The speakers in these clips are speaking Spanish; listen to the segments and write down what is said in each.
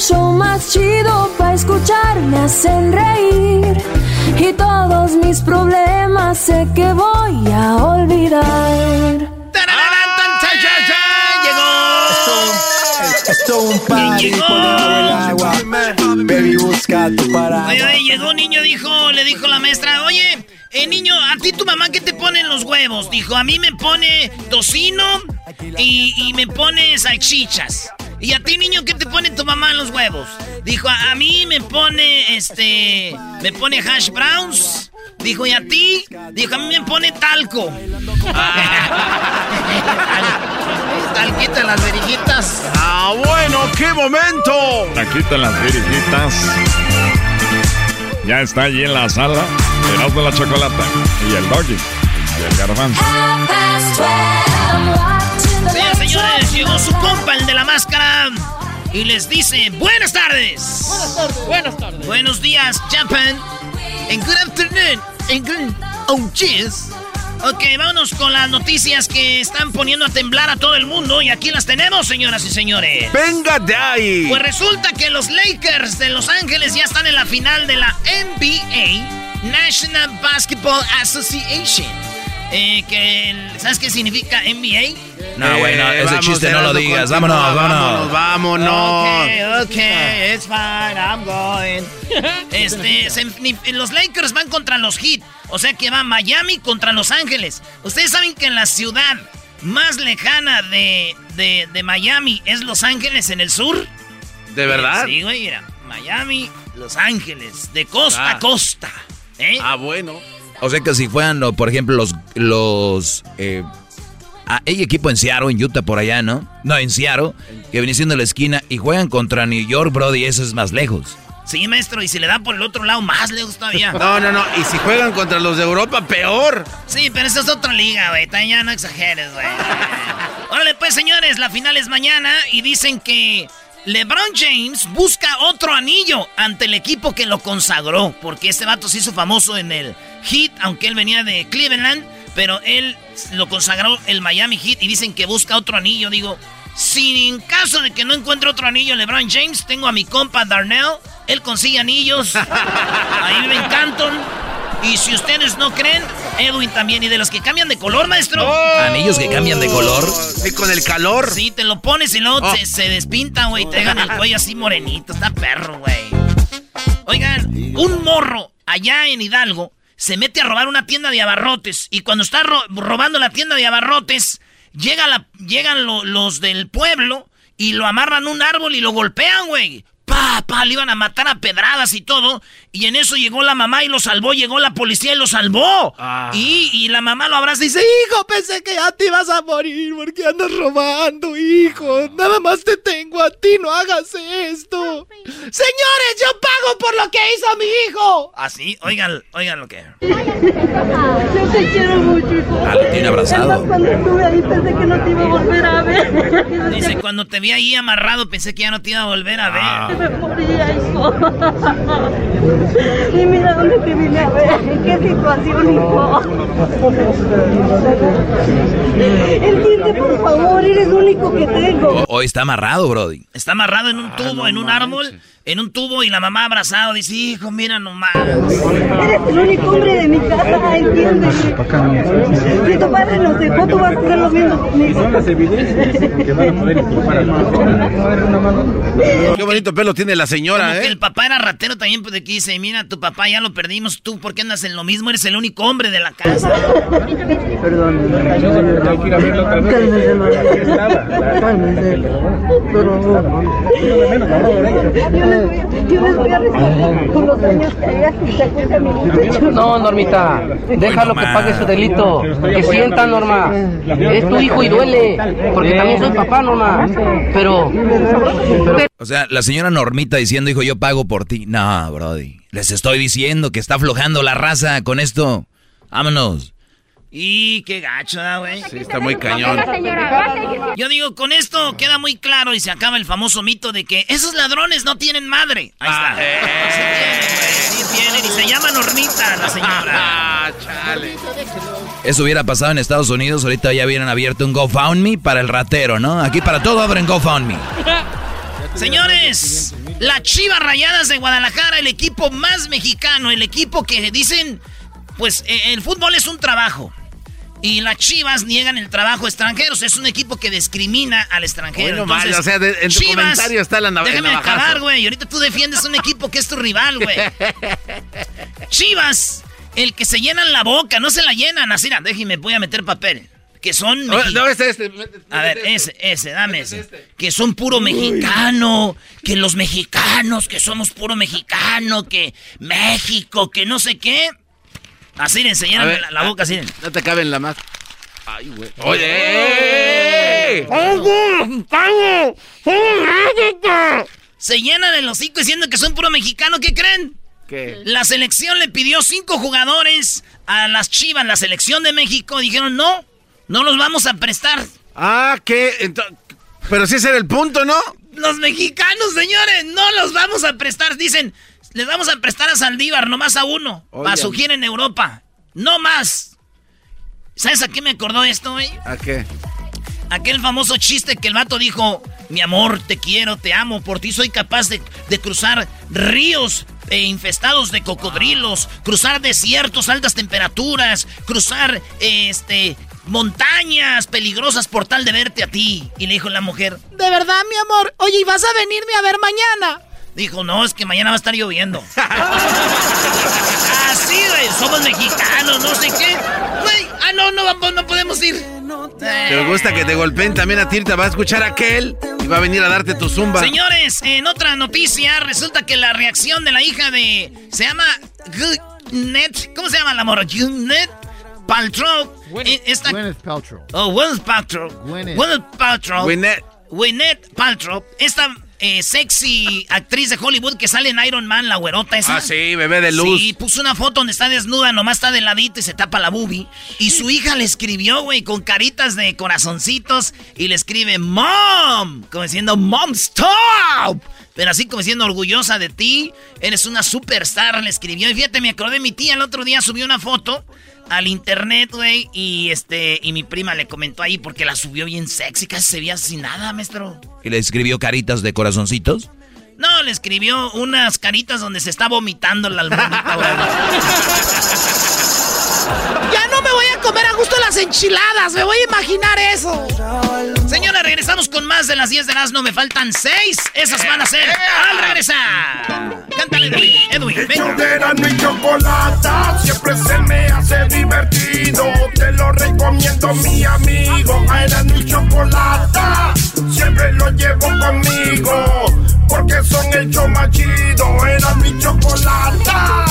show más chido para escuchar. Me hacen reír y todos mis problemas sé que voy a olvidar. Esto un party Llegó. agua. Baby, busca tu para. Oye, oye, llegó un niño, dijo, le dijo la maestra, oye, eh, niño, ¿a ti tu mamá qué te pone en los huevos? Dijo, a mí me pone tocino y, y me pone salchichas. ¿Y a ti, niño, qué te pone tu mamá en los huevos? Dijo, a, a mí me pone, este, me pone hash browns. Dijo, ¿y a ti? Dijo, a mí me pone talco. Talquita en las verijitas. ¡Ah, bueno! ¡Qué momento! Aquí están las virijitas. Ya está allí en la sala. El de la chocolata. Y el doggy. Y el garbanzo. Señoras señores, llegó su compa, el de la máscara. Y les dice, buenas tardes. Buenas tardes. Buenas tardes. Buenos días, Japan. And good afternoon. And good... Oh, cheers. Ok, vámonos con las noticias que están poniendo a temblar a todo el mundo. Y aquí las tenemos, señoras y señores. ¡Venga de ahí! Pues resulta que los Lakers de Los Ángeles ya están en la final de la NBA, National Basketball Association. Eh, que, el- ¿Sabes qué significa NBA? No, bueno, ese vamos, chiste no lo digas. Vámonos, vámonos. Vámonos, Ok, ok, it's fine, I'm going. Este, se- los Lakers van contra los Heat. O sea que va Miami contra Los Ángeles. Ustedes saben que en la ciudad más lejana de, de, de Miami es Los Ángeles en el sur. ¿De verdad? Sí, güey, mira. Miami, Los Ángeles, de costa Ah. a costa. ¿eh? Ah, bueno. O sea que si fueran, lo- por ejemplo, los... los eh, ah, hay equipo en Seattle, en Utah, por allá, ¿no? No, en Seattle, que viene siendo la esquina y juegan contra New York, Brody, eso es más lejos. Sí, maestro, y si le da por el otro lado, más lejos todavía. No, no, no. Y si juegan contra los de Europa, peor. Sí, pero esa es otra liga, güey. También Ya no exageres, güey. Órale, pues, señores, la final es mañana y dicen que LeBron James busca otro anillo ante el equipo que lo consagró. Porque este vato se hizo famoso en el Heat, aunque él venía de Cleveland. Pero él lo consagró el Miami Heat y dicen que busca otro anillo. Digo, si en caso de que no encuentre otro anillo LeBron James, tengo a mi compa Darnell. Él consigue anillos. Ahí vive en Canton. Y si ustedes no creen, Edwin también. Y de los que cambian de color, maestro. Anillos que cambian de color. Sí, con el calor. Sí, te lo pones y luego Oh. se, se despinta, güey. Te dejan el cuello así morenito. Está perro, güey. Oigan, un morro allá en Hidalgo se mete a robar una tienda de abarrotes. Y cuando está ro- robando la tienda de abarrotes, llega la, llegan lo- los del pueblo y lo amarran a un árbol y lo golpean, güey. Pa, pa, le iban a matar a pedradas y todo. Y en eso llegó la mamá y lo salvó, llegó la policía y lo salvó. Ah. Y, y la mamá lo abraza y dice, hijo, pensé que ya te ibas a morir porque andas robando, hijo. Nada más te tengo a ti, no hagas esto. Señores, yo pago por lo que hizo mi hijo. Así, oigan, oigan lo que... Yo te quiero mucho, hijo. Ah, lo tiene abrazado. Cuando estuve ahí pensé que no te iba a volver a ver. Dice, cuando te vi ahí amarrado pensé que ya no te iba a volver a ver. Ah. Me moría, hijo. Y mira dónde te vine a ver. ¿En qué situación, hijo? Entiende, por favor, eres el único que tengo. Hoy está amarrado, Brody. Está amarrado en un tubo, en un árbol, en un tubo y la mamá abrazado. Dice, hijo, mira nomás. Eres el único hombre de mi casa, ¿entiendes? Si tu padre nos dejó, tú vas a hacer lo mismo conmigo. Qué bonito pelo tiene la Como señora, que ¿eh? el papá era ratero también, pues de que dice, mira, tu papá ya lo perdimos, tú, ¿por qué andas en lo mismo? Eres el único hombre de la casa. Perdón. Cálmese, hermano. Cálmese. Yo les voy, yo les voy a responder por los años que ella se acuerda a mi muchacho. No, Normita, déjalo que pague su delito. Que sienta, Norma. Es tu hijo y duele. Porque también soy papá, Norma. Pero, pero O sea, la señora Normita diciendo, hijo, yo pago por ti. No, Brody. Les estoy diciendo que está aflojando la raza con esto. Vámonos. Y qué gacho, ¿da, güey? Sí, está muy cañón. Yo digo, con esto queda muy claro y se acaba el famoso mito de que esos ladrones no tienen madre. Ahí está. Ah, eh. Sí tienen, güey, sí tienen. Y se llama Normita la señora. Ah, chale. Eso hubiera pasado en Estados Unidos. Ahorita ya hubieran abierto un GoFundMe para el ratero, ¿no? Aquí para todo abren GoFundMe. Señores, las Chivas Rayadas de Guadalajara, el equipo más mexicano, el equipo que dicen, pues eh, el fútbol es un trabajo. Y las Chivas niegan el trabajo a extranjeros. Es un equipo que discrimina al extranjero. Hoy no más, o sea, de- en tu comentario está la nav- Déjame acabar, güey. Ahorita tú defiendes un equipo que es tu rival, güey. Chivas, el que se llenan la boca, no se la llenan. Así, déjeme, voy a meter papel. Que son... No, no, este, este. a ver, ese, ese, dame ese. Que son puro mexicano, que los mexicanos, que somos puro mexicano, que México, que no sé qué. Así, ver, la, la boca, así. No te cabe en la más. Ay, güey. Oye. Se llenan el hocico diciendo que son puro mexicano, ¿qué creen? ¿Qué? La selección le pidió cinco jugadores a las Chivas, la selección de México. Dijeron, no, no los vamos a prestar. Ah, ¿qué? Ento- Pero si ese era el punto, ¿no? Los mexicanos, señores, no los vamos a prestar. Dicen, les vamos a prestar a Saldívar, nomás a uno, Oye, para su gira en Europa. No más. ¿Sabes a qué me acordó esto, güey? ¿A qué? Aquel famoso chiste que el vato dijo, mi amor, te quiero, te amo, por ti soy capaz de, de cruzar ríos eh, infestados de cocodrilos, cruzar desiertos, altas temperaturas, cruzar eh, este montañas peligrosas por tal de verte a ti. Y le dijo la mujer, de verdad, mi amor, oye, ¿y vas a venirme a ver mañana? Dijo, no, es que mañana va a estar lloviendo. Así, güey, somos mexicanos, no sé qué. Güey, ah, no, no, vamos, no podemos ir. ¿Te gusta que te golpeen también a ti? Te va a escuchar aquel y va a venir a darte tu zumba. Señores, en otra noticia, resulta que la reacción de la hija de. Se llama. Net. ¿Cómo se llama la morra? Net Paltrow. eh, esta- Gwyneth Paltrow. Oh, Gwyneth Paltrow. Gwyneth. Gwyneth Paltrow. Gwyneth. Gwyneth Paltrow. Esta eh, sexy actriz de Hollywood que sale en Iron Man, la güerota esa. Ah, sí, bebé de luz. Sí, puso una foto donde está desnuda, nomás está de ladito y se tapa la boobie. Y su hija le escribió, güey, con caritas de corazoncitos y le escribe Mom, como diciendo Mom, stop. Pero así como diciendo orgullosa de ti, eres una superstar, le escribió. Y fíjate, me acordé, mi tía el otro día subió una foto al internet, güey, y este, y mi prima le comentó ahí porque la subió bien sexy, casi se veía sin nada, maestro. Y le escribió caritas de corazoncitos. No, le escribió unas caritas donde se está vomitando la almohadita, güey. Ya no me voy a comer a gusto las enchiladas, me voy a imaginar eso. Señores, regresamos con más de las 10 de las no me faltan 6. Esas van a ser al regresar. Cántale, Edwin. Edwin, El venga. show de Erasmo y Chocolata siempre se me hace divertido. Te lo recomiendo, mi amigo. A Erasmo y Chocolata siempre lo llevo conmigo. Porque que son el show más chido. Era mi chocolata.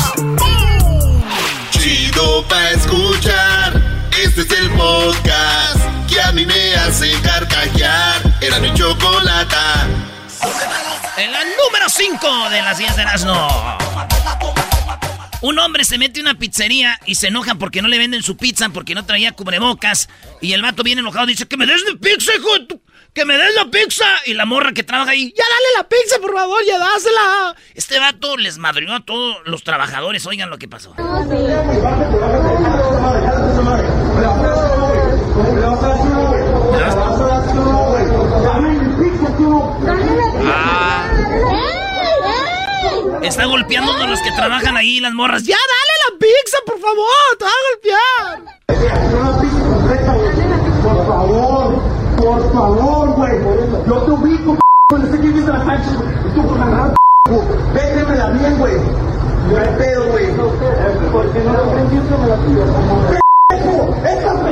Chido pa' escuchar. Este es el podcast que a mí me hace carcajear. Era mi chocolata. En la número 5 de las 10 de Erasmo. Un hombre se mete a una pizzería y se enoja porque no le venden su pizza porque no traía cubrebocas. Y el vato viene enojado y dice, que me des la pizza, hijo de tu- ¡Que me des la pizza! Y la morra que trabaja ahí, ¡ya dale la pizza, por favor, ya dásela! Este vato les madrió a todos los trabajadores. Oigan lo que pasó. Está golpeando a los que trabajan ahí, las morras. ¡Ya dale la pizza, por favor! ¡Te va a golpear! Por favor, por güey. Yo te ubico, cuando sé que vienes de la cancha. y Tú con la gran Véndemela bien, güey. No hay pedo, güey. ¿Por qué no la vendió? me la pidió. ¡Esta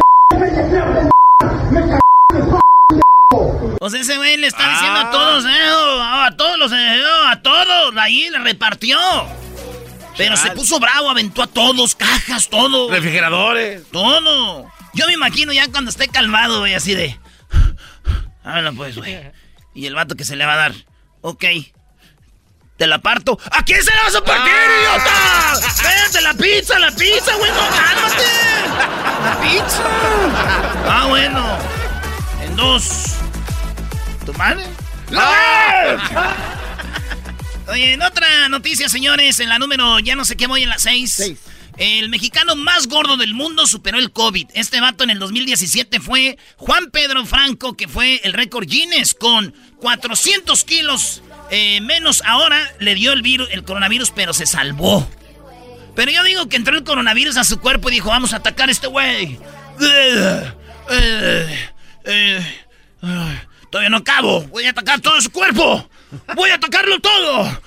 O sea, ese güey le está diciendo a todos, eh, oh, a todos los, eh, oh, a todos, ahí le repartió. Pero se puso bravo, aventó a todos, cajas, todo. Refrigeradores. Todo. Yo me imagino ya cuando esté calmado, güey, así de. Háblalo pues, güey. Y el vato que se le va a dar. Ok. Te la parto. ¿A quién se la vas a partir, idiota? Véate la pizza, la pizza, güey, no, cálmate. La pizza. Ah, bueno. En dos. ¿Tu madre? Oye, en otra noticia, señores, en la número, ya no sé qué voy en la 6. El mexicano más gordo del mundo superó el COVID. Este vato en el 2017 fue Juan Pedro Franco, que fue el récord Guinness con 400 kilos eh, menos. Ahora le dio el virus, el coronavirus, pero se salvó. Pero yo digo que entró el coronavirus a su cuerpo y dijo, vamos a atacar a este güey. Eh, eh, Todavía no acabo. Voy a atacar todo su cuerpo. Voy a atacarlo todo.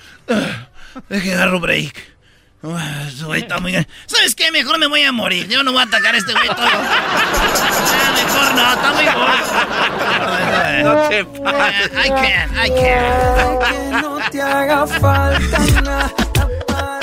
Deje agarro break. Ese güey está muy... ¿Sabes qué? Mejor me voy a morir. Yo no voy a atacar a este güey todo. Ah, mejor no, está muy gordo. No te pases. I can, I can. no te haga falta nada.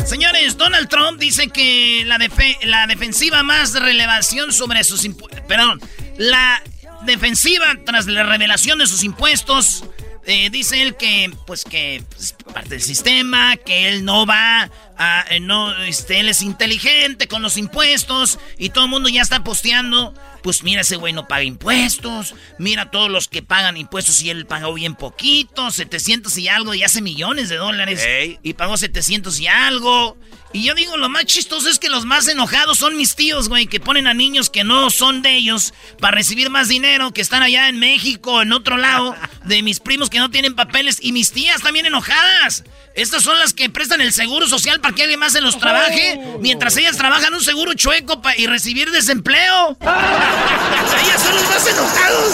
Señores, Donald Trump dice que la, defe- la defensiva más relevación sobre sus impuestos. Perdón, la defensiva tras la revelación de sus impuestos. Eh, dice él que, pues, que es parte del sistema, que él no va a. eh, no, este, él es inteligente con los impuestos y todo el mundo ya está posteando. Pues mira, ese güey no paga impuestos. Mira todos los que pagan impuestos y él pagó bien poquito, 700 y algo, y hace millones de dólares. Y pagó 700 y algo. Y yo digo, lo más chistoso es que los más enojados son mis tíos, güey, que ponen a niños que no son de ellos para recibir más dinero, que están allá en México, en otro lado, de mis primos que no tienen papeles, y mis tías también enojadas. Estas son las que prestan el seguro social para que alguien más se los trabaje, mientras ellas trabajan un seguro chueco pa- y recibir desempleo. ellas son los más enojados.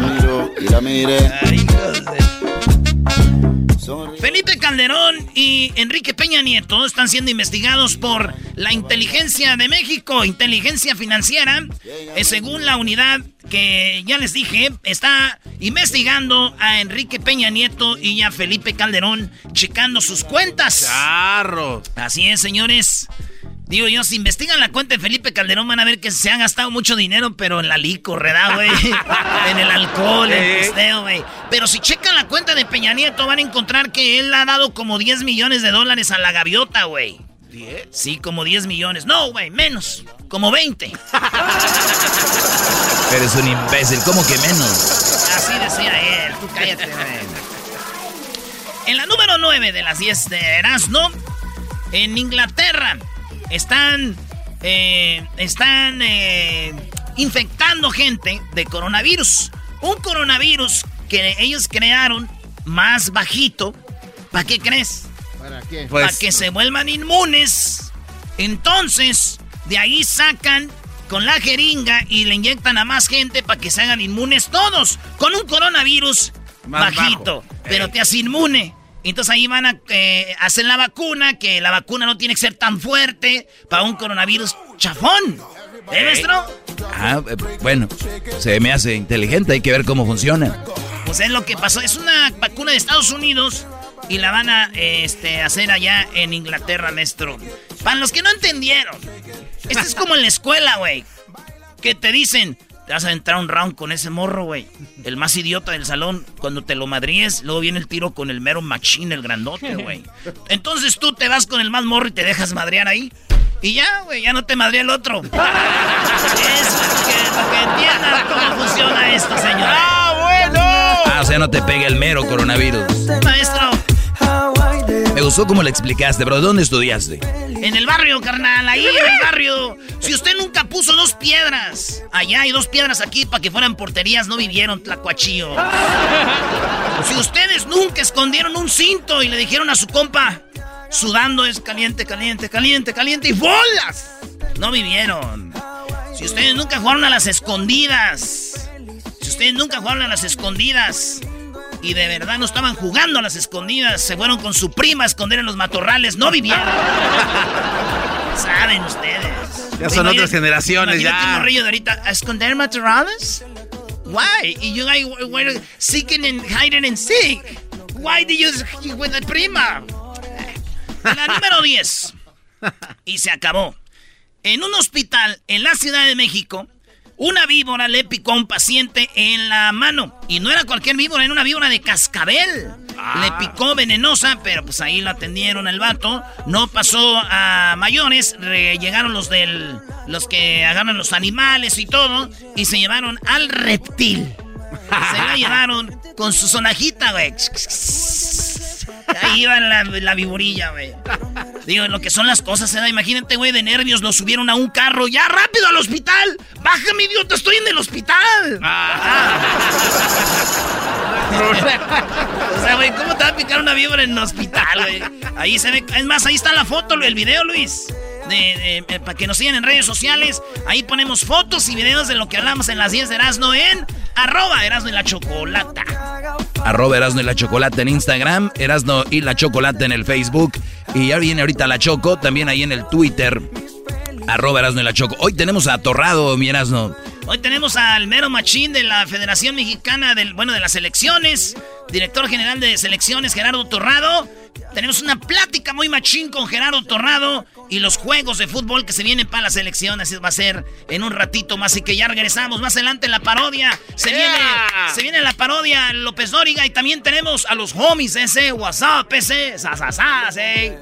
Miro y la mire. Felipe Calderón y Enrique Peña Nieto están siendo investigados por la inteligencia de México, inteligencia financiera, eh, según la unidad que ya les dije, está investigando a Enrique Peña Nieto y a Felipe Calderón, checando sus cuentas. Charro. Así es, señores. Digo yo, si investigan la cuenta de Felipe Calderón van a ver que se han gastado mucho dinero, pero en la licor, ¿verdad, güey? en el alcohol, en el pisteo, güey. Pero si checan la cuenta de Peña Nieto van a encontrar que él ha dado como 10 millones de dólares a la gaviota, güey. ¿10? Sí, como 10 millones. No, güey, menos. Como 20. Eres un imbécil, ¿cómo que menos? Así decía él. Tú cállate, güey. En la número 9 de las 10 de Erasmo, en Inglaterra, están, eh, están eh, infectando gente de coronavirus. Un coronavirus que ellos crearon más bajito. ¿Para qué crees? ¿Para qué? Para que se vuelvan inmunes. Entonces, de ahí sacan con la jeringa y le inyectan a más gente para que se hagan inmunes todos. Con un coronavirus Más bajito. bajo. Pero Ey. te hace inmune. Entonces ahí van a eh, hacer la vacuna, que la vacuna no tiene que ser tan fuerte para un coronavirus chafón. ¿Eh, maestro? Ah, bueno, se me hace inteligente, hay que ver cómo funciona. Pues es lo que pasó. Es una vacuna de Estados Unidos y la van a este, hacer allá en Inglaterra, maestro. Para los que no entendieron, esto es como en la escuela, güey. Que te dicen, te vas a entrar un round con ese morro, güey. El más idiota del salón. Cuando te lo madríes, luego viene el tiro con el mero machín, el grandote, güey. Entonces tú te vas con el más morro y te dejas madrear ahí. Y ya, güey, ya no te madría el otro. Eso es que, que entiendan cómo funciona esto, señor. ¡Ah, bueno! Ah, o sea, no te pega el mero coronavirus. Maestro. Me gustó cómo le explicaste, bro. ¿Dónde estudiaste? En el barrio, carnal, ahí en el barrio. Si usted nunca puso dos piedras allá y dos piedras aquí para que fueran porterías, no vivieron, tlacuachillo. Si ustedes nunca escondieron un cinto y le dijeron a su compa, sudando es caliente, caliente, caliente, caliente y bolas, no vivieron. Si ustedes nunca jugaron a las escondidas, si ustedes nunca jugaron a las escondidas y de verdad no estaban jugando a las escondidas, se fueron con su prima a esconder en los matorrales, no vivieron. Saben ustedes. Ya son otras generaciones, ya. Un de ahorita, ¿a esconder matorrales? Why? Y you guys were seeking and hiding and seek. Why did you with the prima? La número 10. Y se acabó. En un hospital en la Ciudad de México, una víbora le picó a un paciente en la mano. Y no era cualquier víbora, era una víbora de cascabel. Ah. Le picó venenosa, pero pues ahí lo atendieron el vato. No pasó a mayores. llegaron los del. los que agarran los animales y todo. Y se llevaron al reptil. Se la llevaron con su sonajita, güey. Ahí iba la, la viborilla, güey. Digo, lo que son las cosas, ¿eh? Imagínate, güey, de nervios lo subieron a un carro. ¡Ya, rápido al hospital! ¡Bájame, idiota! ¡Estoy en el hospital! Ah. o sea, güey, ¿cómo te va a picar una víbora en el hospital, güey? Ahí se ve... Es más, ahí está la foto, el video, Luis. De, eh, para que nos sigan en redes sociales. Ahí ponemos fotos y videos de lo que hablamos en las 10 de Erasmo en arroba Erasmo y la Chocolata. Arroba Erasno y la Chocolata en Instagram, Erasno y la Chocolata en el Facebook. Y ya viene ahorita la Choco, también ahí en el Twitter. Arroba Erasno y la Choco. Hoy tenemos a Torrado, mi Erasno. Hoy tenemos al mero machín de la Federación Mexicana del, bueno, de las elecciones. Director general de selecciones, Gerardo Torrado. Tenemos una plática muy machín con Gerardo Torrado y los juegos de fútbol que se vienen para las elecciones. Va a ser en un ratito más. y que ya regresamos. Más adelante la parodia. Se viene, se viene la parodia López Dóriga. Y también tenemos a los homies ese. WhatsApp ese. Sasasas, eh.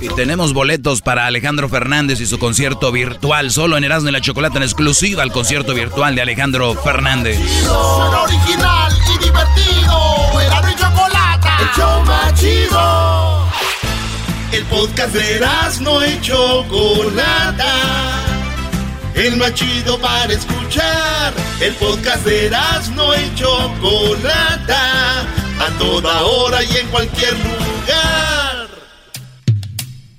Y tenemos boletos para Alejandro Fernández y su concierto virtual. Solo en Erasmo y la Chocolata en exclusiva al concierto virtual de Alejandro Fernández. original y divertido. Erasmo y Chocolata. El show más chido. El podcast de Erasmo y Chocolata. El más chido para escuchar. El podcast de Erasmo y Chocolata. A toda hora y en cualquier lugar.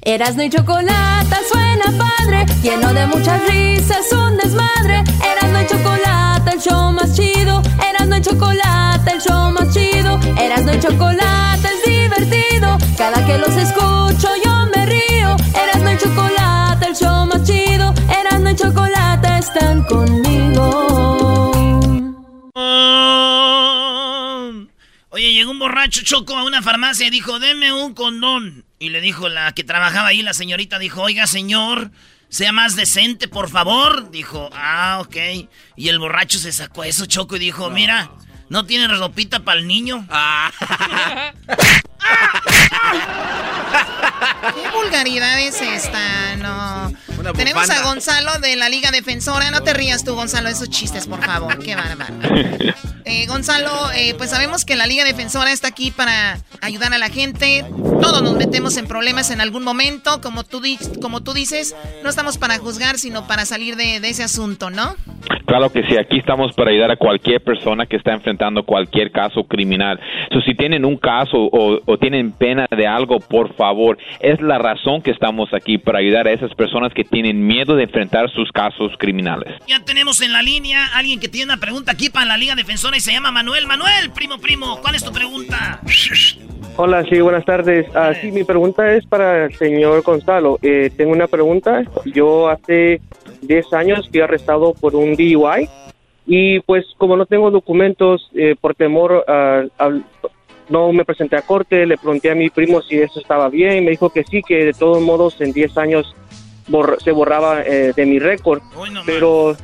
Erasmo y chocolate suena padre, lleno de muchas risas, un desmadre. Erasmo y chocolate, el show más chido. Erasmo y chocolate, el show más chido. Erasmo y chocolate es divertido. Cada que los escucho choco a una farmacia y dijo, deme un condón. Y le dijo la que trabajaba ahí, la señorita, dijo, oiga señor, sea más decente, por favor. Dijo, ah, ok. Y el borracho se sacó eso, choco, y dijo, mira, ¿no tiene ropita para el niño? Ah. ¿Qué vulgaridad es esta? No. Tenemos a Gonzalo de la Liga Defensora. No te rías tú, Gonzalo, esos chistes, por favor. Qué bárbaro. Eh, Gonzalo, eh, pues sabemos que la Liga Defensora está aquí para ayudar a la gente. Todos nos metemos en problemas en algún momento. Como tú, como tú dices, no estamos para juzgar, sino para salir de, ese asunto, ¿no? Claro que sí, aquí estamos para ayudar a cualquier persona que está enfrentando cualquier caso criminal. So, si tienen un caso o, o tienen pena de algo, por favor, es la razón que estamos aquí para ayudar a esas personas que tienen miedo de enfrentar sus casos criminales. Ya tenemos en la línea alguien que tiene una pregunta aquí para la Liga Defensora y se llama Manuel. Manuel, primo, primo, ¿cuál es tu pregunta? Hola, sí, buenas tardes. Ah, sí, mi pregunta es para el señor Gonzalo. Eh, tengo una pregunta. Yo hace 10 años fui arrestado por un DUI Y pues como no tengo documentos, eh, por temor a, no me presenté a corte, le pregunté a mi primo si eso estaba bien, me dijo que sí, que de todos modos en 10 años se borraba eh, de mi récord. pero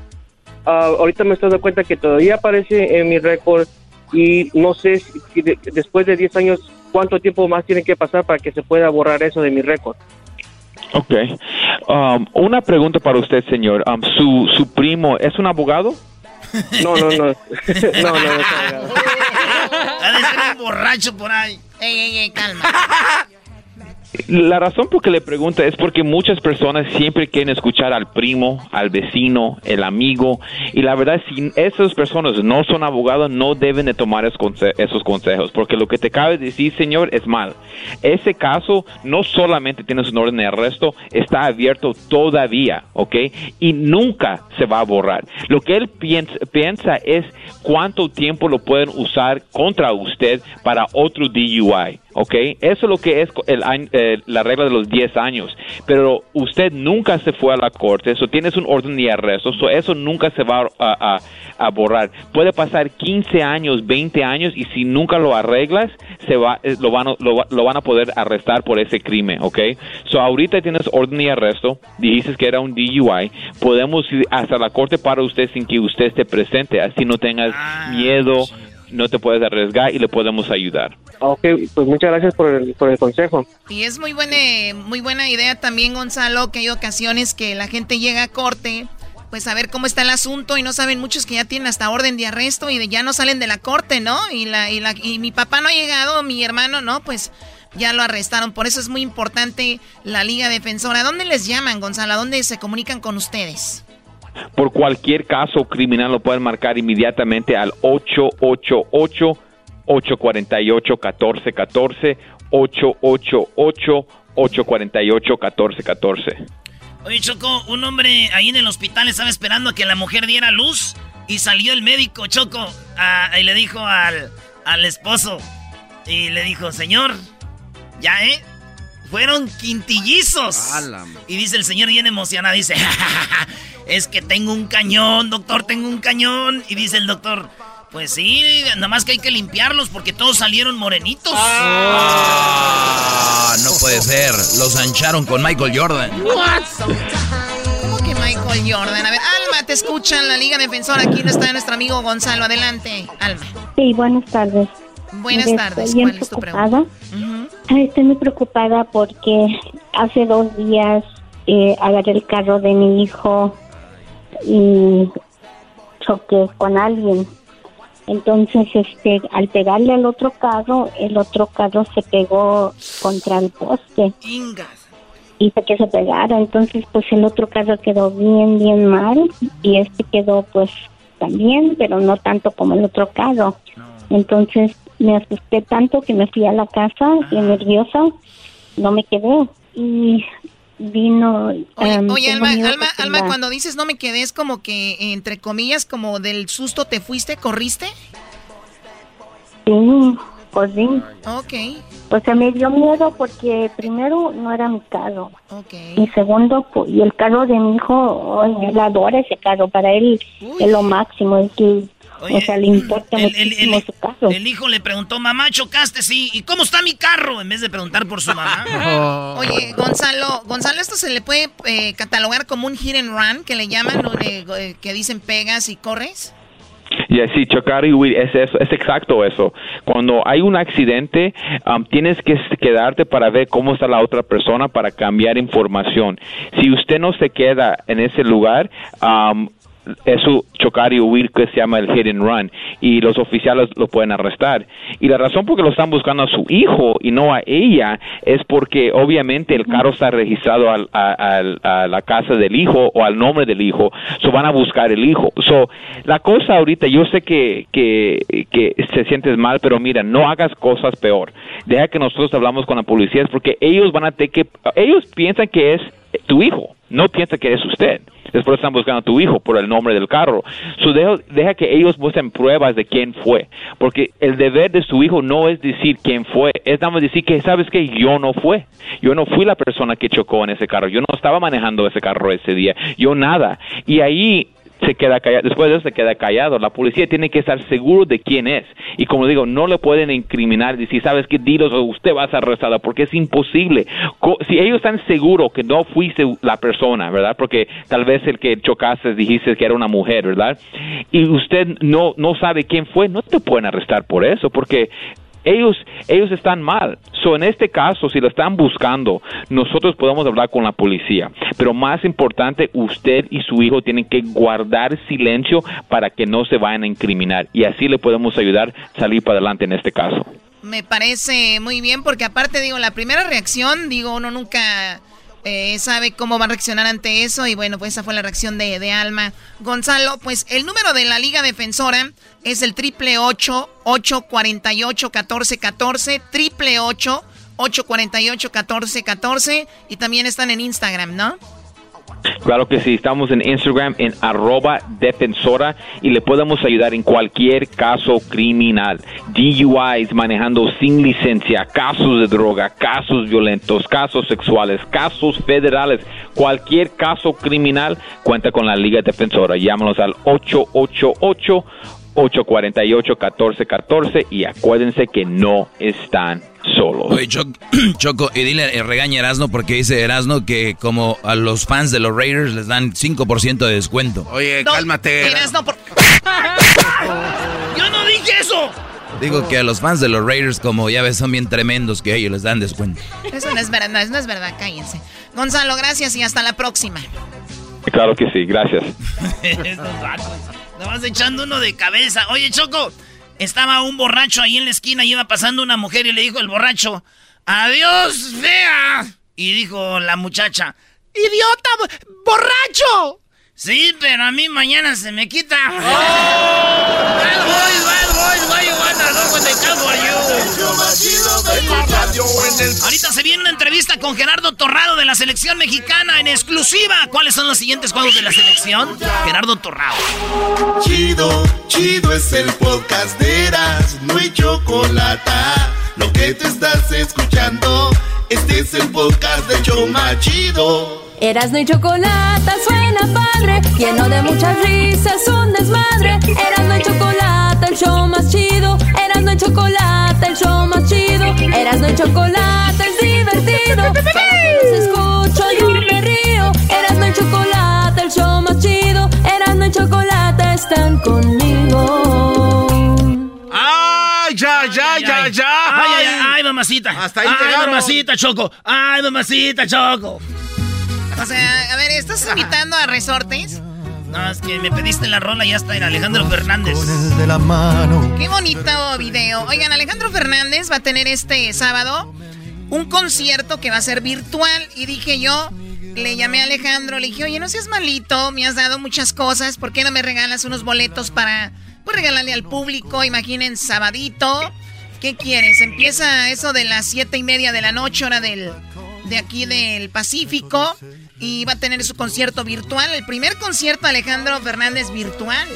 ah, ahorita me estoy dando cuenta que todavía aparece en mi récord y no sé si, después de 10 años cuánto tiempo más tiene que pasar para que se pueda borrar eso de mi récord. Ok. Um, una pregunta para usted, señor. Um, ¿su, ¿Su primo es un abogado? No, no, no. no, no, no. Ha de ser un borracho por ahí. Ey, ey, ey, calma. La razón por que le pregunto es porque muchas personas siempre quieren escuchar al primo, al vecino, el amigo, y la verdad, si esas personas no son abogados, no deben de tomar esos consejos, porque lo que te cabe decir, señor, es mal. Ese caso no solamente tienes un orden de arresto, está abierto todavía, ¿ok? Y nunca se va a borrar. Lo que él piensa, piensa es cuánto tiempo lo pueden usar contra usted para otro DUI. ¿Ok? Eso es lo que es el, eh, la regla de los 10 años. Pero usted nunca se fue a la corte, eso tienes un orden de arresto, eso nunca se va a, borrar. Puede pasar 15 años, 20 años y si nunca lo arreglas, se va, eh, lo, van, lo, van a poder arrestar por ese crimen, ¿ok? So ahorita tienes orden de arresto, dices que era un DUI, podemos ir hasta la corte para usted sin que usted esté presente, así no tengas ah, miedo, no te puedes arriesgar y le podemos ayudar. Ok, pues muchas gracias por el, por el consejo. Y es muy buena, muy buena idea también, Gonzalo, que hay ocasiones que la gente llega a corte, pues a ver cómo está el asunto y no saben muchos que ya tienen hasta orden de arresto y de, ya no salen de la corte, ¿no? Y, la, y, la, y mi papá no ha llegado, mi hermano, ¿no? Pues ya lo arrestaron. Por eso es muy importante la Liga Defensora. ¿Dónde les llaman, Gonzalo? ¿A dónde se comunican con ustedes? Por cualquier caso criminal lo pueden marcar inmediatamente al 888 848-1414, 888-848-1414. Oye, Choco, un hombre ahí en el hospital estaba esperando a que la mujer diera luz y salió el médico, Choco, y le dijo al, al esposo, y le dijo, señor, ya, ¿eh? Fueron quintillizos. Y dice el señor bien emocionado, dice, es que tengo un cañón, doctor, tengo un cañón. Y dice el doctor, pues sí, nada más que hay que limpiarlos porque todos salieron morenitos. Ah, no puede ser. Los ancharon con Michael Jordan. ¿Cómo que Michael Jordan? A ver, Alma, te escuchan la Liga Defensora. Aquí no está nuestro amigo Gonzalo. Adelante, Alma. Sí, buenas tardes. Buenas tardes. ¿Cuál es tu pregunta? Estoy muy preocupada porque hace dos días eh, agarré el carro de mi hijo y choqué con alguien entonces, este, al pegarle al otro carro, el otro carro se pegó contra el poste. Hizo que se pegara. Entonces, pues el otro carro quedó bien, bien mal. Y este quedó, pues, también, pero no tanto como el otro carro. Entonces, me asusté tanto que me fui a la casa, bien nerviosa. No me quedé. Y vino. Oye, em, Alma, Alma, cuando dices no me quedé, es como que, entre comillas, como del susto te fuiste, corriste. Sí, sí. Ok. Pues se me dio miedo porque primero no era mi carro. Ok. Y segundo, pues, y el carro de mi hijo, él adora ese carro, para él es lo máximo, es que o sea, le importa el, muchísimo su carro. El hijo le preguntó, mamá, chocaste, sí. ¿Y cómo está mi carro? En vez de preguntar por su mamá. Oye, Gonzalo, Gonzalo, ¿esto se le puede eh, catalogar como un hit and run, que le llaman, eh, que dicen pegas y corres? Y así, chocar y huir, es, es, exacto eso. Cuando hay un accidente, um, tienes que quedarte para ver cómo está la otra persona para cambiar información. Si usted no se queda en ese lugar, um, eso chocar y huir que se llama el hit and run y los oficiales lo pueden arrestar. Y la razón por que lo están buscando a su hijo y no a ella es porque obviamente el carro está registrado a, la casa del hijo o al nombre del hijo. So van a buscar el hijo. So la cosa ahorita yo sé que que, que se sientes mal pero mira no hagas cosas peor. Deja que nosotros hablamos con la policía porque ellos van a tener que ellos piensan que es tu hijo no piensa que es usted. Después están buscando a tu hijo por el nombre del carro. So deja, que ellos muestren pruebas de quién fue. Porque el deber de su hijo no es decir quién fue. Es nada decir que, ¿sabes que Yo no fue. Yo no fui la persona que chocó en ese carro. Yo no estaba manejando ese carro ese día. Yo nada. Y ahí se queda callado, después de eso se queda callado. La policía tiene que estar seguro de quién es. Y como digo, no le pueden incriminar y decir, ¿sabes qué? Dilos o usted va a ser arrestado porque es imposible. Si ellos están seguros que no fuiste la persona, ¿verdad? Porque tal vez el que chocaste dijiste que era una mujer, ¿verdad? Y usted no, no sabe quién fue, no te pueden arrestar por eso porque ellos, ellos están mal. So, en este caso, si lo están buscando, nosotros podemos hablar con la policía. Pero más importante, usted y su hijo tienen que guardar silencio para que no se vayan a incriminar. Y así le podemos ayudar a salir para adelante en este caso. Me parece muy bien porque aparte, digo, la primera reacción, digo, uno nunca eh, sabe cómo va a reaccionar ante eso. Y bueno, pues esa fue la reacción de, de Alma. Gonzalo, pues el número de la Liga Defensora es el triple 848 1414 triple 848 1414 y también están en Instagram, ¿no? Claro que sí, estamos en Instagram en arroba defensora y le podemos ayudar en cualquier caso criminal. DUIs manejando sin licencia, casos de droga, casos violentos, casos sexuales, casos federales, cualquier caso criminal cuenta con la Liga Defensora. Llámanos al 888 848-1414 y acuérdense que no están solos. Oye, Choco, y dile, eh, regaña Erasno porque dice Erasno que como a los fans de los Raiders les dan 5% de descuento. Oye, cálmate. Erasno por... Yo no dije eso. Digo que a los fans de los Raiders, como ya ves, son bien tremendos que ellos les dan descuento. Eso no es verdad, eso no es verdad, cállense. Gonzalo, gracias y hasta la próxima. Claro que sí, gracias. Nada más echando uno de cabeza. Oye, Choco, estaba un borracho ahí en la esquina y iba pasando una mujer y le dijo el borracho, adiós, fea. Y dijo la muchacha, idiota, borracho. Sí, pero a mí mañana se me quita. Oh. Bad boys, bad boys, why you wanna know what they for you? Ahorita se viene una entrevista con Gerardo Torrado de la selección mexicana en exclusiva. ¿Cuáles son los siguientes juegos de la selección? Gerardo Torrado. Chido, chido es el podcast de Eras, no hay chocolate. Lo que te estás escuchando, este es el podcast de Choma Chido. Erasno y chocolate suena padre, lleno de muchas risas, un desmadre. Erasno y chocolate, el show más chido. Erasno y chocolate, el show más chido. Erasno y chocolate es divertido. Para que escucho yo me río. Erasno y chocolate, el show más chido. Erasno y chocolate están conmigo. ¡Ay, ya, ya, ya, ya! ¡Ay, ay, ay, ay mamacita! Hasta ahí ¡Ay, mamacita, Choco! ¡Ay, mamacita, Choco! O sea, a ver, ¿estás invitando a resortes? No, es que me pediste la rola y ya está en Alejandro Fernández. De la mano. Qué bonito video. Oigan, Alejandro Fernández va a tener este sábado un concierto que va a ser virtual. Y dije yo, le llamé a Alejandro, le dije, oye, no seas malito, me has dado muchas cosas, ¿por qué no me regalas unos boletos para pues, regalarle al público? Imaginen, sabadito. ¿Qué quieres? Empieza eso de las siete y media de la noche, hora del, de aquí del Pacífico y va a tener su concierto virtual, el primer concierto de Alejandro Fernández virtual.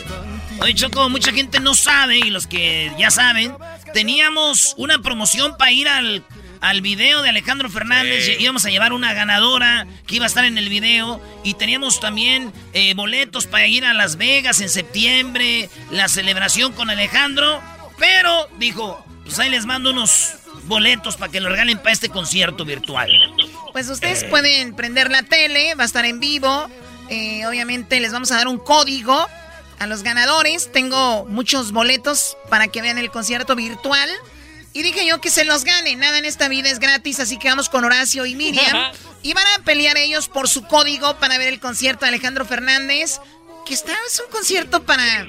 Oye, Choco, mucha gente no sabe, y los que ya saben, teníamos una promoción para ir al, al video de Alejandro Fernández. Íbamos a llevar una ganadora que iba a estar en el video. Y teníamos también eh, boletos para ir a Las Vegas en septiembre, la celebración con Alejandro. Pero dijo, pues ahí les mando unos boletos para que lo regalen para este concierto virtual. Pues ustedes pueden prender la tele, va a estar en vivo. Eh, obviamente les vamos a dar un código a los ganadores. Tengo muchos boletos para que vean el concierto virtual. Y dije yo que se los gane. Nada en esta vida es gratis, así que vamos con Horacio y Miriam. y van a pelear ellos por su código para ver el concierto de Alejandro Fernández. Que está, es un concierto para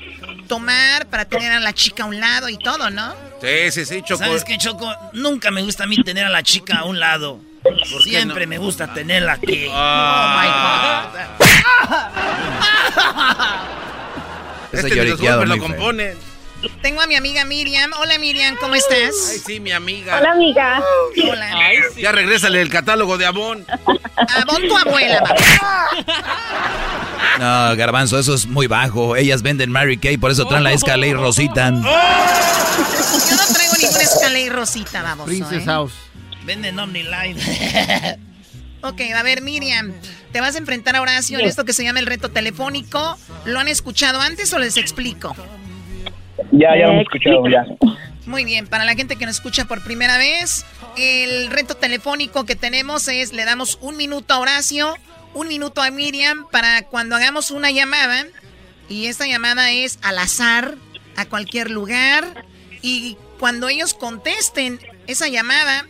tomar, para tener a la chica a un lado y todo, ¿no? Sí, sí, sí, Choco. ¿Sabes qué, Choco? Nunca me gusta a mí tener a la chica a un lado. Siempre me gusta tenerla aquí. Ah. Oh, my God. Este golpes lo componen. Tengo a mi amiga Miriam. Hola, Miriam, ¿cómo estás? Ay, sí, mi amiga. Hola, amiga. Hola. Ay, sí. Ya regrésale el catálogo de Avon. Avon tu abuela, No, Garbanzo, eso es muy bajo. Ellas venden Mary Kay, por eso traen la Escalade Rosita. Yo no traigo ninguna Escalade Rosita, vamos. Princess House. Venden Omni Live. ok, a ver, Miriam. te vas a enfrentar a Horacio en esto que se llama el reto telefónico. ¿Lo han escuchado antes o les explico? Ya, ya lo he escuchado, ya. Muy bien, para la gente que nos escucha por primera vez, el reto telefónico que tenemos es, le damos un minuto a Horacio, un minuto a Miriam para cuando hagamos una llamada, y esta llamada es al azar, a cualquier lugar, y cuando ellos contesten esa llamada,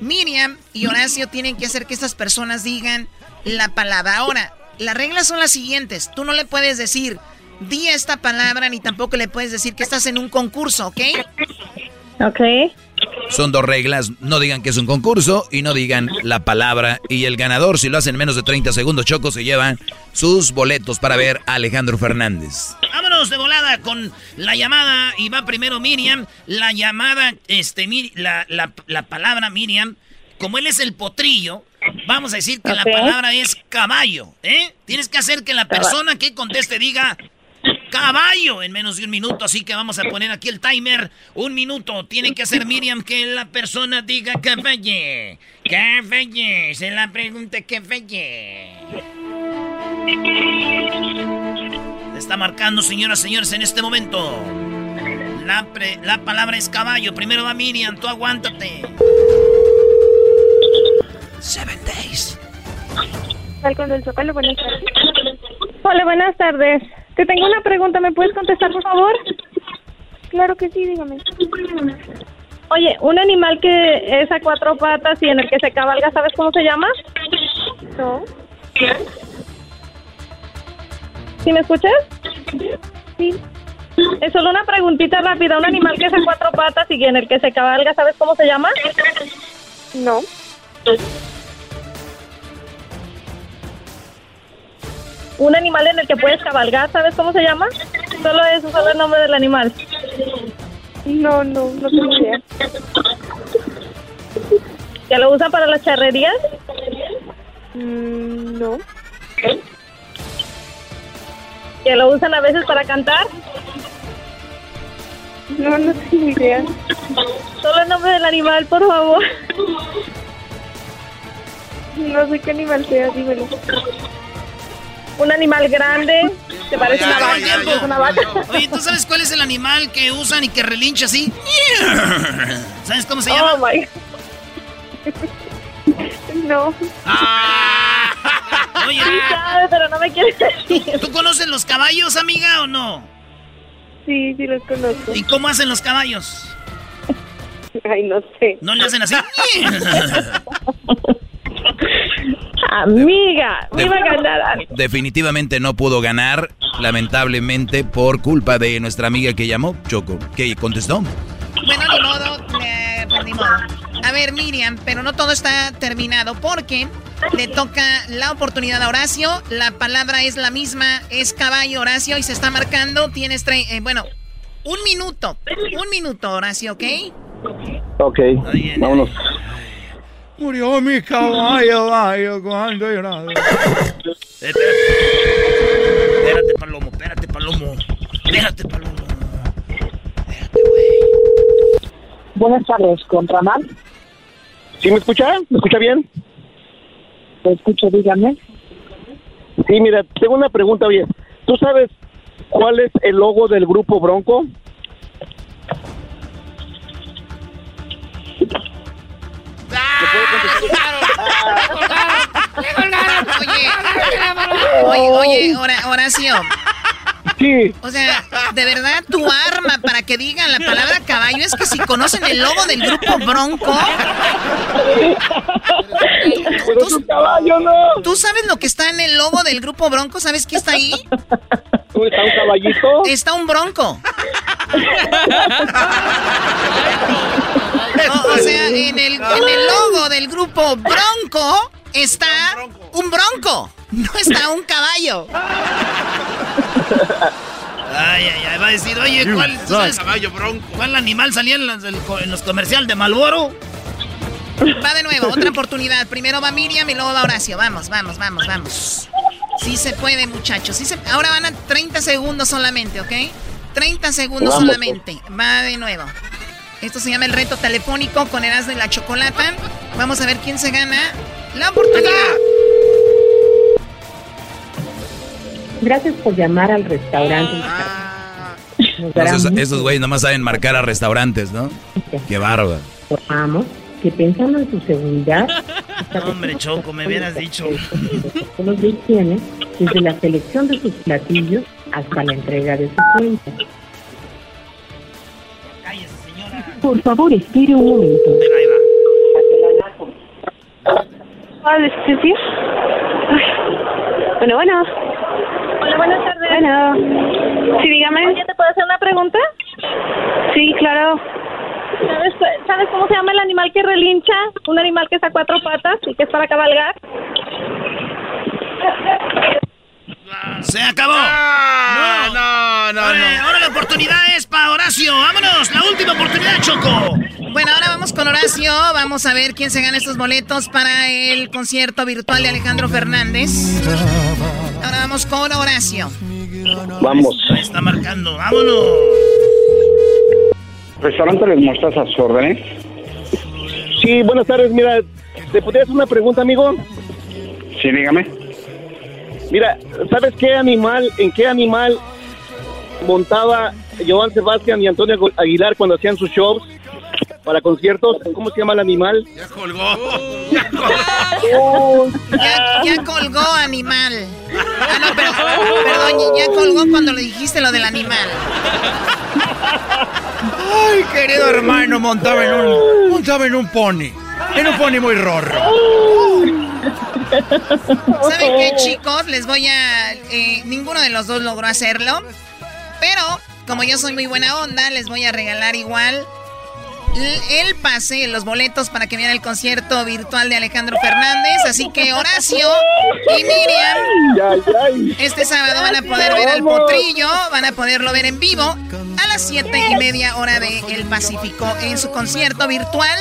Miriam y Horacio tienen que hacer que estas personas digan la palabra. Ahora, las reglas son las siguientes, tú no le puedes decir di esta palabra ni tampoco le puedes decir que estás en un concurso, ¿ok? Ok. Son dos reglas, no digan que es un concurso y no digan la palabra. Y el ganador, si lo hacen en menos de 30 segundos, Choco, se lleva sus boletos para ver a Alejandro Fernández. Vámonos de volada con la llamada y va primero Miriam. La llamada, este, la, la, palabra Miriam, como él es el potrillo, vamos a decir que la palabra es caballo, ¿eh? Tienes que hacer que la persona que conteste diga caballo en menos de un minuto. Así que vamos a poner aquí el timer. Un minuto. Tiene que hacer Miriam que la persona diga que falle. Que falle. Se la pregunta que falle. Está marcando, señoras y señores, en este momento. La, la palabra es caballo. Primero va Miriam. Tú aguántate. Seven days. Hola, buenas tardes. Te tengo una pregunta, ¿me puedes contestar, por favor? Claro que sí, dígame. Oye, un animal que es a cuatro patas y en el que se cabalga, ¿sabes cómo se llama? No. ¿Sí me escuchas? Sí. Es solo una preguntita rápida. Un animal que es a cuatro patas y en el que se cabalga, ¿sabes cómo se llama? No. Un animal en el que puedes cabalgar, ¿sabes cómo se llama? Solo eso, solo el nombre del animal. No, no, no tengo idea. ¿Que lo usan para las charrerías? Mm, no. ¿Que lo usan a veces para cantar? No, no tengo idea. Solo el nombre del animal, por favor. No sé qué animal sea, dímelo un animal grande, se parece una vaca, una vaca. Oye, ¿tú sabes cuál es el animal que usan y que relincha así? ¿Sabes cómo se llama? Oh my. No. Ah. Oye, sí sabe, pero no me quieres decir. ¿Tú conoces los caballos, amiga, o no? Sí, sí los conozco. ¿Y cómo hacen los caballos? Ay, no sé. ¿No le hacen así? Amiga, me iba a ganar Definitivamente no pudo ganar, lamentablemente, por culpa de nuestra amiga que llamó, Choco, que contestó. Bueno, ni modo, pues, ni modo. A ver, Miriam, pero no todo está terminado porque le toca la oportunidad a Horacio. La palabra es la misma, es caballo, Horacio, y se está marcando. Tienes, eh, bueno, un minuto, un minuto, Horacio, ¿ok? Ok, vámonos. Murió mi caballo, vaya, cuando llorado. Espérate, espérate, Palomo, espérate, Palomo. Espérate, Palomo. Espérate, güey. Buenas tardes, ¿con Ramal? ¿Sí me escucha? ¿Me escucha bien? Te escucho, dígame. Sí, mira, tengo una pregunta, bien. ¿Tú sabes cuál es el logo del grupo Bronco? Oye, oye, oye, Horacio. Sí. O sea, de verdad tu arma para que digan la palabra caballo es que si conocen el logo del grupo Bronco. Pero es un caballo, no. ¿Tú sabes lo que está en el logo del grupo Bronco? ¿Sabes qué está ahí? ¿Está un caballito? Está un bronco. o sea, en el, en el logo del grupo Bronco está un bronco. No está un caballo. Ay, ay, ay, va a decir, oye, ¿cuál, caballo bronco? ¿cuál animal salía en los, en los comerciales de Malboro? Va de nuevo, otra oportunidad. Primero va Miriam y luego va Horacio. Vamos, vamos, vamos, vamos. Sí se puede, muchachos. Sí se... Ahora van a 30 segundos solamente, ¿ok? 30 segundos solamente. Va de nuevo. Esto se llama el reto telefónico con Erasmo y la Chocolata. Vamos a ver quién se gana la oportunidad. Gracias por llamar al restaurante. esos güeyes nomás saben marcar a restaurantes, ¿no? Qué bárbaro. Vamos, que pensando en su seguridad. hombre, Choco, me hubieras dicho. Los tiene desde la selección de sus platillos hasta la entrega de su cuenta. Por favor, espere un momento. Hola, sí. Bueno, bueno. Hola, buenas tardes. Bueno. Sí, dígame. Oye, ¿te puedo hacer una pregunta? Sí, claro. ¿Sabes, ¿Sabes cómo se llama el animal que relincha? Un animal que está a cuatro patas y que es para cabalgar. ¡Se acabó! no, no, no, Ahora la oportunidad es para Horacio. ¡Vámonos! La última oportunidad, Choco. Bueno, ahora vamos con Horacio. Vamos a ver quién se gana estos boletos para el concierto virtual de Alejandro Fernández. Ahora vamos con Horacio. Vamos. está marcando. ¡Vámonos! Restaurante Les Mostazas, a sus órdenes. Sí, buenas tardes. Mira, ¿te podría hacer una pregunta, amigo? Sí, dígame. Mira, ¿sabes qué animal, en qué animal montaba Joan Sebastián y Antonio Aguilar cuando hacían sus shows para conciertos? ¿Cómo se llama el animal? Ya colgó. Ya colgó. ya, colgó animal. Ah, no, pero, perdón, ya colgó cuando le dijiste lo del animal. Ay, querido hermano, montaba en un, montaba en un pony. En un pony muy rorro. ¿Saben qué, chicos? Les voy a... Eh, ninguno de los dos logró hacerlo. Pero, como yo soy muy buena onda, les voy a regalar igual el pase, los boletos para que vean el concierto virtual de Alejandro Fernández. Así que Horacio y Miriam, este sábado van a poder ver al potrillo, van a poderlo ver en vivo a las siete y media hora de El Pacífico en su concierto virtual.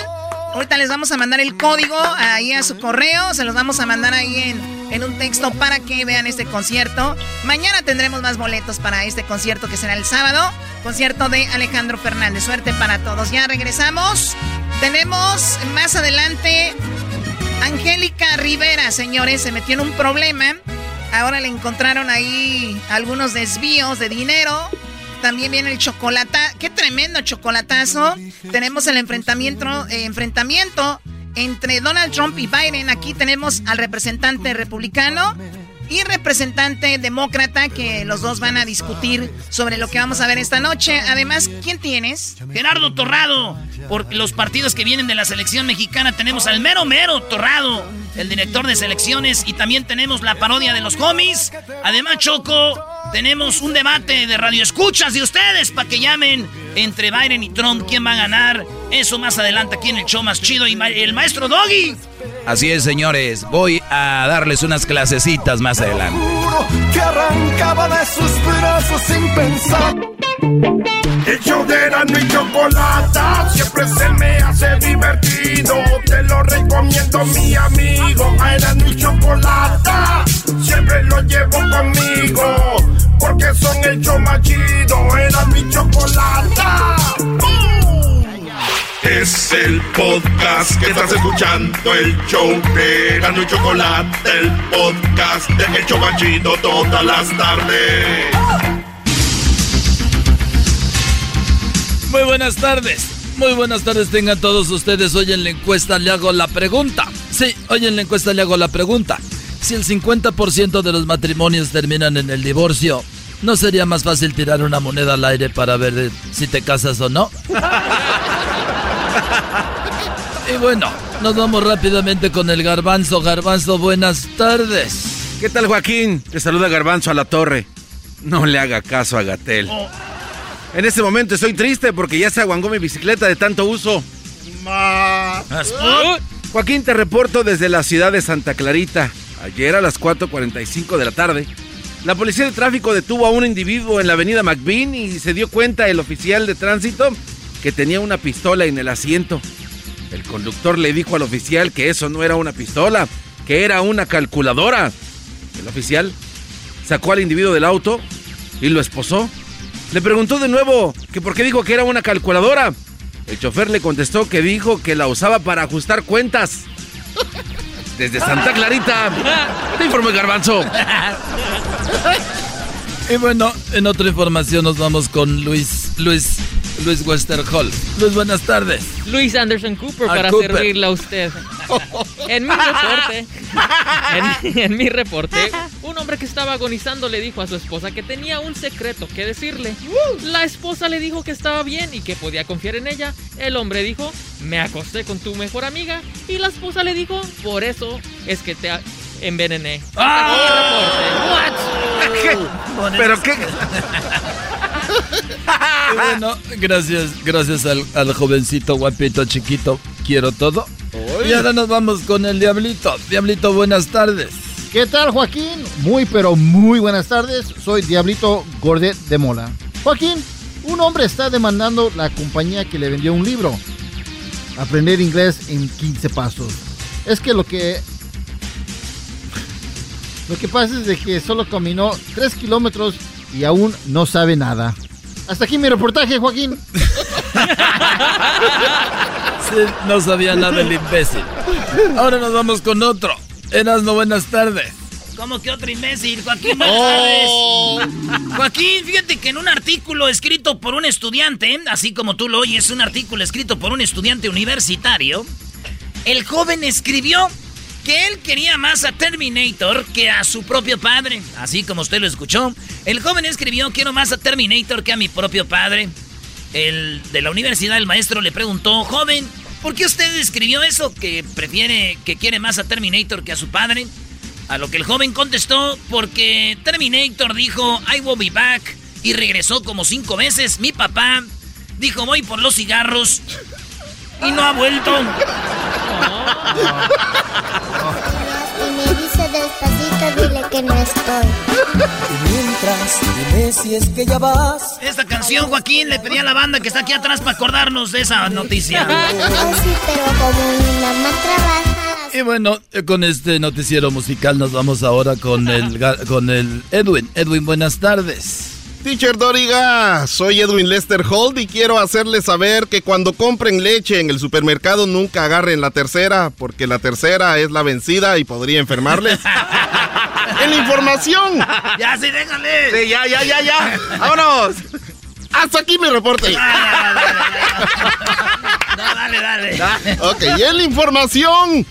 Ahorita les vamos a mandar el código ahí a su correo. Se los vamos a mandar ahí en, en un texto para que vean este concierto. Mañana tendremos más boletos para este concierto que será el sábado. Concierto de Alejandro Fernández. Suerte para todos. Ya regresamos. Tenemos más adelante Angélica Rivera, señores. Se metió en un problema. Ahora le encontraron ahí algunos desvíos de dinero también viene el chocolate. Qué tremendo chocolatazo. Tenemos el enfrentamiento, eh, enfrentamiento entre Donald Trump y Biden. Aquí tenemos al representante republicano y representante demócrata que los dos van a discutir sobre lo que vamos a ver esta noche. Además, ¿quién tienes? Gerardo Torrado. Por los partidos que vienen de la selección mexicana tenemos al mero mero Torrado, el director de selecciones y también tenemos la parodia de los homies. Además, Choco, tenemos un debate de radioescuchas de ustedes para que llamen entre Biden y Trump quién va a ganar. Eso más adelante aquí en el show más chido y el maestro Doggy. Así es, señores. Voy a darles unas clasecitas más adelante. Que arrancaba de sus brazos sin pensar. El show de y Chocolata siempre se me hace divertido. Te lo recomiendo, mi amigo. A mi Chocolata siempre lo llevo conmigo. Porque son el show más chido. Era mi Chocolata. Es el podcast que estás escuchando, el show de y Chocolate, el podcast de El Chocachito todas las tardes. Muy buenas tardes. Muy buenas tardes tengan todos ustedes. Hoy en la encuesta le hago la pregunta. Sí, hoy en la encuesta le hago la pregunta. Si el 50% de los matrimonios terminan en el divorcio, ¿no sería más fácil tirar una moneda al aire para ver si te casas o no? y bueno, nos vamos rápidamente con el garbanzo. Garbanzo, buenas tardes. ¿Qué tal, Joaquín? Te saluda Garbanzo a la torre. No le haga caso a Gatel. Oh. En este momento estoy triste porque ya se aguangó mi bicicleta de tanto uso. Joaquín, te reporto desde la ciudad de Santa Clarita. Ayer a las 4.45 de la tarde, la policía de tráfico detuvo a un individuo en la avenida McBean y se dio cuenta el oficial de tránsito que tenía una pistola en el asiento. El conductor le dijo al oficial que eso no era una pistola, que era una calculadora. El oficial sacó al individuo del auto y lo esposó. Le preguntó de nuevo que por qué dijo que era una calculadora. El chofer le contestó que dijo que la usaba para ajustar cuentas. Desde Santa Clarita, te informo Garbanzo. Y bueno, en otra información nos vamos con Luis, Luis, Luis Westerhall. Luis, buenas tardes. Luis Anderson Cooper para servirle a usted. En mi reporte, en, en, mi reporte, un hombre que estaba agonizando le dijo a su esposa que tenía un secreto que decirle. La esposa le dijo que estaba bien y que podía confiar en ella. El hombre dijo, me acosté con tu mejor amiga. Y la esposa le dijo, por eso es que te envenené. ¡Ah! What? ¿Pero qué? Bueno, gracias, gracias al, al, jovencito guapito chiquito. Quiero todo. Y ahora nos vamos con el Diablito. Diablito, buenas tardes. ¿Qué tal, Joaquín? Muy, pero muy buenas tardes. Soy Diablito Gordet de Mola. Joaquín, un hombre está demandando la compañía que le vendió un libro. Aprender inglés en 15 pasos. Es que lo que lo que pasa es de que solo caminó 3 kilómetros y aún no sabe nada. Hasta aquí mi reportaje, Joaquín. sí, no sabía nada el imbécil. Ahora nos vamos con otro. Erasno, buenas tardes. ¿Cómo que otro imbécil? Joaquín, buenas tardes. Oh. Joaquín, fíjate que en un artículo escrito por un estudiante, así como tú lo oyes, un artículo escrito por un estudiante universitario, el joven escribió que él quería más a Terminator que a su propio padre. Así como usted lo escuchó. El joven escribió, quiero más a Terminator que a mi propio padre. El de la universidad, el maestro le preguntó, joven, ¿por qué usted escribió eso? Que prefiere, que quiere más a Terminator que a su padre. A lo que el joven contestó, porque Terminator dijo, I will be back. Y regresó como cinco veces. Mi papá dijo, voy por los cigarros. Y no ha vuelto. Que no estoy. Mientras, si es que ya vas. Esta canción, Joaquín, le pedí a la banda que está aquí atrás para acordarnos de esa noticia. Y bueno, con este noticiero musical nos vamos ahora con el, con el Edwin. Edwin, buenas tardes. Teacher Doriga, soy Edwin Lester Holt y quiero hacerles saber que cuando compren leche en el supermercado nunca agarren la tercera, porque la tercera es la vencida y podría enfermarles. ¡En la información! ¡Ya, sí, déjale! Sí, ya, ya, ya, ya. ¡Vámonos! Hasta aquí mi reporte. No, dale, dale. Ok, y en la información.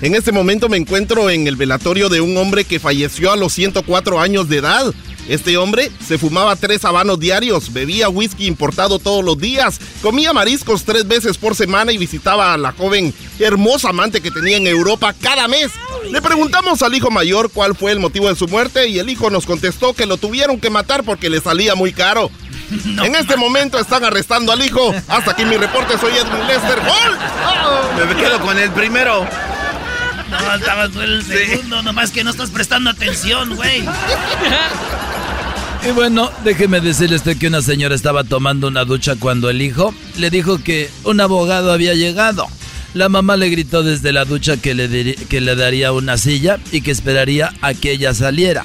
En este momento me encuentro en el velatorio de un hombre que falleció a los 104 años de edad. Este hombre se fumaba tres habanos diarios, bebía whisky importado todos los días, comía mariscos tres veces por semana y visitaba a la joven hermosa amante que tenía en Europa cada mes. Le preguntamos al hijo mayor cuál fue el motivo de su muerte y el hijo nos contestó que lo tuvieron que matar porque le salía muy caro. No, en este momento están arrestando al hijo. Hasta aquí mi reporte, soy Edwin Lester. Oh. Me quedo con el primero. No, estabas tú el segundo, sí. nomás que no estás prestando atención, güey. Y bueno, déjeme decirle usted que una señora estaba tomando una ducha cuando el hijo le dijo que un abogado había llegado. La mamá le gritó desde la ducha que le, que le daría una silla y que esperaría a que ella saliera.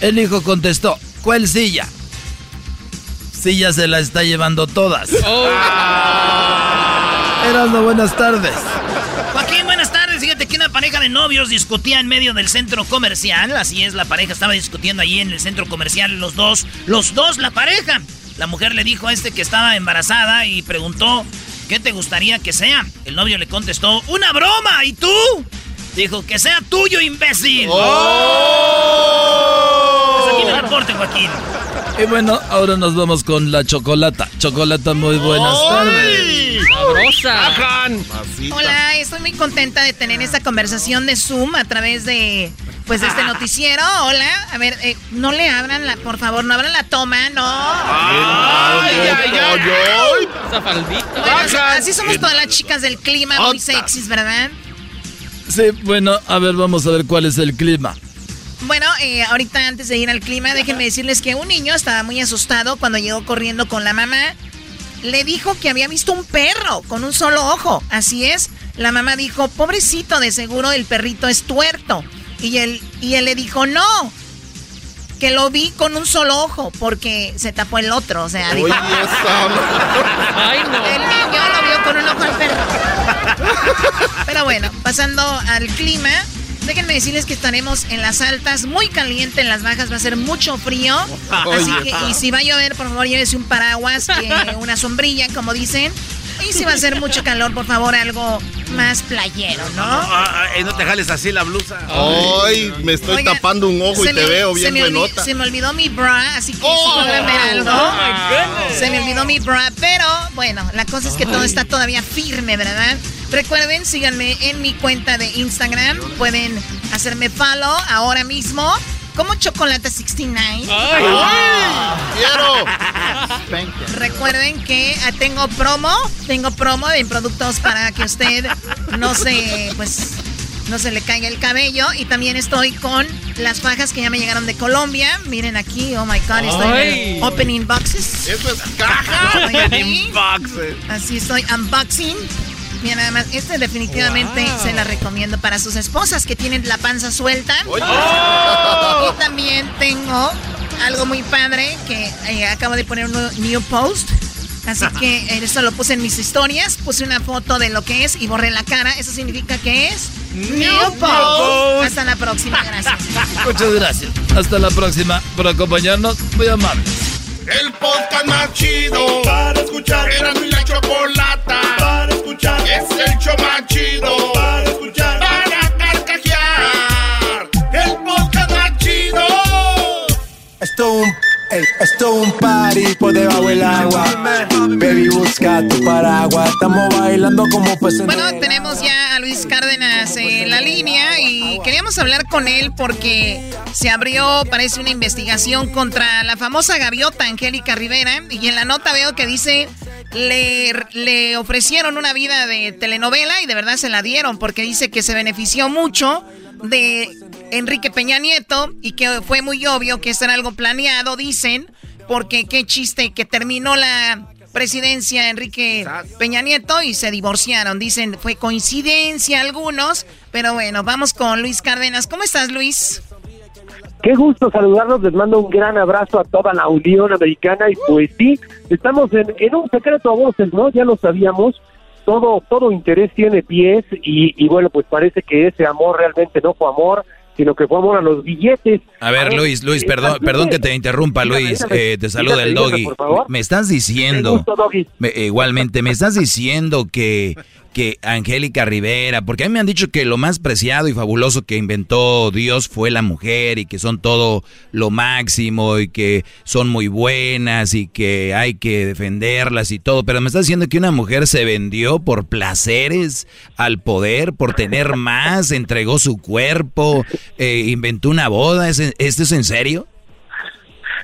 El hijo contestó, ¿cuál silla? Silla se la está llevando todas. Oh. Erasmo, buenas tardes. De novios discutía en medio del centro comercial. Así es, la pareja estaba discutiendo allí en el centro comercial, los dos, los dos, la pareja. La mujer le dijo a este que estaba embarazada y preguntó, ¿qué te gustaría que sea? El novio le contestó, una broma. ¿Y tú? Dijo, que sea tuyo, imbécil. Oh. Es aquí reporte, Joaquín. Y bueno, ahora nos vamos con la chocolata. Chocolata, muy buenas ¡Ay! tardes. Sabrosa. Hola, estoy muy contenta de tener esta conversación de Zoom a través de pues de este noticiero. Hola, a ver, eh, no le abran la, por favor, no abran la toma, no. Ay, ay, ay, ay. Esa faldita. Bueno, así somos todas las chicas del clima, muy sexys, ¿verdad? Sí, bueno, a ver, vamos a ver cuál es el clima. Bueno, eh, ahorita antes de ir al clima, déjenme decirles que un niño estaba muy asustado cuando llegó corriendo con la mamá. Le dijo que había visto un perro con un solo ojo. Así es. La mamá dijo, pobrecito, de seguro el perrito es tuerto. Y él, y él le dijo, no, que lo vi con un solo ojo porque se tapó el otro. O sea, dijo, Ay, no. el niño lo vio con un ojo al perro. Pero bueno, pasando al clima. Déjenme decirles que estaremos en las altas, muy caliente en las bajas, va a ser mucho frío. Así que, y si va a llover, por favor, llévese un paraguas, una sombrilla, como dicen. Y si va a ser mucho calor, por favor, algo más playero, ¿no? No, ah, ah, no te jales así la blusa. Ay, me estoy tapando un ojo y te veo bien buenota. Se me olvidó mi bra, así que oh, si ver algo. Oh se me olvidó mi bra, pero bueno, la cosa es que todo está todavía firme, ¿verdad? Recuerden, síganme en mi cuenta de Instagram. Pueden hacerme follow ahora mismo. Como Chocolate 69. ¡Quiero! Recuerden que ah, tengo promo. Tengo promo de productos para que usted no se, pues, no se le caiga el cabello. Y también estoy con las fajas que ya me llegaron de Colombia. Miren aquí, oh my god, estoy en opening boxes. Eso es caja. Opening boxes. Así estoy unboxing. Mira, nada más, este definitivamente se la recomiendo para sus esposas que tienen la panza suelta. Y también tengo algo muy padre que eh, acabo de poner un new post. Así que esto lo puse en mis historias, puse una foto de lo que es y borré la cara. Eso significa que es New Post. Hasta la próxima, gracias. Muchas gracias. Hasta la próxima por acompañarnos. Muy amables. El podcast más chido para escuchar. Era mi la chocolata es el show más chido. Para escuchar. Para carcajear. El podcast más chido. Esto un, esto un party por debajo del agua. Baby, busca tu paraguas. Estamos bailando como peces. Bueno, tenemos ya a Luis Cárdenas la línea y queríamos hablar con él porque se abrió, parece, una investigación contra la famosa gaviota Angélica Rivera. Y en la nota veo que dice le, le ofrecieron una vida de telenovela y de verdad se la dieron porque dice que se benefició mucho de Enrique Peña Nieto y que fue muy obvio que esto era algo planeado, dicen, porque qué chiste que terminó la presidencia Enrique Peña Nieto y se divorciaron. Dicen, fue coincidencia algunos, pero bueno, vamos con Luis Cárdenas. ¿Cómo estás, Luis? Qué gusto saludarlos, les mando un gran abrazo a toda la Unión Americana y pues sí, estamos en, un secreto a voces, ¿no? Ya lo sabíamos, todo, todo interés tiene pies y, y bueno, pues parece que ese amor realmente no fue amor, sino que fue amor a los billetes. A ver, Luis, Luis, perdón, perdón que te interrumpa, Luis, eh, te saluda el doggy. Me estás diciendo, igualmente, me estás diciendo que que Angélica Rivera, porque a mí me han dicho que lo más preciado y fabuloso que inventó Dios fue la mujer y que son todo lo máximo y que son muy buenas y que hay que defenderlas y todo, pero me está diciendo que una mujer se vendió por placeres al poder, por tener más, entregó su cuerpo, eh, inventó una boda, ¿esto es en serio?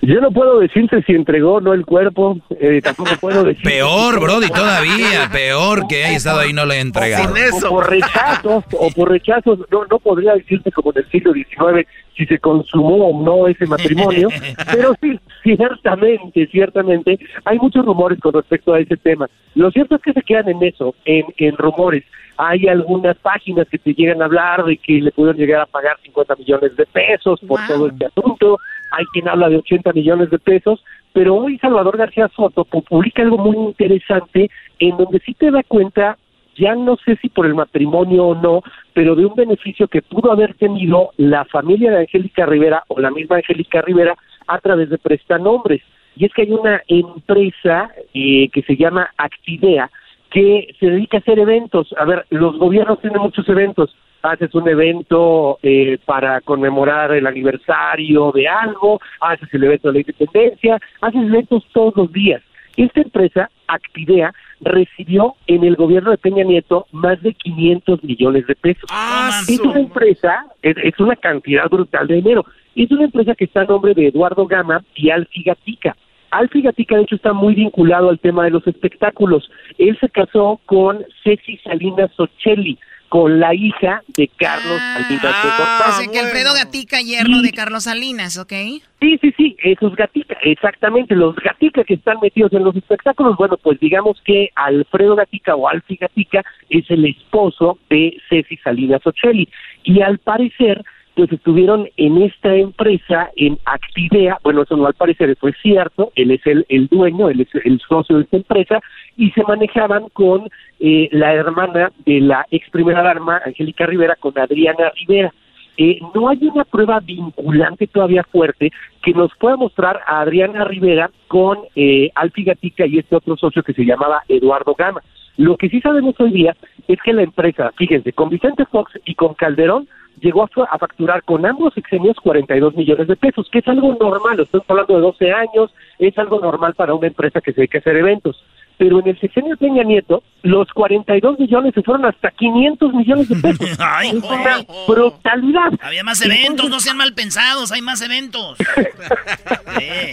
Yo no puedo decirte si entregó o no el cuerpo, eh, tampoco puedo decir... Peor, Brody, todavía, peor que haya estado ahí no le entregado. O, por rechazos, o por rechazos, no, no podría decirte como en el siglo XIX si se consumó o no ese matrimonio, pero sí, ciertamente, ciertamente, hay muchos rumores con respecto a ese tema. Lo cierto es que se quedan en eso, en, en rumores. Hay algunas páginas que te llegan a hablar de que le pudieron llegar a pagar 50 millones de pesos por todo este asunto hay quien habla de 80 millones de pesos, pero hoy Salvador García Soto publica algo muy interesante en donde sí te da cuenta, ya no sé si por el matrimonio o no, pero de un beneficio que pudo haber tenido la familia de Angélica Rivera o la misma Angélica Rivera a través de prestanombres. Y es que hay una empresa eh, que se llama Actidea que se dedica a hacer eventos. A ver, los gobiernos tienen muchos eventos, haces un evento eh, para conmemorar el aniversario de algo, haces el evento de la independencia, haces eventos todos los días. Esta empresa, Actidea, recibió en el gobierno de Peña Nieto más de 500 millones de pesos. Ah, es una empresa, es, una cantidad brutal de dinero. Es una empresa que está a nombre de Eduardo Gama y Alfi Gatica. Alfi Gatica, de hecho, está muy vinculado al tema de los espectáculos. Él se casó con Ceci Salinas Ocelli, con la hija de Carlos ah, Salinas de Gortari. que Alfredo Gatica, yerno de Carlos Salinas, ¿ok? Sí, sí, sí, esos Gatica, exactamente, los Gatica que están metidos en los espectáculos, bueno, pues digamos que Alfredo Gatica o Alfi Gatica es el esposo de Ceci Salinas Ocelli, y al parecer pues estuvieron en esta empresa, en Activea, bueno, eso no al parecer fue cierto, él es el, el dueño, él es el socio de esta empresa, y se manejaban con eh, la hermana de la ex primera dama, Angélica Rivera, con Adriana Rivera. eh, no hay una prueba vinculante todavía fuerte que nos pueda mostrar a Adriana Rivera con eh, Alpi Gatica y este otro socio que se llamaba Eduardo Gama. Lo que sí sabemos hoy día es que la empresa, fíjense, con Vicente Fox y con Calderón, llegó a, facturar con ambos exenios 42 millones de pesos, que es algo normal, estamos hablando de 12 años, es algo normal para una empresa que se dedica a hacer eventos pero en el sexenio Peña Nieto, los 42 millones se fueron hasta 500 millones de pesos. Ay, es una brutalidad. Había más eventos, no sean mal pensados, hay más eventos.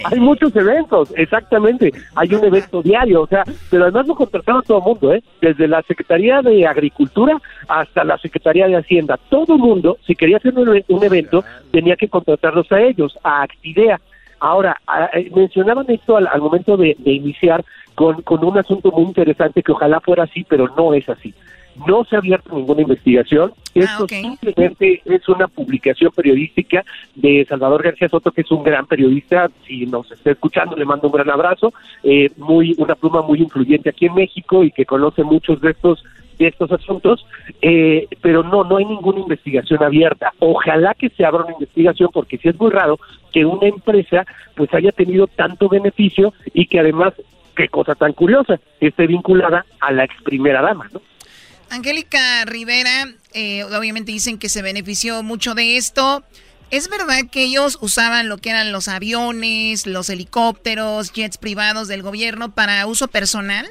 Hay muchos eventos, exactamente. Hay un evento diario, o sea, pero además lo contrataron todo el mundo, ¿eh? Desde la Secretaría de Agricultura hasta la Secretaría de Hacienda. Todo el mundo, si quería hacer un, evento, tenía que contratarlos a ellos, a Actidea. Ahora, eh, mencionaban esto al, momento de, iniciar con, con un asunto muy interesante que ojalá fuera así, pero no es así. No se ha abierto ninguna investigación. Ah, esto simplemente es una publicación periodística de Salvador García Soto, que es un gran periodista. Si nos está escuchando, le mando un gran abrazo. Eh, muy Una pluma muy influyente aquí en México y que conoce muchos de estos de estos asuntos, eh, pero no, no hay ninguna investigación abierta. Ojalá que se abra una investigación, porque sí es muy raro que una empresa pues haya tenido tanto beneficio y que además, qué cosa tan curiosa, esté vinculada a la ex primera dama, ¿no? Angélica Rivera, eh, obviamente dicen que se benefició mucho de esto. ¿Es verdad que ellos usaban lo que eran los aviones, los helicópteros, jets privados del gobierno para uso personal?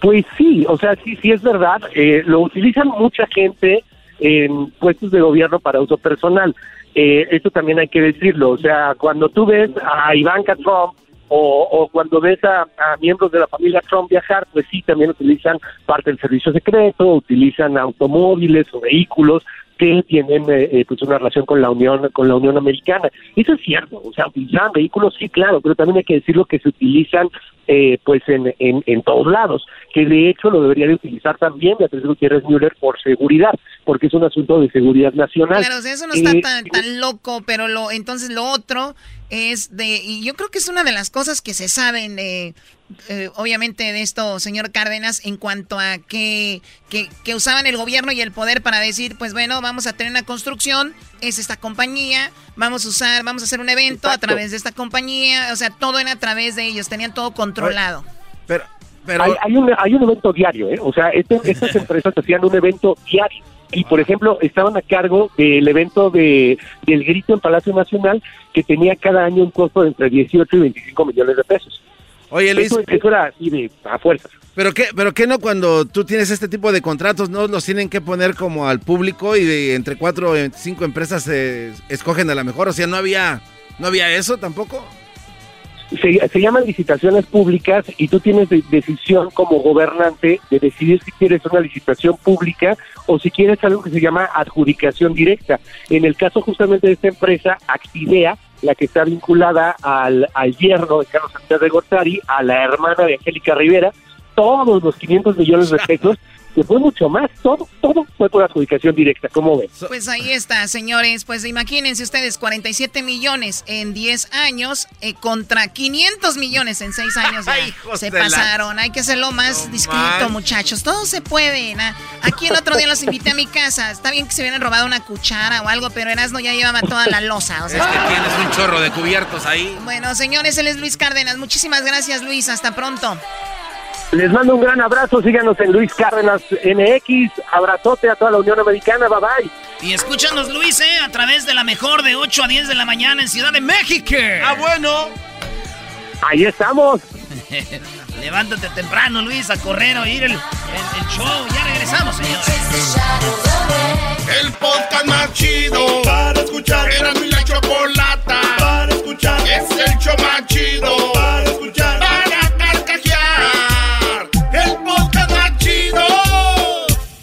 Pues sí, o sea, sí, sí es verdad. Eh, lo utilizan mucha gente en puestos de gobierno para uso personal. Eh, eso también hay que decirlo. O sea, cuando tú ves a Ivanka Trump o, o cuando ves a, miembros de la familia Trump viajar, pues sí, también utilizan parte del servicio secreto, utilizan automóviles o vehículos que tienen eh, eh, pues una relación con la Unión con la Unión Americana. Eso es cierto, o sea, utilizan vehículos, sí, claro, pero también hay que decirlo que se utilizan eh, pues en, en, en, todos lados, que de hecho lo debería de utilizar también Beatriz Gutiérrez Müller por seguridad, porque es un asunto de seguridad nacional. Claro, eso no está tan, tan loco, pero lo entonces lo otro es de, y yo creo que es una de las cosas que se saben, eh, eh, obviamente, de esto, señor Cárdenas, en cuanto a que, que, que, usaban el gobierno y el poder para decir, pues bueno, vamos a tener una construcción, es esta compañía, vamos a usar, vamos a hacer un evento a través de esta compañía, o sea, todo era a través de ellos, tenían todo controlado. Pero, pero... Hay, hay, un, hay un evento diario, ¿eh? O sea, este, estas empresas hacían un evento diario y por ejemplo estaban a cargo del evento de del grito en Palacio Nacional que tenía cada año un costo de entre 18 y 25 millones de pesos. Oye Luis, eso, era así de a fuerzas. Pero qué, pero qué no cuando tú tienes este tipo de contratos no los tienen que poner como al público y de entre cuatro o cinco empresas se escogen a la mejor, o sea no había no había eso tampoco se, llaman licitaciones públicas y tú tienes decisión como gobernante de decidir si quieres una licitación pública o si quieres algo que se llama adjudicación directa. En el caso justamente de esta empresa, Actidea, la que está vinculada al, al yerno de Carlos Sánchez de Gortari, a la hermana de Angélica Rivera, todos los 500 millones de pesos que fue mucho más, todo, todo fue por adjudicación directa, ¿cómo ven? Pues ahí está, señores, pues imagínense ustedes, 47 millones en 10 años eh, contra 500 millones en 6 años. se pasaron, hay que hacerlo más discreto, muchachos, todo se puede. ¿no? Aquí el otro día los invité a mi casa, está bien que se hubieran robado una cuchara o algo, pero Erasmo ya llevaba toda la losa. O sea, es que tienes un chorro de cubiertos ahí. Bueno, señores, él es Luis Cárdenas, muchísimas gracias Luis, hasta pronto. Les mando un gran abrazo, síganos en Luis Cárdenas MX, abrazote a toda la Unión Americana, bye bye. Y escúchanos Luis, eh, a través de la mejor de 8 a 10 de la mañana en Ciudad de México. Ah, bueno. Ahí estamos. Levántate temprano, Luis, a correr, a oír el, el, show. Ya regresamos, señores. El podcast más chido para escuchar. Era mi la chocolata para escuchar. Es el show más chido para escuchar.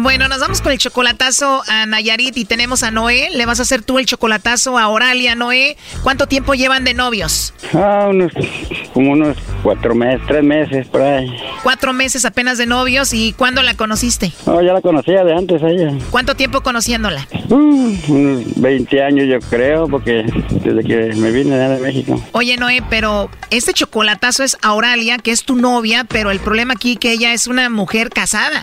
Bueno, nos vamos con el chocolatazo a Nayarit y tenemos a Noé. Le vas a hacer tú el chocolatazo a Oralia, Noé. ¿Cuánto tiempo llevan de novios? Ah, unos, como unos cuatro meses, tres meses por ahí. Cuatro meses apenas de novios. ¿Y cuándo la conociste? No, ya la conocía de antes a ella. ¿Cuánto tiempo conociéndola? Uh, unos 20 años yo creo, porque desde que me vine de México. Oye, Noé, pero este chocolatazo es a Oralia, que es tu novia, pero el problema aquí que ella es una mujer casada.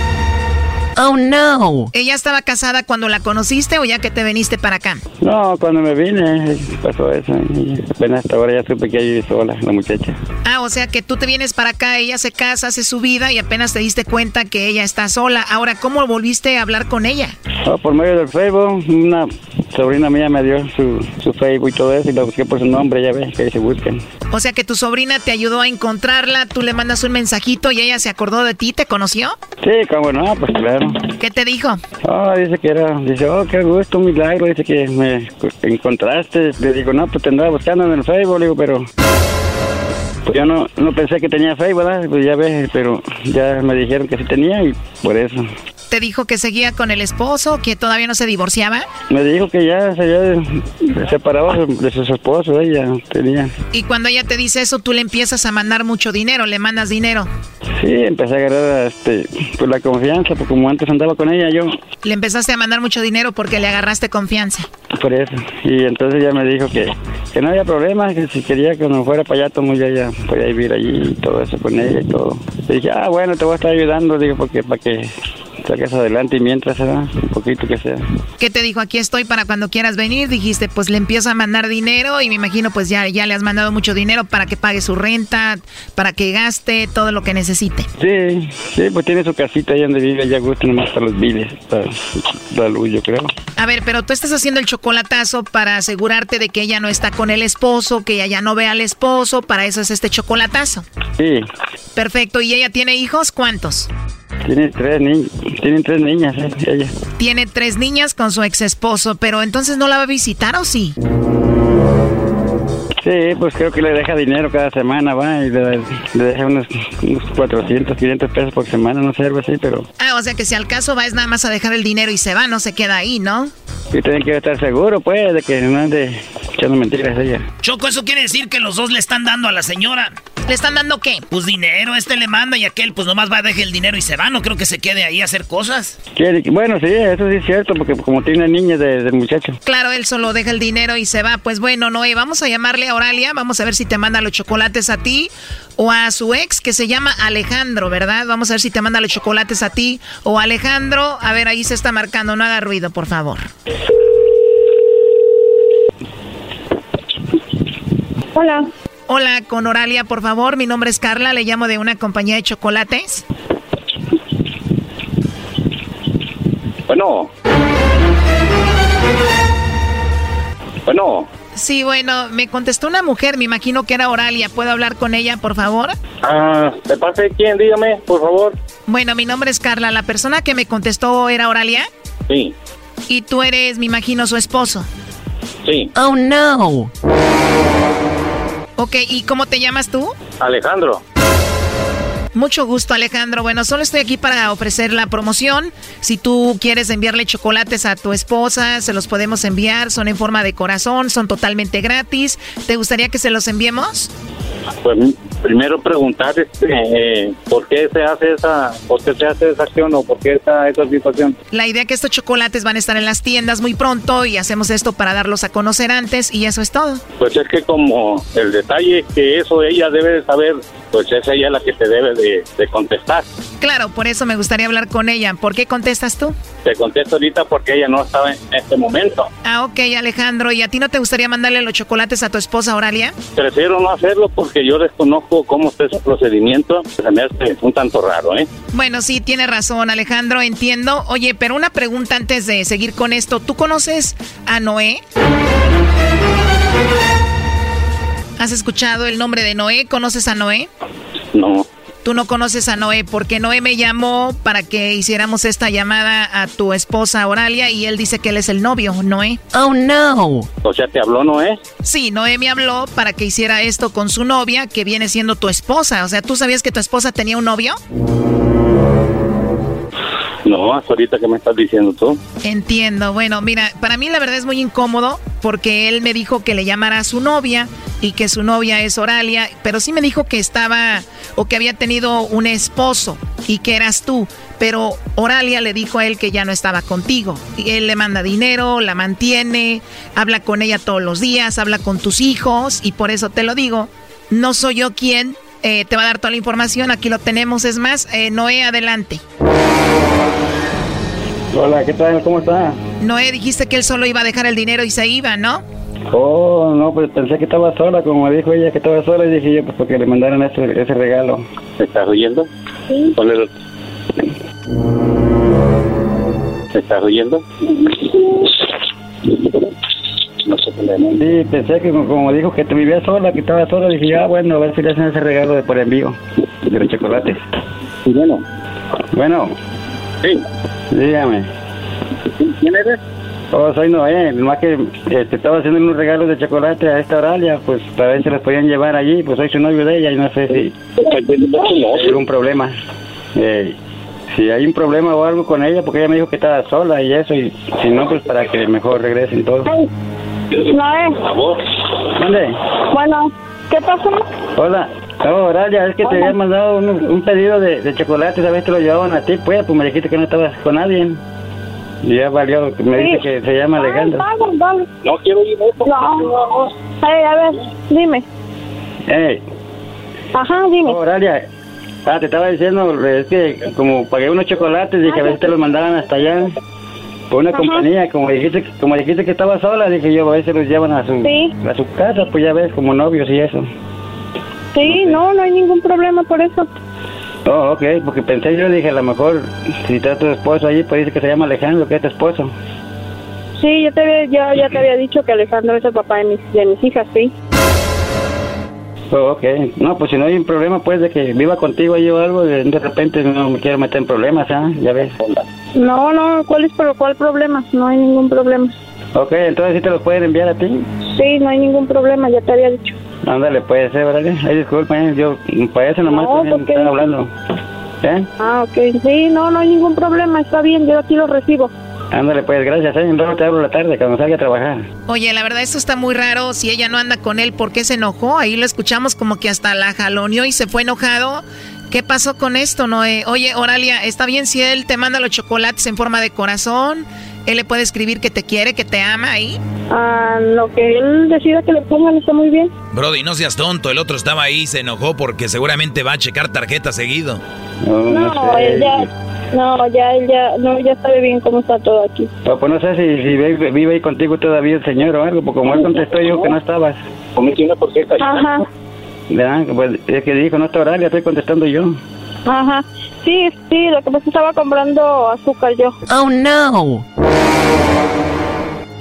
Oh no. ¿Ella estaba casada cuando la conociste o ya que te viniste para acá? No, cuando me vine pasó eso. Y apenas hasta ahora ya supe que ella vive sola, la muchacha. Ah, o sea que tú te vienes para acá, ella se casa, hace su vida y apenas te diste cuenta que ella está sola. Ahora, ¿cómo volviste a hablar con ella? Oh, por medio del Facebook, una sobrina mía me dio su, su Facebook y todo eso y la busqué por su nombre, ya ves, que ahí se buscan. O sea que tu sobrina te ayudó a encontrarla, tú le mandas un mensajito y ella se acordó de ti, ¿te conoció? Sí, cómo no, pues claro. ¿Qué te dijo? Ah, dice que era, dice, oh, qué gusto, un milagro, dice que me encontraste. Le digo, no, pues te andaba buscando en el Facebook, le digo, pero pues yo no, no pensé que tenía Facebook, ¿verdad? Pues ya ves, pero ya me dijeron que sí tenía y por eso te dijo que seguía con el esposo, que todavía no se divorciaba? Me dijo que ya se había separado de su esposo, ella tenía. Y cuando ella te dice eso, tú le empiezas a mandar mucho dinero, le mandas dinero. Sí, empecé a agarrar este, pues la confianza, porque como antes andaba con ella yo. Le empezaste a mandar mucho dinero porque le agarraste confianza. Por eso. Y entonces ella me dijo que, que no había problema, que si quería que no fuera para allá, ya, ya podía vivir allí y todo eso con ella y todo. Y dije, ah, bueno, te voy a estar ayudando, digo, porque para que sacas adelante y mientras se un poquito que sea. ¿Qué te dijo? Aquí estoy para cuando quieras venir. Dijiste, pues le empiezo a mandar dinero y me imagino pues ya, ya le has mandado mucho dinero para que pague su renta, para que gaste todo lo que necesite. Sí, sí, pues tiene su casita ahí donde vive, ya gusta nomás para los biles, para la luz, yo creo. A ver, pero tú estás haciendo el chocolatazo para asegurarte de que ella no está con el esposo, que ella ya no ve al esposo, para eso es este chocolatazo. Sí. Perfecto, ¿y ella tiene hijos? ¿Cuántos? Tiene tres, ni tiene tres niñas, eh, ella. Tiene tres niñas con su ex esposo, pero entonces no la va a visitar o sí? Sí, pues creo que le deja dinero cada semana, va, y le, deja unos, unos, 400, 500 pesos por semana, no sé, algo así, pero... Ah, o sea que si al caso va es nada más a dejar el dinero y se va, no se queda ahí, ¿no? Sí, tienen que estar seguro, pues, de que no ande echando mentiras ella. Choco, eso quiere decir que los dos le están dando a la señora. ¿Le están dando qué? Pues dinero, este le manda y aquel pues nomás va a dejar el dinero y se va, no creo que se quede ahí a hacer cosas. Bueno, sí, eso sí es cierto, porque como tiene niña de, de muchacho. Claro, él solo deja el dinero y se va. Pues bueno, Noé, vamos a llamarle a Oralia, vamos a ver si te manda los chocolates a ti o a su ex que se llama Alejandro, ¿verdad? Vamos a ver si te manda los chocolates a ti o a Alejandro. A ver, ahí se está marcando, no haga ruido, por favor. Hola. Hola, con Oralia, por favor. Mi nombre es Carla, le llamo de una compañía de chocolates. Bueno. Bueno. Sí, bueno, me contestó una mujer, me imagino que era Oralia. ¿Puedo hablar con ella, por favor? Ah, ¿de parte de quién? Dígame, por favor. Bueno, mi nombre es Carla. ¿La persona que me contestó era Oralia? Sí. Y tú eres, me imagino, su esposo. Sí. Oh, no. Ok, ¿y cómo te llamas tú? Alejandro. Mucho gusto, Alejandro. Bueno, solo estoy aquí para ofrecer la promoción. Si tú quieres enviarle chocolates a tu esposa, se los podemos enviar. Son en forma de corazón, son totalmente gratis. ¿Te gustaría que se los enviemos? Pues primero preguntar este, eh, por qué se hace esa, por qué se hace esa acción o por qué esa, esa situación. La idea es que estos chocolates van a estar en las tiendas muy pronto y hacemos esto para darlos a conocer antes y eso es todo. Pues es que como el detalle que eso ella debe de saber, pues es ella la que te debe de, de contestar. Claro, por eso me gustaría hablar con ella. ¿Por qué contestas tú? Te contesto ahorita porque ella no estaba en este momento. Ah, ok, Alejandro. ¿Y a ti no te gustaría mandarle los chocolates a tu esposa Oralia? Prefiero no hacerlo porque yo desconozco cómo está ese procedimiento. Se me hace un tanto raro, ¿eh? Bueno, sí, tiene razón, Alejandro, entiendo. Oye, pero una pregunta antes de seguir con esto. ¿Tú conoces a Noé? ¿Has escuchado el nombre de Noé? ¿Conoces a Noé? No. Tú no conoces a Noé porque Noé me llamó para que hiciéramos esta llamada a tu esposa Oralia y él dice que él es el novio, Noé. Oh no. O sea, ¿te habló Noé? Sí, Noé me habló para que hiciera esto con su novia que viene siendo tu esposa. O sea, ¿tú sabías que tu esposa tenía un novio? No, hasta ahorita que me estás diciendo tú. Entiendo. Bueno, mira, para mí la verdad es muy incómodo porque él me dijo que le llamara a su novia y que su novia es Oralia, pero sí me dijo que estaba o que había tenido un esposo y que eras tú. Pero Oralia le dijo a él que ya no estaba contigo. Y él le manda dinero, la mantiene, habla con ella todos los días, habla con tus hijos y por eso te lo digo. No soy yo quien eh, te va a dar toda la información. Aquí lo tenemos. Es más, eh, Noé, adelante. Hola, ¿qué tal? ¿Cómo está? Noé, dijiste que él solo iba a dejar el dinero y se iba, ¿no? Oh, no, pues pensé que estaba sola, como me dijo ella que estaba sola, y dije yo, pues porque le mandaron ese, ese regalo. ¿Se estás oyendo? Sí. Ponle ¿Se estás oyendo? No sé qué Sí, pensé que como dijo que te vivía sola, que estaba sola, dije, ah, bueno, a ver si le hacen ese regalo de por envío, de los chocolates. Sí, bueno. Bueno. Sí. Dígame. ¿Quién eres? Oh, soy Noé, más que este, estaba haciendo unos regalos de chocolate a esta Oralia, pues para ver si los podían llevar allí, pues soy su novio de ella y no sé si hay algún problema. Eh, si hay un problema o algo con ella, porque ella me dijo que estaba sola y eso, y si no, pues para que mejor regresen todos. Noé. ¿Dónde? Bueno, ¿qué pasó? Hola. No, Oralia, es que te había mandado un, un pedido de, de chocolate, ¿sabes? Te lo llevaban a ti, pues, pues me dijiste que no estabas con alguien. Y ya valió, me dice que se llama Alejandro. No quiero ir eso. No. Hey, a ver, dime. Hey. Ajá, dime. Oh, Oralia, ah, te estaba diciendo, es que como pagué unos chocolates, dije a ver si te los mandaban hasta allá. Por una compañía, como dijiste, como dijiste que estaba sola, dije yo, a ver si los llevan a su, a su casa, pues ya ves, como novios y eso. Sí, no, no hay ningún problema por eso. Oh, ok, porque pensé yo, dije, a lo mejor si está tu esposo allí, pues dice que se llama Alejandro, que es tu esposo. Sí, yo te había, ya, ya te había dicho que Alejandro es el papá de mis, de mis hijas, sí. Oh, ok, no, pues si no hay un problema, pues de que viva contigo allí o algo, de, de repente no me quiero meter en problemas, ¿ah? Ya ves. No, no, ¿cuál es por cuál problema? No hay ningún problema. Ok, entonces sí te los pueden enviar a ti. Sí, no hay ningún problema, ya te había dicho. Ándale, puede ser, ¿verdad? Ay, disculpa, eh, yo para eso nomás No, también porque- están hablando. ¿Eh? Ah, ok, sí, no, no hay ningún problema, está bien, yo aquí lo recibo. Ándale, pues gracias, ¿eh? Luego te hablo la tarde cuando salga a trabajar. Oye, la verdad esto está muy raro. Si ella no anda con él, ¿por qué se enojó? Ahí lo escuchamos como que hasta la jaloneó y se fue enojado. ¿Qué pasó con esto, Noé? Oye, Oralia, ¿está bien si él te manda los chocolates en forma de corazón? Él le puede escribir que te quiere, que te ama ahí. Ah, lo que él decida que le pongan está muy bien. Brody, no seas tonto, el otro estaba ahí y se enojó porque seguramente va a checar tarjeta seguido. No, él ya, no, ya, él ya, no, ya sabe bien cómo está todo aquí. Pues, pues no sé si, si vive, vive ahí contigo todavía el señor o algo, porque como él contestó dijo que no estabas. una porqueta. Ajá, ¿Verdad? Pues es que dijo, no está Oralia, estoy contestando yo. ajá. Sí, sí, lo que pasa es que estaba comprando azúcar yo. Oh, no.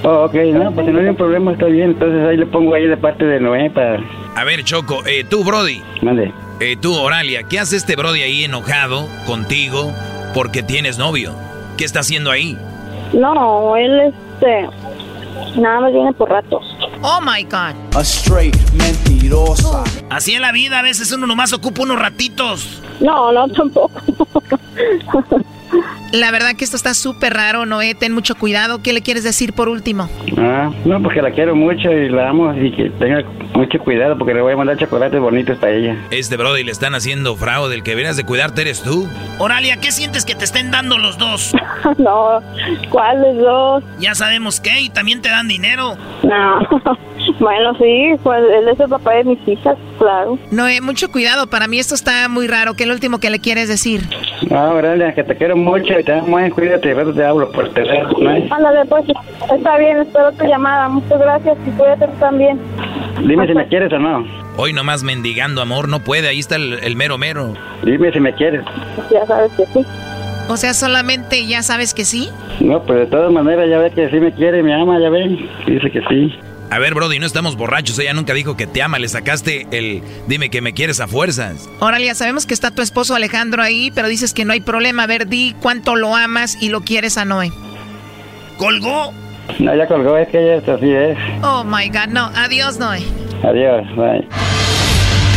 Oh, ok, no, pues si no hay un problema, está bien. Entonces ahí le pongo ahí de parte de Noé para... A ver, Choco, eh, tú, Brody. Mande. Eh, tú, Oralia, ¿qué hace este Brody ahí enojado contigo porque tienes novio? ¿Qué está haciendo ahí? No, él, este, nada más viene por ratos. Oh my God. A straight mentirosa. Así en la vida, a veces uno nomás ocupa unos ratitos. No, no, tampoco. La verdad que esto está súper raro, Noé. Ten mucho cuidado. ¿Qué le quieres decir por último? Ah, no, porque la quiero mucho y la amo y que tenga mucho cuidado porque le voy a mandar chocolates bonitos para ella. Este Brody le están haciendo fraude, el que vienes de cuidarte eres tú. Oralia, ¿qué sientes que te estén dando los dos? no, ¿cuáles dos? Ya sabemos que, y también te dan dinero. No, bueno, sí, pues él es el papá de mis hijas, claro. Noé, mucho cuidado. Para mí esto está muy raro. ¿Qué es lo último que le quieres decir? Ah, Oralia, que te quiero mucho y te amo, eh, cuídate, rato te hablo por teléfono, ¿no? Ándale, pues, está bien, espero tu llamada. Muchas gracias y cuídate también. Dime si me quieres o no. Hoy nomás mendigando amor, no puede, ahí está el, el mero mero. Dime si me quieres. Ya sabes que sí. O sea, solamente ya sabes que sí. No, pues de todas maneras ya ve que sí me quiere, me ama, ya ve. Dice que sí. A ver, Brody, no estamos borrachos, ella nunca dijo que te ama, le sacaste el dime que me quieres a fuerzas. Oralia, sabemos que está tu esposo Alejandro ahí, pero dices que no hay problema. A ver, di cuánto lo amas y lo quieres a Noé. ¿Colgó? No, ya colgó, es que ella es así es. Oh my God, no. Adiós, Noé. Adiós, bye.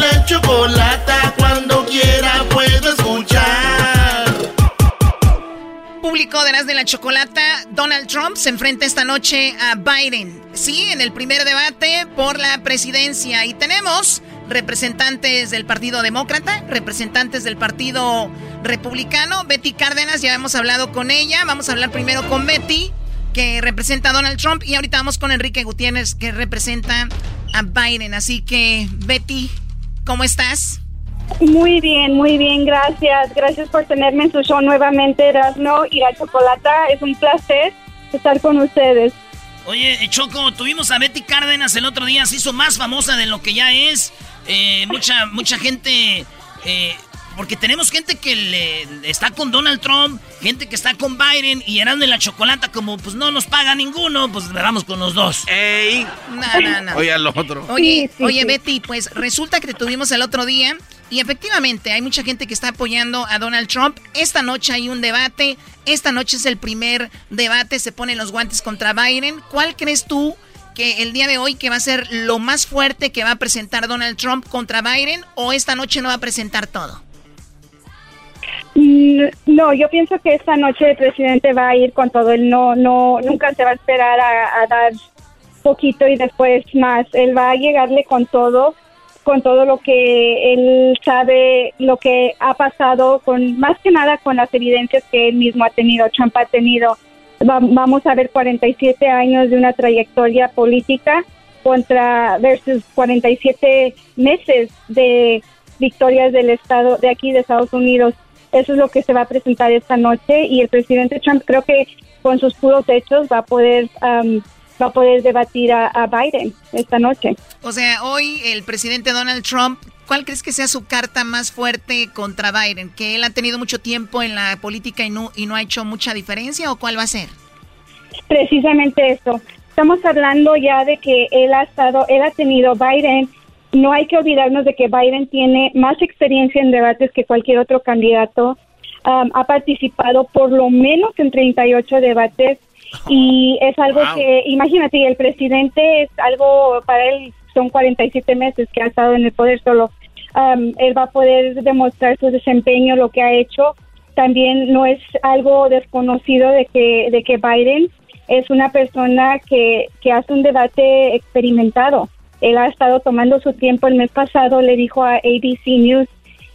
La chocolata. Cuando quiera puedo escuchar. Público de Erasmo y la chocolata. Donald Trump se enfrenta esta noche a Biden. Sí, en el primer debate por la presidencia. Y tenemos representantes del Partido Demócrata, representantes del Partido Republicano. Betty Cárdenas, ya hemos hablado con ella. Vamos a hablar primero con Betty, que representa a Donald Trump. Y ahorita vamos con Enrique Gutiérrez, que representa a Biden. Así que, Betty, ¿cómo estás? Muy bien, muy bien, gracias. Gracias por tenerme en su show nuevamente, Erasmo y la Chocolata. Es un placer estar con ustedes. Oye, Choco, tuvimos a Betty Cárdenas el otro día, se hizo más famosa de lo que ya es. Eh, mucha, mucha gente. Eh, porque tenemos gente que le, está con Donald Trump, gente que está con Biden y eran de la chocolata, como pues no nos paga ninguno, pues le damos con los dos. ¡Ey! No, no, no. Oye, al otro. Oye, oye, Betty, pues resulta que te tuvimos el otro día y efectivamente hay mucha gente que está apoyando a Donald Trump. Esta noche hay un debate. Esta noche es el primer debate. Se ponen los guantes contra Biden. ¿Cuál crees tú que el día de hoy que va a ser lo más fuerte que va a presentar Donald Trump contra Biden o esta noche no va a presentar todo? Mm, no, yo pienso que esta noche el presidente va a ir con todo. Él no, no, nunca se va a esperar a, dar poquito y después más. Él va a llegarle con todo, con todo lo que él sabe, lo que ha pasado, con más que nada con las evidencias que él mismo ha tenido, Trump ha tenido vamos a ver 47 años de una trayectoria política contra versus 47 meses de victorias del estado de aquí de Estados Unidos. Eso es lo que se va a presentar esta noche y el presidente Trump creo que con sus puros hechos va a poder um, va a poder debatir a, Biden esta noche. O sea, hoy el presidente Donald Trump ¿Cuál crees que sea su carta más fuerte contra Biden? ¿Que él ha tenido mucho tiempo en la política y no, y no ha hecho mucha diferencia o cuál va a ser? Precisamente eso. Estamos hablando ya de que él ha estado, él ha tenido Biden. No hay que olvidarnos de que Biden tiene más experiencia en debates que cualquier otro candidato. Um, ha participado por lo menos en 38 debates y es algo que, imagínate, el presidente es algo para él son 47 meses que ha estado en el poder solo. Um, él va a poder demostrar su desempeño, lo que ha hecho. También no es algo desconocido de que, de que Biden es una persona que, que hace un debate experimentado. Él ha estado tomando su tiempo. El mes pasado le dijo a ABC News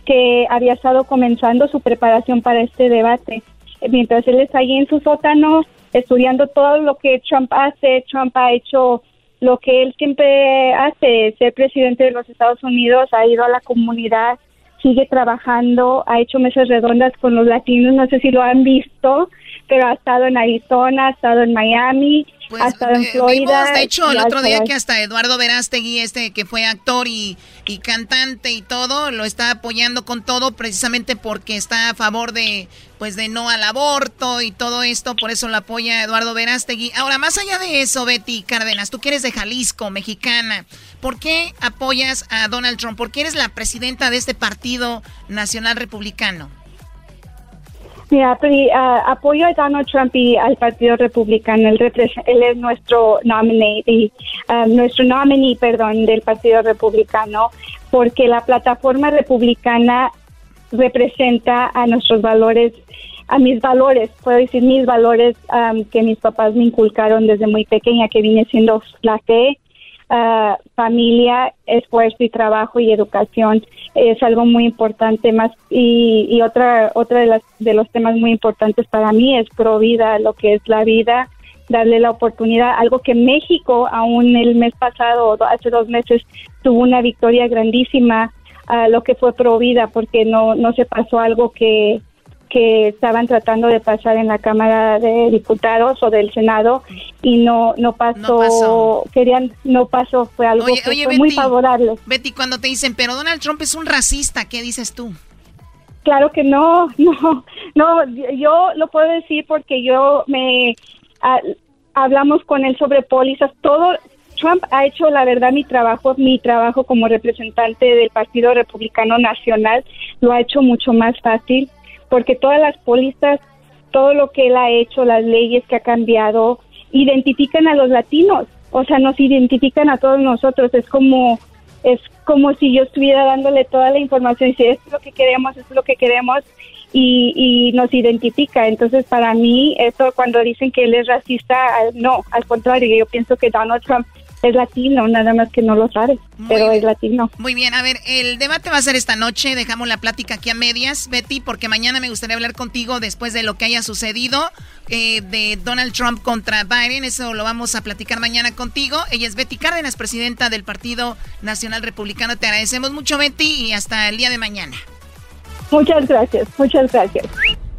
que había estado comenzando su preparación para este debate. Mientras él está ahí en su sótano estudiando todo lo que Trump hace, Trump ha hecho lo que él siempre hace, ser presidente de los Estados Unidos, ha ido a la comunidad, sigue trabajando, ha hecho mesas redondas con los latinos, no sé si lo han visto, pero ha estado en Arizona, ha estado en Miami, pues, ha estado en Florida. de hecho, el otro día que hasta Eduardo Verástegui, este que fue actor y, y cantante y todo, lo está apoyando con todo precisamente porque está a favor de pues de no al aborto y todo esto, por eso lo apoya Eduardo Verástegui. Ahora, más allá de eso, Betty Cárdenas, tú que eres de Jalisco, mexicana, ¿por qué apoyas a Donald Trump? ¿Por qué eres la presidenta de este Partido Nacional Republicano? Mira, apoyo a Donald Trump y al Partido Republicano. Él, es nuestro nominee, y, ah, nuestro nominee, perdón, del Partido Republicano, porque la plataforma republicana representa a nuestros valores, a mis valores, puedo decir mis valores que mis papás me inculcaron desde muy pequeña, que viene siendo la fe, uh, familia, esfuerzo y trabajo y educación es algo muy importante más y, y otra otra de las de los temas muy importantes para mí es pro vida, lo que es la vida, darle la oportunidad, algo que México aún el mes pasado, hace dos meses, tuvo una victoria grandísima a lo que fue pro vida, porque no, no se pasó algo que, que estaban tratando de pasar en la Cámara de Diputados o del Senado y no no pasó, querían no pasó, fue algo que fue muy favorable. Betty, cuando te dicen, "Pero Donald Trump es un racista", ¿qué dices tú? Claro que no, no, no, yo lo puedo decir porque yo me ah, hablamos con él sobre pólizas, todo Trump ha hecho la verdad mi trabajo, mi trabajo como representante del Partido Republicano Nacional lo ha hecho mucho más fácil porque todas las pólizas, todo lo que él ha hecho, las leyes que ha cambiado, identifican a los latinos, o sea, nos identifican a todos nosotros, es como es como si yo estuviera dándole toda la información y si es lo que queremos, es lo que queremos y, y nos identifica. Entonces, para mí, eso cuando dicen que él es racista, no, al contrario, yo pienso que Donald Trump es latino, nada más que no lo sabe, pero es latino. Muy bien, a ver, el debate va a ser esta noche, dejamos la plática aquí a medias, Betty, porque mañana me gustaría hablar contigo después de lo que haya sucedido eh, de Donald Trump contra Biden, eso lo vamos a platicar mañana contigo. Ella es Betty Cárdenas, presidenta del Partido Nacional Republicano. Te agradecemos mucho, Betty, y hasta el día de mañana. Muchas gracias, muchas gracias.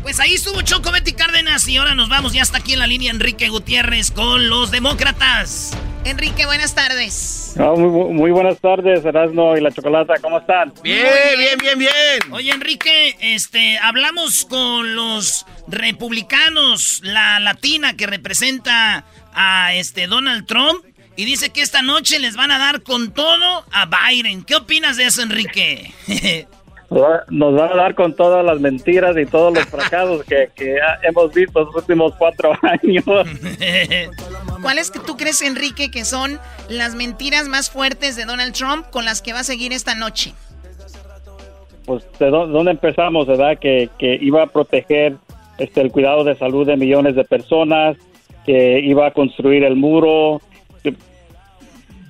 Pues ahí estuvo Choco Betty Cárdenas y ahora nos vamos ya hasta aquí en la línea Enrique Gutiérrez con los demócratas. Enrique, buenas tardes. muy, buenas tardes, Erasmo y la Chocolata, ¿cómo están? Bien, bien, bien, bien. Oye, Enrique, este, hablamos con los republicanos, la latina que representa a este Donald Trump y dice que esta noche les van a dar con todo a Biden. ¿Qué opinas de eso, Enrique? nos van a dar con todas las mentiras y todos los fracasos que, hemos visto los últimos cuatro años. ¿Cuáles que tú crees, Enrique, que son las mentiras más fuertes de Donald Trump con las que va a seguir esta noche? Pues de dónde empezamos, ¿verdad? Que, que iba a proteger este, el cuidado de salud de millones de personas, que iba a construir el muro.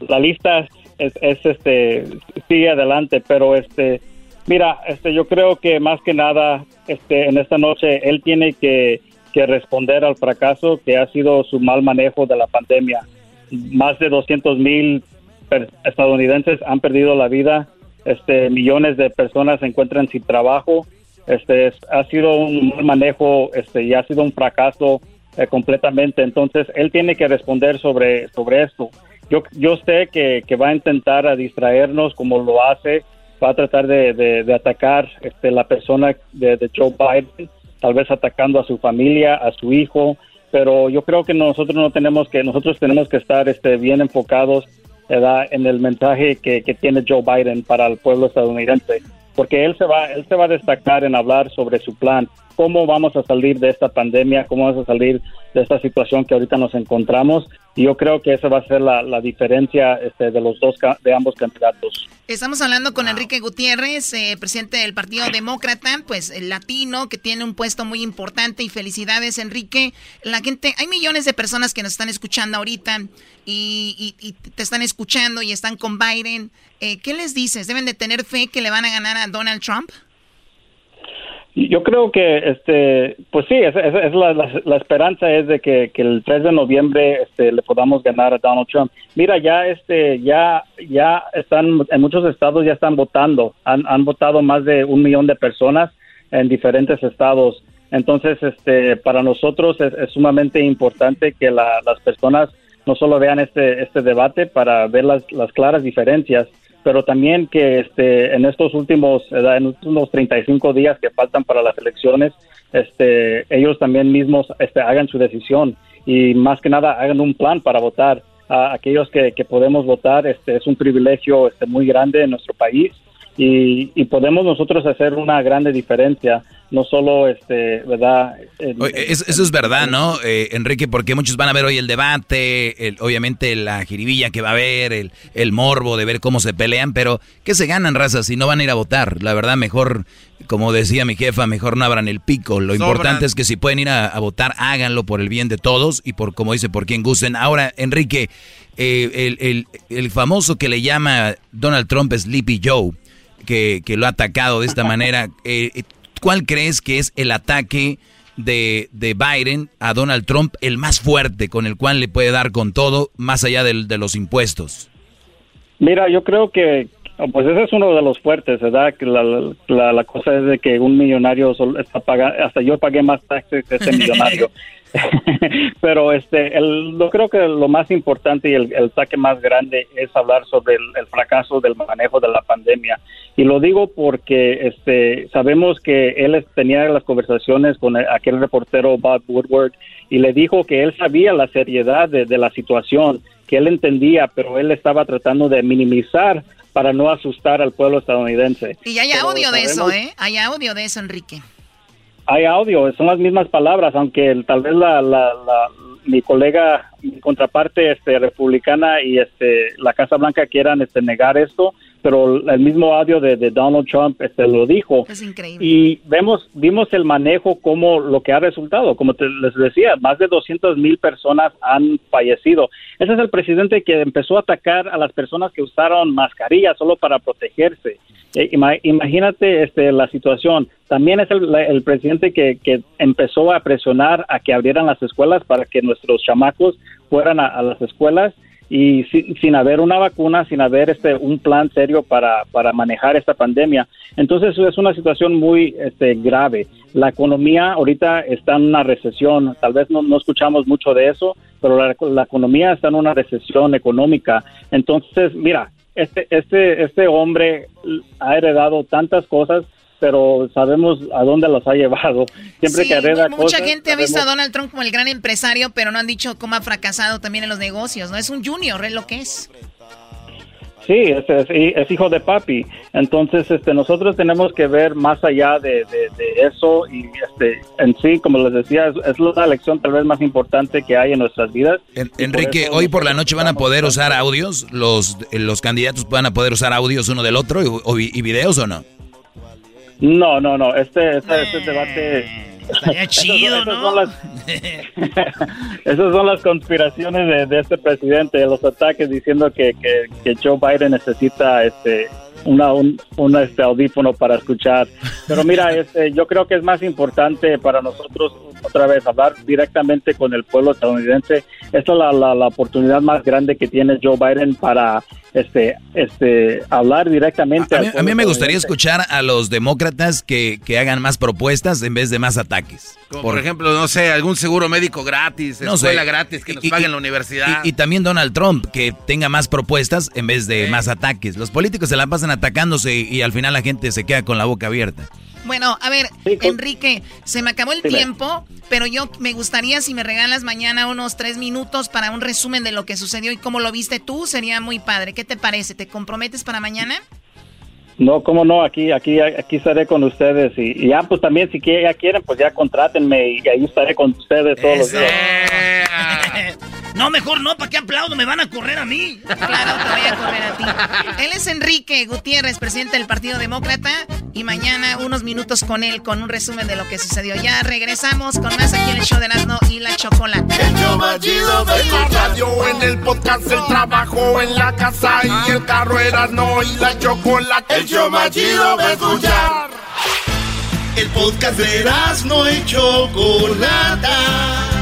La lista es, es este sigue adelante, pero este Mira, este, yo creo que más que nada, este, en esta noche él tiene que, responder al fracaso que ha sido su mal manejo de la pandemia. Más de 200 mil estadounidenses han perdido la vida, este, millones de personas se encuentran sin trabajo. Este, ha sido un mal manejo, este, y ha sido un fracaso eh, completamente. Entonces, él tiene que responder sobre, sobre esto. Yo, yo sé que, que va a intentar a distraernos como lo hace va a tratar de, de, atacar este, la persona de, Joe Biden, tal vez atacando a su familia, a su hijo, pero yo creo que nosotros no tenemos que, nosotros tenemos que estar este, bien enfocados en el mensaje que, que tiene Joe Biden para el pueblo estadounidense, porque él se va, él se va a destacar en hablar sobre su plan, cómo vamos a salir de esta pandemia, cómo vamos a salir de esta situación que ahorita nos encontramos. Y yo creo que esa va a ser la, diferencia este, de los dos, de ambos candidatos. Estamos hablando con Enrique Gutiérrez, eh, presidente del Partido Demócrata, pues el latino que tiene un puesto muy importante y felicidades Enrique. La gente, hay millones de personas que nos están escuchando ahorita y, y, te están escuchando y están con Biden. Eh, ¿Qué les dices? ¿Deben de tener fe que le van a ganar a Donald Trump? Yo creo que, este, pues sí, es, es, la, la, esperanza es de que, que, el 3 de noviembre este, le podamos ganar a Donald Trump. Mira, ya, este, ya, ya están, en muchos estados ya están votando. Han, han votado más de un millón de personas en diferentes estados. Entonces, este, para nosotros es, sumamente importante que la, las personas no solo vean este, este debate para ver las, las claras diferencias, pero también que este, en estos últimos, en últimos 35 días que faltan para las elecciones, este, ellos también mismos este, hagan su decisión y más que nada hagan un plan para votar. A aquellos que, que podemos votar, este, es un privilegio este, muy grande en nuestro país y, y podemos nosotros hacer una grande diferencia no solo, este, ¿verdad? eso, es verdad, ¿no, eh, Enrique? Porque muchos van a ver hoy el debate, el, obviamente la jiribilla que va a haber, el, el morbo de ver cómo se pelean, pero ¿qué se ganan, razas, si no van a ir a votar? La verdad, mejor, como decía mi jefa, mejor no abran el pico. Lo importante es que si pueden ir a, votar, háganlo por el bien de todos y por, como dice, por quien gusten. Ahora, Enrique, eh, el, el, el famoso que le llama Donald Trump Sleepy Joe, que, que lo ha atacado de esta manera, eh, ¿Cuál crees que es el ataque de, de, Biden a Donald Trump el más fuerte, con el cual le puede dar con todo, más allá de los impuestos? Mira, yo creo que pues ese es uno de los fuertes, ¿verdad? Que la, la, la, cosa es de que un millonario está pagando, hasta yo pagué más taxes que ese millonario. Pero este, el, yo creo que lo más importante y el, el saque más grande es hablar sobre el, fracaso del manejo de la pandemia. Y lo digo porque este, sabemos que él tenía las conversaciones con aquel reportero Bob Woodward y le dijo que él sabía la seriedad de, de la situación, que él entendía, pero él estaba tratando de minimizar para no asustar al pueblo estadounidense. Y hay audio de eso, ¿eh? Hay audio de eso, Enrique. Hay audio, son las mismas palabras, aunque tal vez la, la, mi colega, mi contraparte este, republicana y este, la Casa Blanca quieran este, negar esto, pero el mismo audio de, Donald Trump este, lo dijo. Es increíble. Y vemos, vimos el manejo como lo que ha resultado. Como te, les decía, más de 200 mil personas han fallecido. Ese es el presidente que empezó a atacar a las personas que usaron mascarillas solo para protegerse. Eh, imagínate este, la situación. También es el, presidente que, que, empezó a presionar a que abrieran las escuelas para que nuestros chamacos fueran a las escuelas y sin, haber una vacuna, sin haber este un plan serio para, manejar esta pandemia. Entonces es una situación muy este, grave. La economía ahorita está en una recesión, tal vez no, escuchamos mucho de eso, pero la, economía está en una recesión económica. Entonces, mira, este, este, este hombre ha heredado tantas cosas pero sabemos a dónde los ha llevado. Siempre que arregla Mucha gente ha visto a Donald Trump como el gran empresario, pero no han dicho cómo ha fracasado también en los negocios, ¿no? Es un junior, es lo que es. Sí, es, hijo de papi. Entonces, este, nosotros tenemos que ver más allá de, eso y este, en sí, como les decía, es, la lección tal vez más importante que hay en nuestras vidas. Enrique, hoy por la noche van a poder usar audios, los, los candidatos van a poder usar audios uno del otro y, y videos o no? No, no, no. Este, este, este debate. Estaría chido, ¿no? Son las, esas son las conspiraciones de, este presidente, los ataques diciendo que, que, que Joe Biden necesita este una, un, este audífono para escuchar. Pero mira, este, yo creo que es más importante para nosotros otra vez hablar directamente con el pueblo estadounidense. Esta es la, la oportunidad más grande que tiene Joe Biden para este, este, hablar directamente. A, mí, me gustaría escuchar a los demócratas que, que, hagan más propuestas en vez de más ataques. por, ejemplo, no sé, algún seguro médico gratis, no escuela gratis que nos paguen la universidad. Y, también Donald Trump, que tenga más propuestas en vez de más ataques. Los políticos se la pasan atacándose y al final la gente se queda con la boca abierta. Bueno, a ver, Enrique, se me acabó el tiempo, pero yo me gustaría si me regalas mañana unos tres minutos para un resumen de lo que sucedió y cómo lo viste tú, sería muy padre. ¿Qué te parece? ¿Te comprometes para mañana? No, cómo no, aquí, aquí, aquí estaré con ustedes y, ya, pues también si ya quieren, pues ya contrátenme y ahí estaré con ustedes todos los días. No, mejor no, ¿para qué aplaudo? Me van a correr a mí. Claro, te voy a correr a ti. Él es Enrique Gutiérrez, presidente del Partido Demócrata, y mañana unos minutos con él con un resumen de lo que sucedió. Ya regresamos con más aquí en el show de Erasmo y la Chocolate. El show más chido de la radio, en el podcast, el trabajo, en la casa y el carro Erasmo y la Chocolate. El show más chido de escuchar. El podcast de Erasmo y Chocolata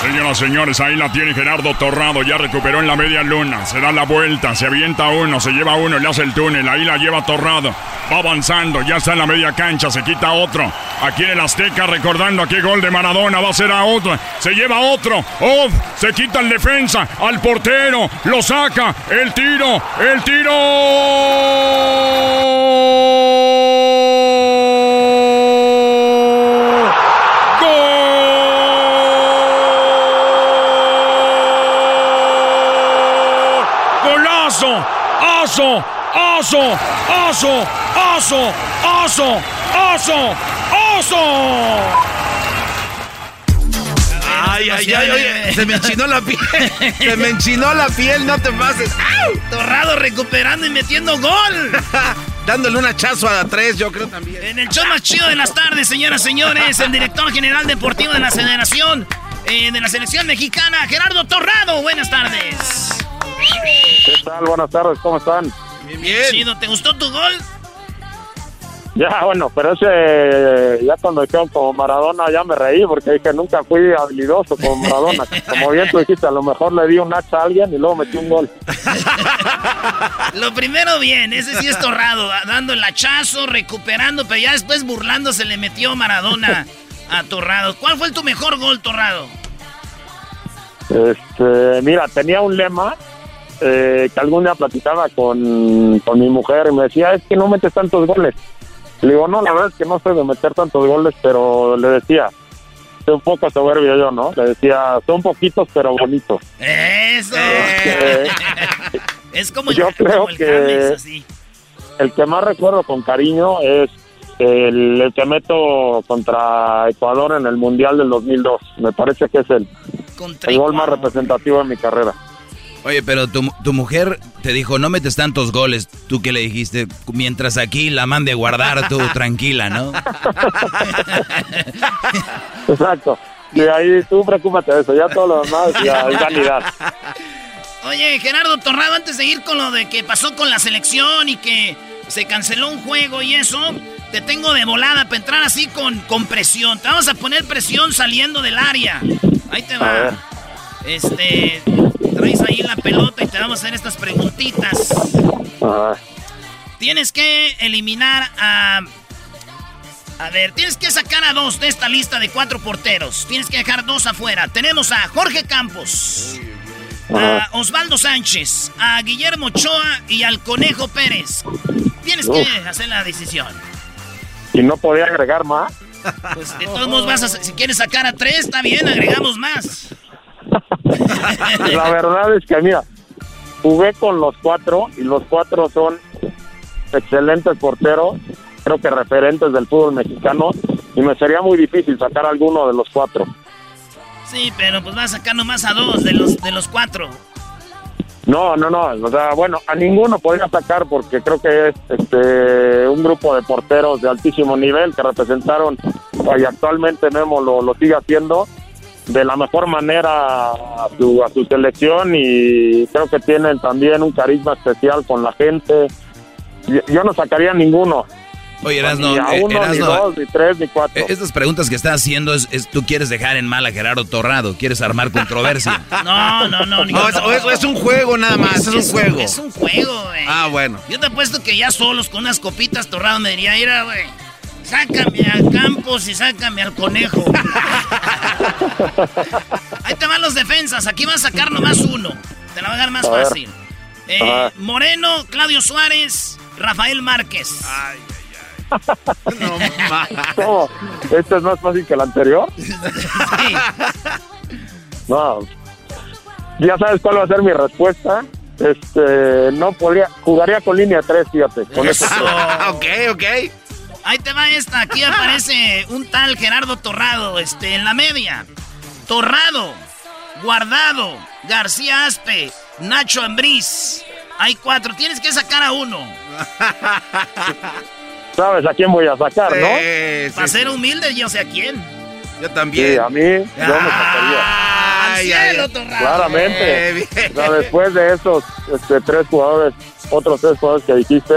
Señoras señores, ahí la tiene Gerardo Torrado. Ya recuperó en la media luna. Se da la vuelta, se avienta uno, se lleva uno, le hace el túnel. Ahí la lleva Torrado. Va avanzando, ya está en la media cancha, se quita otro. Aquí en el Azteca, recordando aquí gol de Maradona, va a ser a otro. Se lleva otro. Off, se quita el defensa, al portero, lo saca. El tiro, el tiro. Oso, oso, oso, oso, oso, oso. Ay, ay, ay, oye, se me enchinó la piel. Se me enchinó la piel, no te pases. Torrado recuperando y metiendo gol. Dándole un hachazo a la tres, yo creo también. En el show más chido de las tardes, señoras y señores, el director general deportivo de la Federación eh, de la Selección Mexicana, Gerardo Torrado. Buenas tardes. ¿Qué tal? Buenas tardes, ¿cómo están? Bien, bien. Chido, ¿te gustó tu gol? Ya, bueno, pero ese, ya cuando dijeron como Maradona ya me reí porque dije nunca fui habilidoso como Maradona. Como bien tú dijiste, a lo mejor le di un hacha a alguien y luego metí un gol. Lo primero bien, ese sí es torrado, dando el hachazo, recuperando, pero ya después burlando se le metió Maradona a Torrado. ¿Cuál fue tu mejor gol, Torrado? Este, mira, tenía un lema eh, que algún día platicaba con, con mi mujer y me decía, es que no metes tantos goles. Le digo, no, la verdad es que no sé de meter tantos goles, pero le decía, soy un poco soberbio yo, ¿no? Le decía, son poquitos, pero bonitos. ¡Eso! Eh, es como yo creo que el que más recuerdo con cariño es el, que meto contra Ecuador en el Mundial del 2002. Me parece que es el, el gol más representativo de mi carrera. Oye, pero tu, tu, mujer te dijo, no metes tantos goles. ¿Tú qué le dijiste? Mientras aquí la mande a guardar, tú tranquila, ¿no? Exacto. Y ahí tú preocúpate de eso, ya todo lo demás ya es vanidad. Oye, Gerardo Torrado, antes de ir con lo de que pasó con la selección y que se canceló un juego y eso, te tengo de volada para entrar así con, con presión. Te vamos a poner presión saliendo del área. Ahí te va. Este, traes ahí la pelota y te vamos a hacer estas preguntitas. Tienes que eliminar a... A ver, tienes que sacar a dos de esta lista de cuatro porteros. Tienes que dejar dos afuera. Tenemos a Jorge Campos, a Osvaldo Sánchez, a Guillermo Ochoa y al Conejo Pérez. Tienes que hacer la decisión. ¿Y no podía agregar más? Pues de todos modos vas a... Si quieres sacar a tres, está bien, agregamos más. La verdad es que, mira, jugué con los cuatro y los cuatro son excelentes porteros, creo que referentes del fútbol mexicano, y me sería muy difícil sacar alguno de los cuatro. Sí, pero pues vas a sacar nomás a dos de los, de los cuatro. No, no, no, o sea, bueno, a ninguno podría sacar porque creo que es este, un grupo de porteros de altísimo nivel que representaron y actualmente Memo lo, lo sigue haciendo de la mejor manera a su, a su selección y creo que tienen también un carisma especial con la gente. Yo no sacaría ninguno. Oye, Erasno, ni a eh, uno, ni Erasno, dos, ni tres, ni cuatro. eh, estas preguntas que estás haciendo es, es- tú quieres dejar en mal a Gerardo Torrado, quieres armar controversia. No, no, no. No, es, es- es un juego nada más, es, un juego. Es un juego, güey. Ah, bueno. Yo te apuesto que ya solos con unas copitas torrado me diría, mira, güey, sácame a Campos y sácame al conejo. Ahí te van los defensas, aquí vas a sacar nomás uno. Te la va a dar más A fácil. Eh. Moreno, Claudio Suárez, Rafael Márquez. ¿Cómo? ¿Este es más fácil que el anterior? No. Ya sabes cuál va a ser mi respuesta. Este, no podría, jugaría con línea 3, fíjate. Con eso. ok, ok. Ahí te va esta. Aquí aparece un tal Gerardo Torrado, este, en la media. Torrado, Guardado, García Aspe, Nacho Ambriz. Hay cuatro. Tienes que sacar a uno. ¿Sabes a quién voy a sacar, no? Para ser humilde, yo sé a quién. Yo Sí, también. a mí, yo me sacaría. Al cielo, Torrado. Claramente. Eh, bien. O sea, después de esos este, tres jugadores, otros tres jugadores que dijiste,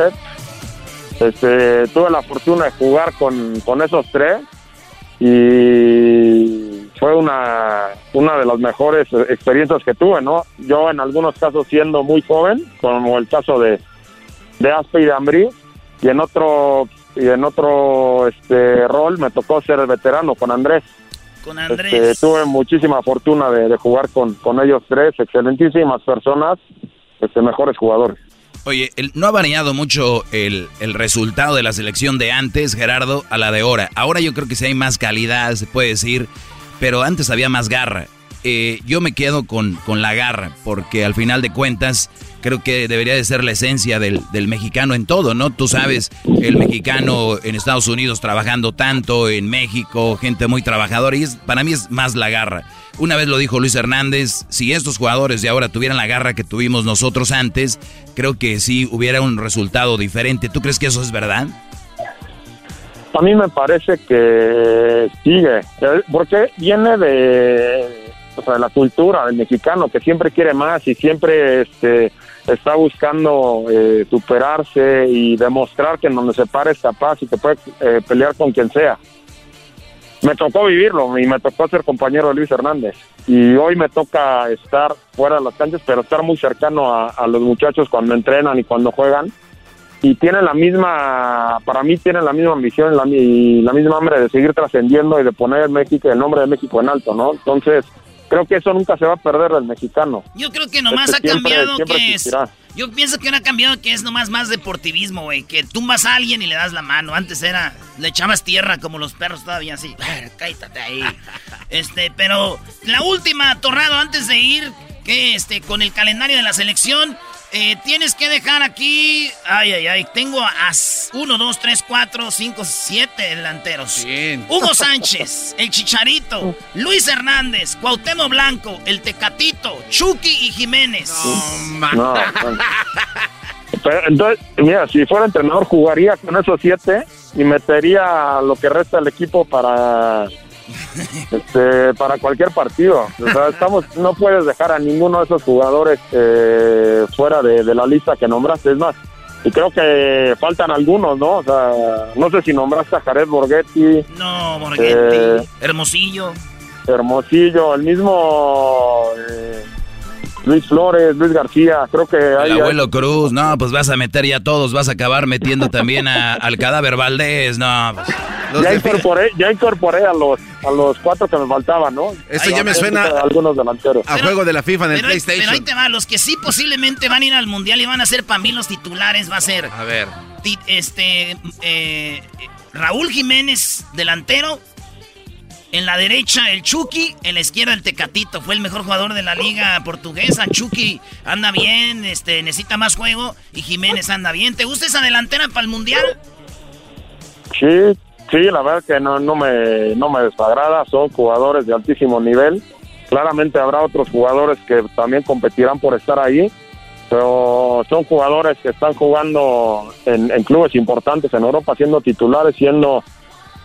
este, tuve la fortuna de jugar con, con esos tres y fue una, una de las mejores experiencias que tuve, ¿no? Yo en algunos casos siendo muy joven, como el caso de, de Aspe y de Ambrí, y en otro y en otro este rol me tocó ser veterano con Andrés. Con Este, Andrés. tuve muchísima fortuna de, de jugar con, con ellos tres, excelentísimas personas, este, mejores jugadores. Oye, el- no ha variado mucho el, el resultado de la selección de antes, Gerardo, a la de ahora. Ahora yo creo que sí hay más calidad, se puede decir, pero antes había más garra. eh, yo me quedo con, con la garra, porque al final de cuentas creo que debería de ser la esencia del, del, mexicano en todo, ¿no? Tú sabes, el mexicano en Estados Unidos trabajando tanto, en México, gente muy trabajadora, y es, para mí es más la garra. Una vez lo dijo Luis Hernández, si estos jugadores de ahora tuvieran la garra que tuvimos nosotros antes, creo que sí hubiera un resultado diferente. ¿Tú crees que eso es verdad? A mí me parece que sigue, porque viene de, la cultura del mexicano que siempre quiere más y siempre este, está buscando eh, superarse y demostrar que en donde se para es capaz y que puede eh, pelear con quien sea. Me tocó vivirlo y me tocó ser compañero de Luis Hernández. Y hoy me toca estar fuera de las canchas, pero estar muy cercano a, los muchachos cuando entrenan y cuando juegan. Y tienen la misma, para mí tienen la misma ambición la, y la misma hambre de seguir trascendiendo y de poner México, el nombre de México en alto, ¿no? Entonces, creo que eso nunca se va a perder del mexicano. Yo creo que nomás este ha cambiado que es. Yo pienso que ahora ha cambiado que es nomás más deportivismo, güey. Que tumbas a alguien y le das la mano. Antes era, le echabas tierra como los perros todavía así. Cállate ahí. Este, pero la última, Torrado, antes de ir, que este, con el calendario de la selección. Eh, tienes que dejar aquí. Ay, ay, ay. Tengo a 1, 2, 3, 4, 5, 7 delanteros. Hugo Sánchez, el Chicharito, Luis Hernández, Cuauhtémoc Blanco, el Tecatito, Chucky y Jiménez. No, entonces, mira, si fuera entrenador, jugaría con esos siete y metería lo que resta del equipo para este, para cualquier partido. estamos, no puedes dejar a ninguno de esos jugadores eh, fuera de, la lista que nombraste. Es más, y creo que faltan algunos, ¿no? O sea, no sé si nombraste a Jared Borghetti. No, Borghetti. Eh, Hermosillo. Hermosillo, el mismo eh, Luis Flores, Luis García, creo que hay... El abuelo Cruz, no, pues vas a meter ya todos, vas a acabar metiendo también al cadáver Valdés, no. Pues. Ya incorporé, ya incorporé a los, a los cuatro que me faltaban, ¿no? Eso ya me suena a algunos delanteros. A juego de la FIFA en el PlayStation. pero ahí te va, los que sí posiblemente van a ir al Mundial y van a ser para mí los titulares, va a ser... A ver. Este, eh, Raúl Jiménez, delantero, en la derecha el Chucky, en la izquierda el Tecatito. Fue el mejor jugador de la liga portuguesa. Chucky anda bien, este, necesita más juego y Jiménez anda bien. ¿Te gusta esa delantera para el Mundial? Sí, sí, la verdad que no, no, me, no me desagrada. Son jugadores de altísimo nivel. Claramente habrá otros jugadores que también competirán por estar ahí. Pero son jugadores que están jugando en, en clubes importantes en Europa, siendo titulares, siendo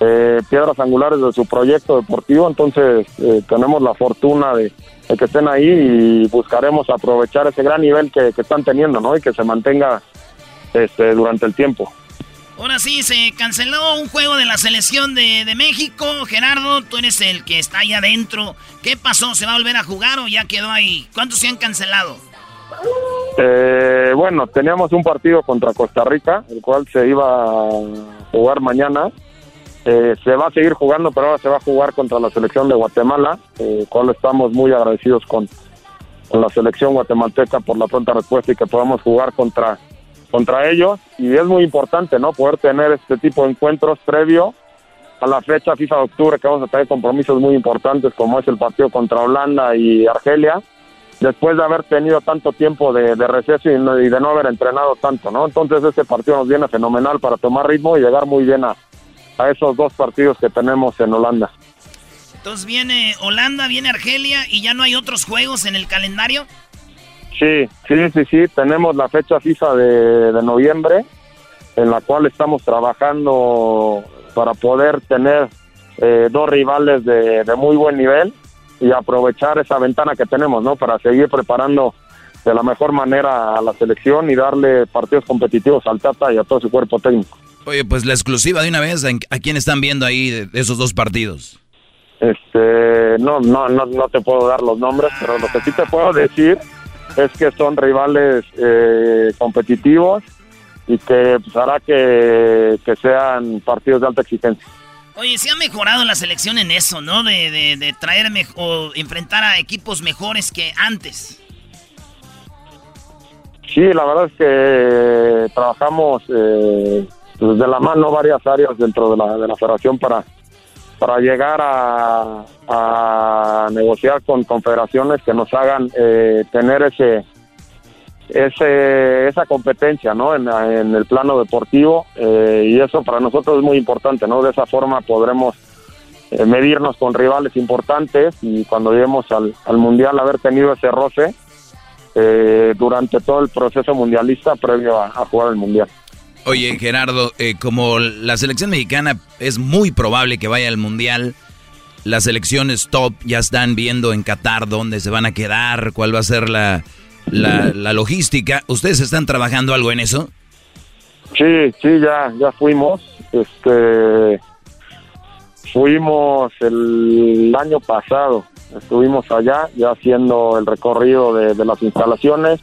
eh, piedras angulares de su proyecto deportivo, entonces eh, tenemos la fortuna de, que estén ahí y buscaremos aprovechar ese gran nivel que, están teniendo, ¿no? Y que se mantenga este, durante el tiempo. Ahora sí, se canceló un juego de la selección de, México. Gerardo, tú eres el que está ahí adentro. ¿Qué pasó? ¿Se va a volver a jugar o ya quedó ahí? ¿Cuántos se han cancelado? Eh, bueno, teníamos un partido contra Costa Rica, el cual se iba a jugar mañana. Eh, se va a seguir jugando, pero ahora se va a jugar contra la selección de Guatemala, eh, cual estamos muy agradecidos con, con, la selección guatemalteca por la pronta respuesta y que podamos jugar contra, contra ellos. Y es muy importante, ¿no? Poder tener este tipo de encuentros previo a la fecha FIFA de octubre, que vamos a tener compromisos muy importantes, como es el partido contra Holanda y Argelia, después de haber tenido tanto tiempo de, receso y, y, de no haber entrenado tanto, ¿no? Entonces este partido nos viene fenomenal para tomar ritmo y llegar muy bien a a esos dos partidos que tenemos en Holanda. Entonces viene Holanda, viene Argelia y ya no hay otros juegos en el calendario. Sí, sí, sí, sí, tenemos la fecha FIFA de, noviembre en la cual estamos trabajando para poder tener eh, dos rivales de, de, muy buen nivel y aprovechar esa ventana que tenemos, ¿no? Para seguir preparando de la mejor manera a la selección y darle partidos competitivos al Tata y a todo su cuerpo técnico. Oye, pues la exclusiva de una vez, ¿a quién están viendo ahí de esos dos partidos? Este, no, no, no, no te puedo dar los nombres, pero lo que sí te puedo decir es que son rivales eh, competitivos y que pues, hará que, sean partidos de alta exigencia. Oye, se ha mejorado la selección en eso, ¿no? De, de, traer o enfrentar a equipos mejores que antes. Sí, la verdad es que trabajamos eh, pues, de la mano varias áreas dentro de la, de la federación para, para llegar a, a negociar con confederaciones que nos hagan eh, tener ese ese esa competencia no en, en el plano deportivo eh, y eso para nosotros es muy importante no de esa forma podremos eh, medirnos con rivales importantes y cuando lleguemos al, al mundial haber tenido ese roce eh, durante todo el proceso mundialista previo a, a jugar el mundial Oye, Gerardo, eh, como la selección mexicana es muy probable que vaya al Mundial, las selecciones top ya están viendo en Qatar dónde se van a quedar, cuál va a ser la, la, logística. ¿Ustedes están trabajando algo en eso? Sí, sí, ya, ya fuimos. Este, fuimos el año pasado. Estuvimos allá ya haciendo el recorrido de, de las instalaciones.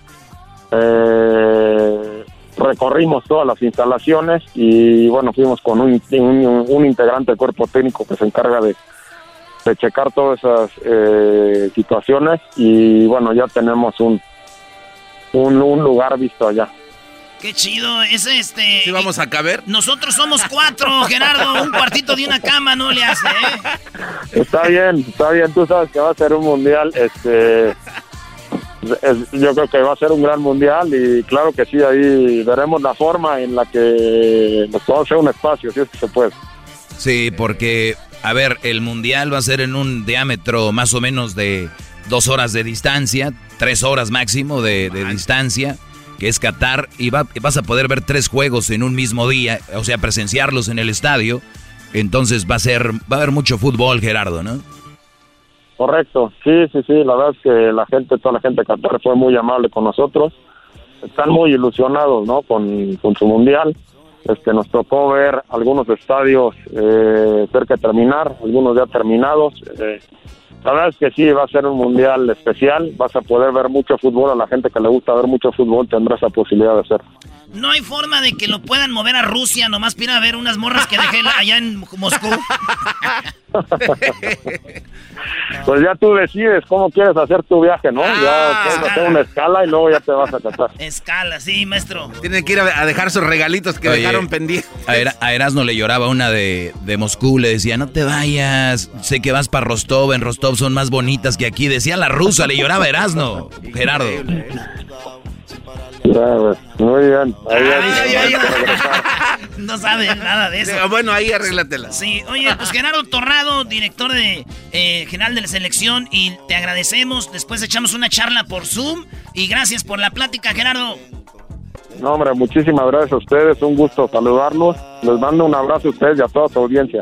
Eh, recorrimos todas las instalaciones y bueno, fuimos con un, un, integrante del cuerpo técnico que se encarga de, de checar todas esas eh, situaciones y bueno, ya tenemos un, un, un lugar visto allá. Qué chido, es este... ¿Sí vamos a caber? Nosotros somos cuatro, Gerardo, un cuartito de una cama no le hace, ¿eh? Está bien, está bien, tú sabes que va a ser un mundial, este yo creo que va a ser un gran mundial y claro que sí, ahí veremos la forma en la que nos podemos hacer un espacio, si es que se puede. Sí, porque, a ver, el mundial va a ser en un diámetro más o menos de dos horas de distancia, tres horas máximo de, distancia, que es Qatar, y vas a poder ver tres juegos en un mismo día, o sea, presenciarlos en el estadio. Entonces va a ser, va a haber mucho fútbol, Gerardo, ¿no? Correcto, sí, sí, sí, la verdad es que la gente, toda la gente de Qatar fue muy amable con nosotros, están muy ilusionados, ¿no? Con, su mundial, este, nos tocó ver algunos estadios eh, cerca de terminar, algunos ya terminados, eh, la verdad es que sí, va a ser un mundial especial, vas a poder ver mucho fútbol, a la gente que le gusta ver mucho fútbol tendrá esa posibilidad de hacerlo. No hay forma de que lo puedan mover a Rusia, nomás para a ver unas morras que dejé allá en Moscú. pues ya tú decides cómo quieres hacer tu viaje, ¿no? ya ah, puedes hacer una escala y luego ya te vas a casar. Escala, sí, maestro. Tienen que ir a, dejar sus regalitos que dejaron pendientes. A, Erasmo le lloraba una de, de Moscú, le decía, no te vayas, sé que vas para Rostov, en Rostov son más bonitas que aquí. Decía la rusa, le lloraba a Erasmo, Gerardo. Muy bien. no sabe nada de eso. Bueno, ahí arréglatela. Sí, oye, pues Gerardo Torrado, director de eh, general de la selección, y te agradecemos. Después echamos una charla por Zoom. Y gracias por la plática, Gerardo. No, hombre, muchísimas gracias a ustedes. Un gusto saludarlos. Les mando un abrazo a ustedes y a toda su audiencia.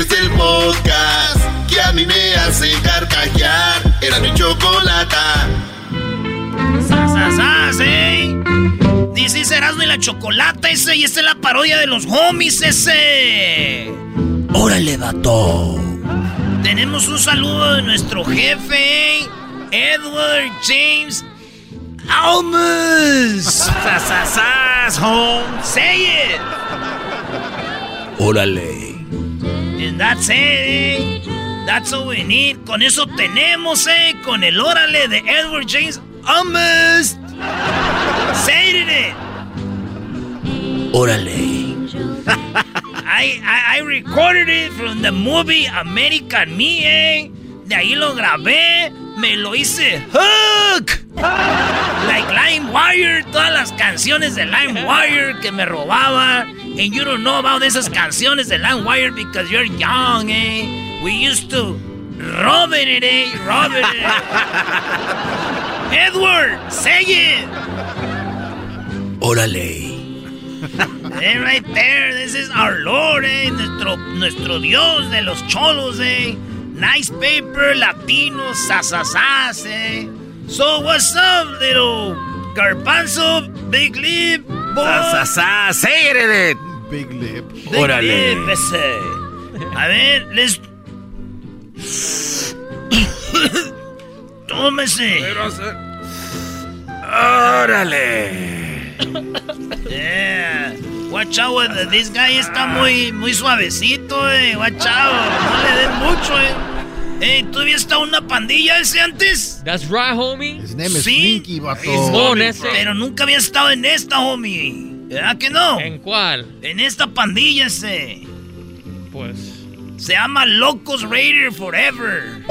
Este es el podcast que a mí me hace carcajear. Era mi chocolata. ¡Sas, eh! Dice Erasmo y la chocolata ese y esta es la parodia de los homies ese. Órale, vato. Tenemos un saludo de nuestro jefe, Edward James Almus. ¡Sas, home! ¡Say it! Órale. And that's it, eh. That's all we need. Con eso tenemos, eh. Con el órale de Edward James Almost. Say it. Órale. I, I, I recorded it from the movie American Me, eh. De ahí lo grabé. Me lo hice hook. Like LimeWire. Todas las canciones de LimeWire que me robaba. And you don't know about esas canciones de LimeWire because you're young, eh? We used to rob it, eh? Rob it. Eh? Edward, say it. Órale. Right there, this is our Lord, eh? Nuestro, nuestro Dios de los cholos, eh? Nice paper, Latino, sasasas, eh? So what's up, little garbanzo, big lip, Sasasas, say Big lip. Órale. A ver, les... Tómese. Órale. yeah. Watch out, this guy está muy, muy suavecito, eh. Watch out. No le den mucho, eh. Ey, ¿todavía está una pandilla ese antes? That's right, homie. His name is Sí. Slinky, vato. Pero nunca había estado en esta, homie. ¿Verdad que no? ¿En cuál? En esta pandilla ese. Pues. Se llama Locos Raider Forever.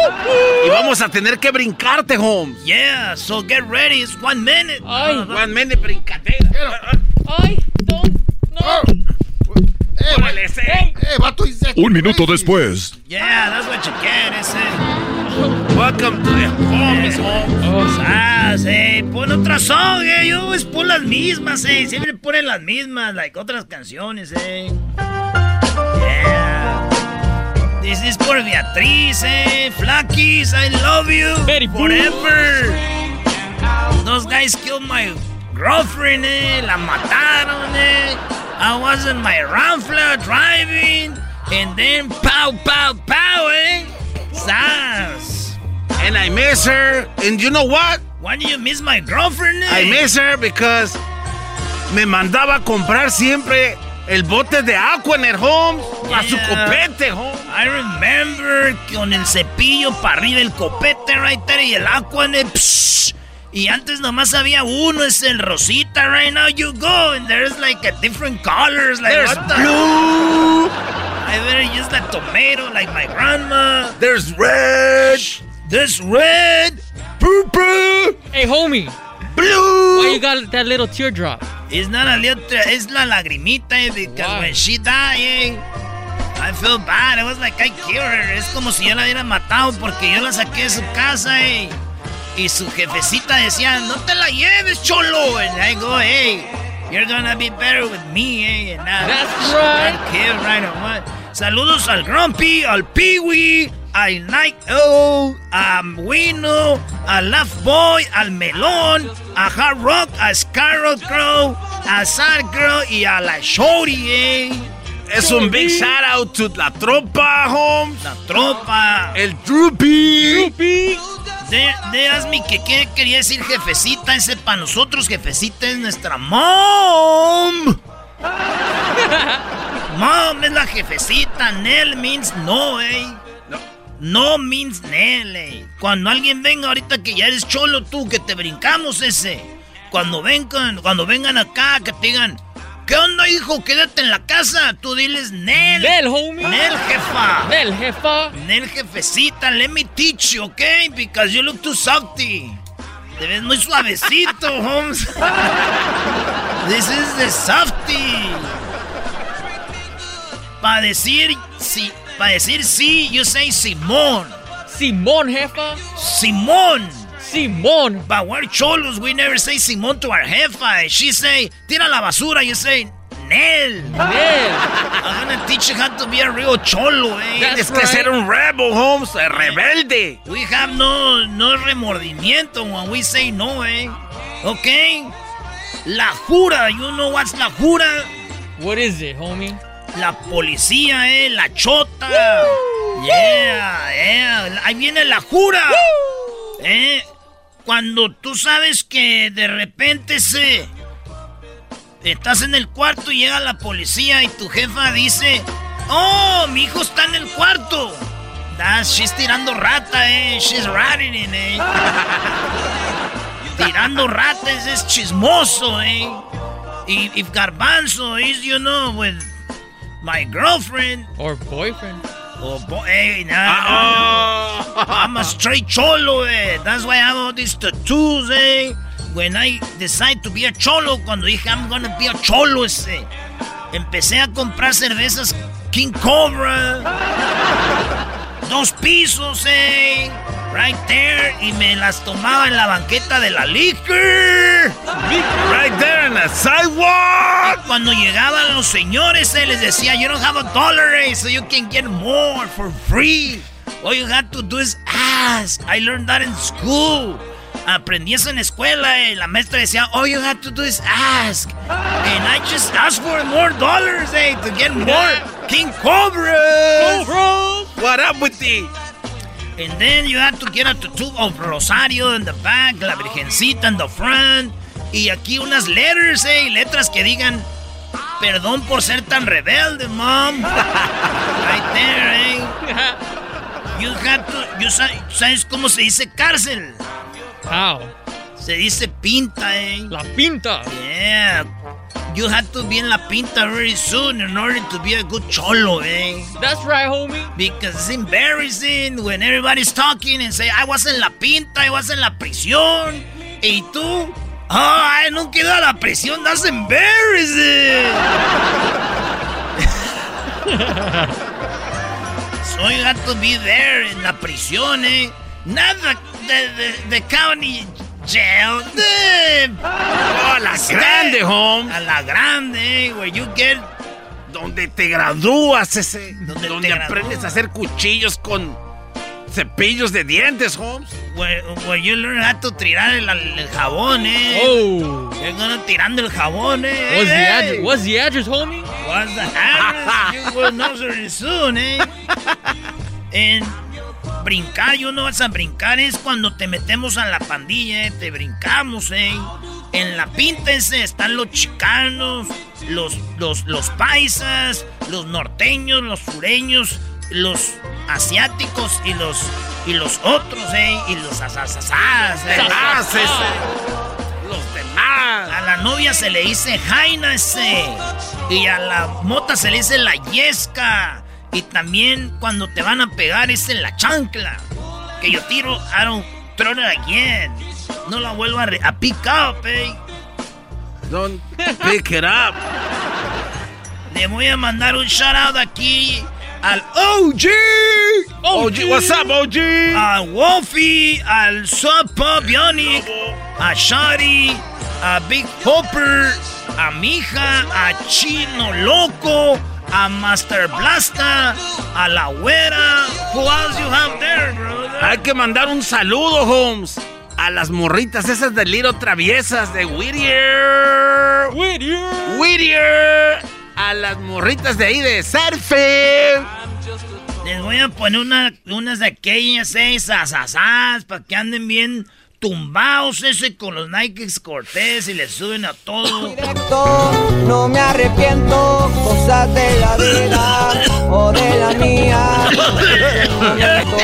Y vamos a tener que brincarte, Holmes. Yeah, so get ready. It's one minute. Ay. One minute brincadera. Ay, don't. No. Órale, ese. Eh, vato, Un minuto crazy. después. Yeah, that's what you get, ese. Welcome to the home, Miss Holmes. Ah, sí, pon otra song, eh. Yo es pon las mismas, eh. Siempre ponen las mismas, like otras canciones, eh. Yeah. This is por Beatriz, eh. Flakis, I love you. Very forever. Those guys killed my girlfriend, eh. La mataron, eh. I was in my Ramfla driving. And then pow, pow, pow, eh. Sas. And I miss her. And you know what? Why do you miss my girlfriend? eh? I miss her because me mandaba a comprar siempre el bote de Aquanet, Holmes. A su copete, Holmes. I remember con el cepillo para arriba el copete right there y el Aquanet. psh. Y antes nomás había uno, es el rosita. Right now you go and there's like a different colors. Like There's what the- blue. I better use the tomato like my grandma. There's red. There's red. Purple. Hey, homie. Blue. Why you got that little teardrop? It's not a little, es la lagrimita eh, because Why? when she died, eh, I feel bad. It was like I killed her. Es como si yo la hubiera matado porque yo la saqué de su casa, eh. Y su jefecita decía, no te la lleves, cholo. And I go, hey, you're gonna be better with me, eh. And That's right. Killed right what. Saludos al Grumpy, al Peewee, al Night O, a Wino, al Laugh Boy, al Melón, a Hard Rock, a Scarlet Crow, a Sad Girl y a la Shorty, eh. Es un big shout out to la tropa, Holmes. La tropa. El Droopy. De, de Asmi, que qué quería decir jefecita, ese para nosotros, jefecita es nuestra mom. Mom es la jefecita, Nell means no, eh. No means Nell, eh. Cuando alguien venga ahorita que ya eres cholo tú, que te brincamos ese. Cuando vengan, cuando vengan acá, que te digan, ¿qué onda, hijo? Quédate en la casa. Tú diles Nell. Nel, homie. Nell, jefa. Nel, jefa. Nel, jefecita, let me teach you, okay? Because you look too softy. Te ves muy suavecito, Holmes. This is the softy. Para decir sí, para decir sí, you say Simón. Simón, jefa. Simón. Simón. But we're cholos, we never say Simón to our jefa. She say, tira la basura, you say, Nel. Nel. I'm gonna teach you how to be a real cholo, eh. That's Es que ser un rebel, Holmes. eh, Rebelde. We have no, no remordimiento when we say no, eh. Okay? La jura, you know what's la jura? What is it, homie? La policía, eh, la chota. Yeah, yeah. Ahí viene la jura. Eh, cuando tú sabes que de repente se estás en el cuarto y llega la policía y tu jefa dice, "Oh, mi hijo está en el cuarto." Das, she's tirando rata, eh. She's ratting in, eh. tirando ratas es chismoso, eh. Y if Garbanzo is, you know, with my girlfriend. Or boyfriend. Oh, hey, nah, I'm a straight cholo, eh. That's why I have all these tattoos, eh. When I decide to be a cholo, cuando dije I'm gonna be a cholo, ese. Empecé a comprar cervezas King Cobra. Dos pisos, eh. Right there. Y me las tomaba en la banqueta de la liquor. Right there in the sidewalk. Y cuando llegaban los señores, eh, les decía, you don't have a dollar, eh, so you can get more for free. All you have to do is ask. I learned that in school. Aprendí eso en la escuela, eh. La maestra decía, all you have to do is ask. And I just asked for more dollars, eh, to get more. King Cobra. What up with the And then you have to get a tattoo of Rosario in the back, la Virgencita in the front. Y aquí unas letters, eh, letras que digan, perdón por ser tan rebelde, mom. right there, eh. You have to, you ¿sabes cómo se dice cárcel? How? Se dice pinta, eh. La pinta. Yeah. You have to be in la pinta very soon in order to be a good cholo, eh? That's right, homie. Because it's embarrassing when everybody's talking and say, I was en la pinta, I was en la prisión. Y tú, ay, no queda la prisión, that's embarrassing. so you have to be there en la prisión, eh? Nada de, de, de county jail. Oh, a la grande, home. A la grande, where you get. Donde te gradúas, ese. Donde, aprendes a hacer cuchillos con cepillos de dientes, Holmes. Where, where you learn how to tirar el, el jabón, eh. Oh. You're gonna tirando el jabón, eh. What's, the, address, what's the address, homie? What's the address? you will know very soon, eh. And brincar, yo no vas a brincar, es cuando te metemos a la pandilla, eh, te brincamos, eh. En la pinta ese están los chicanos, los, los, los paisas, los norteños, los sureños, los asiáticos y los y los otros, eh, y los asasasas, eh. Los demás. A la novia se le dice Jaina ese. Y a la mota se le dice la yesca. Y también cuando te van a pegar es en la chancla. Que yo tiro, I don't throw it again. No la vuelvo a, a pick up, eh. Don't pick it up. Le voy a mandar un shout out aquí al OG. OG, what's up, OG? A Wolfie, al Sub Pop Bionic, a Shari, a Big Hopper, a Mija, a Chino Loco, a Master Blasta, a la güera. Who else you have there, brother? Hay que mandar un saludo, Holmes. A las morritas esas de Liro Traviesas de Whittier. Whittier. Whittier. A las morritas de ahí de Surfe. Les voy a poner una, unas de aquellas seis para que anden bien tumbados ese con los Nike Cortés y le suben a todo. Directo, no me arrepiento, cosas de la vida o de la mía.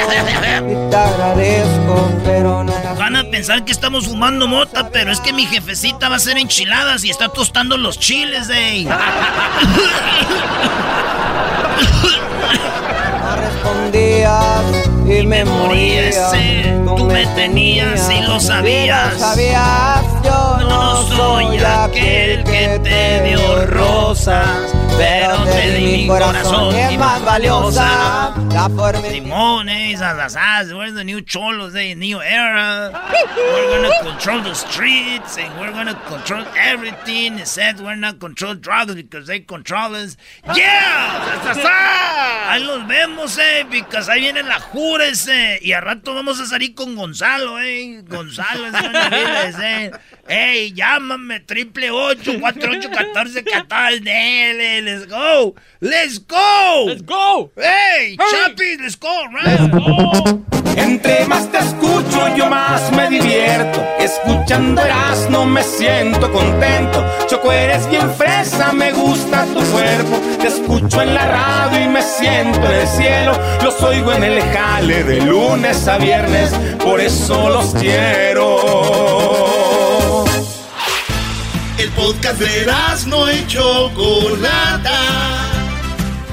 Y te agradezco, pero no. Van a pensar que estamos fumando mota, pero es que mi jefecita va a hacer enchiladas y está tostando los chiles, ey. No respondías y me moría. Tú me tenías y lo sabías. sabías, yo no soy aquel que te dio rosas, pero te di mi corazón es más valiosa. La forma Simón, eh, asasas, we're the new cholos, the new era. We're gonna control the streets and we're gonna control everything. Said we're not control drugs because they control us. Yeah. Ahí los vemos, eh, because ahí viene la jura ese. Y a rato vamos a salir con Gonzalo, eh. Gonzalo, es eh. Llámame, triple ocho, cuatro ocho, catorce, catorce, let's go, let's go, let's go, hey, Chapi, let's go, right? Entre más te escucho, yo más me divierto. Escuchando no me siento contento. Choco, eres bien fresa, me gusta tu cuerpo. Te escucho en la radio y me siento en el cielo. Los oigo en el jale de lunes a viernes, por eso los quiero. El podcast de no y Chocolata.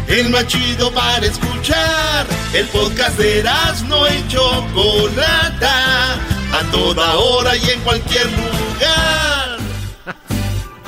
El más chido para escuchar. El podcast de no y Chocolata. A toda hora y en cualquier lugar.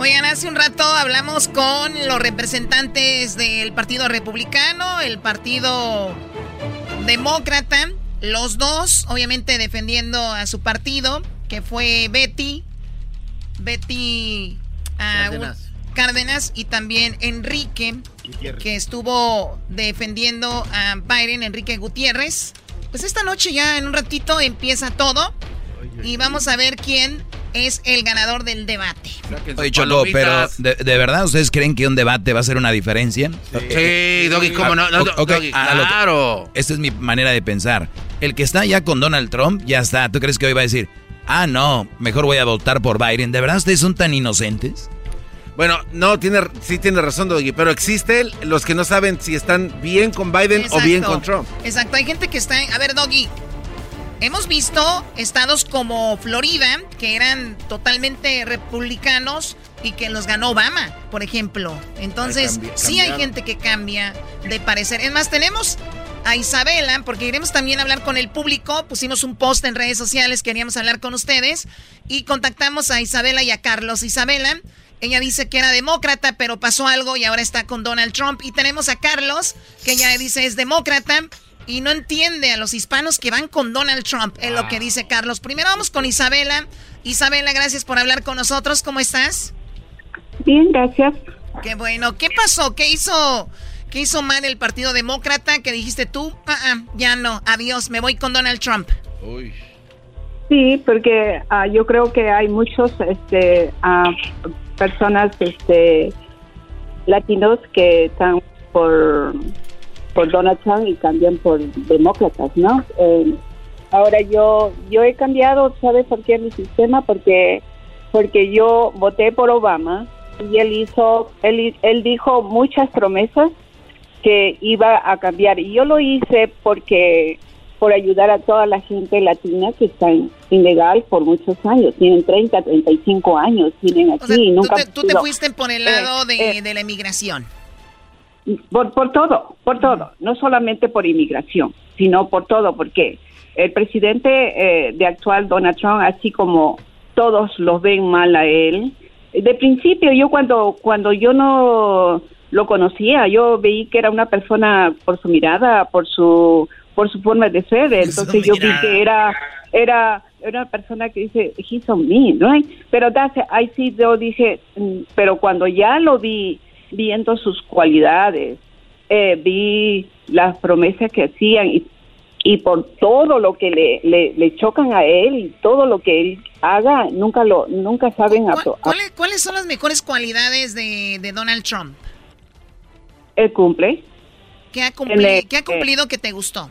Oigan, hace un rato hablamos con los representantes del Partido Republicano, el Partido Demócrata, los dos, obviamente defendiendo a su partido, que fue Betty Betty ah, Cárdenas. y también Enrique, que estuvo defendiendo a Biden, Enrique Gutiérrez. Pues esta noche ya en un ratito empieza todo y vamos a ver quién es el ganador del debate. Oye, Choco, pero ¿de, verdad ustedes creen que un debate va a hacer una diferencia? Sí, Doggy, ¿cómo no? no claro. Esta es mi manera de pensar. El que está ya con Donald Trump, ya está. ¿Tú crees que hoy va a decir, ah, no, mejor voy a votar por Biden? ¿De verdad ustedes son tan inocentes? Bueno, no, tiene, sí tiene razón, Doggy, pero existen los que no saben si están bien con Biden o bien con Trump. Exacto, hay gente que está... A ver, Doggy, Hemos visto estados como Florida, que eran totalmente republicanos y que los ganó Obama, por ejemplo. Entonces, sí hay gente que cambia de parecer. Es más, tenemos a Isabela, porque queremos también hablar con el público. Pusimos un post en redes sociales, queríamos hablar con ustedes y contactamos a Isabela y a Carlos. Isabela, ella dice que era demócrata, pero pasó algo y ahora está con Donald Trump. Y tenemos a Carlos, que ella dice es demócrata y no entiende a los hispanos que van con Donald Trump, es lo que dice Carlos. Primero vamos con Isabela. Isabela, gracias por hablar con nosotros. ¿Cómo estás? Bien, gracias. Qué bueno. ¿Qué pasó? ¿Qué hizo, qué hizo mal el Partido Demócrata que dijiste tú? Ah, ah, ya no, adiós, me voy con Donald Trump. Sí, porque yo creo que hay muchos este, personas este, latinos que están por por Donald Trump y cambian por demócratas, ¿no? Eh, ahora yo yo he cambiado, ¿sabes por qué mi sistema? Porque porque yo voté por Obama y él hizo él él dijo muchas promesas que iba a cambiar y yo lo hice porque por ayudar a toda la gente latina que está ilegal por muchos años, tienen 30, 35 años, tienen aquí nunca... Tú te, fuiste por el lado eh, eh, de la inmigración. Por, por todo, por todo, no solamente por inmigración, sino por todo, porque el presidente eh, de actual Donald Trump, así como todos los ven mal a él, de principio yo cuando cuando yo no lo conocía, yo veí que era una persona por su mirada, por su por su forma de ser, entonces yo vi que era era una persona que dice he's on me, right? Pero ahí sí yo dije, mm, pero cuando ya lo vi viendo sus cualidades, eh, vi las promesas que hacían y, y por todo lo que le, le, chocan a él y todo lo que él haga, nunca lo nunca saben ¿Cuáles, ¿Cuáles son las mejores cualidades de, de Donald Trump? Él cumple. ¿Qué ha, cumplido, ¿qué ha cumplido que te gustó?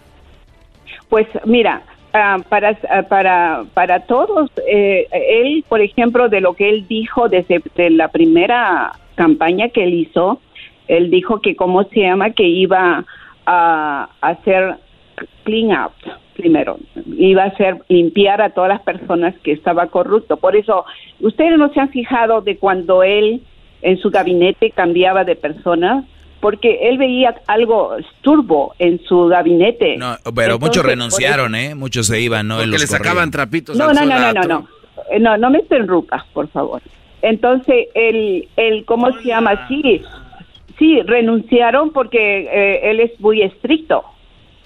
Pues mira, ah, para, para, para todos, eh, él, por ejemplo, de lo que él dijo desde la primera campaña que él hizo, él dijo que, ¿cómo se llama? Que iba a, hacer clean out primero, iba a hacer limpiar a todas las personas que estaba corrupto. Por eso, ustedes no se han fijado de cuando él en su gabinete cambiaba de personas, porque él veía algo turbo en su gabinete. No, pero muchos renunciaron, ¿eh? Muchos se iban, ¿no? Porque le sacaban trapitos. No, no, no, no, no, no, no, no me interrumpas, por favor. Entonces, el, el ¿cómo se llama? Sí, sí, renunciaron porque eh, él es muy estricto.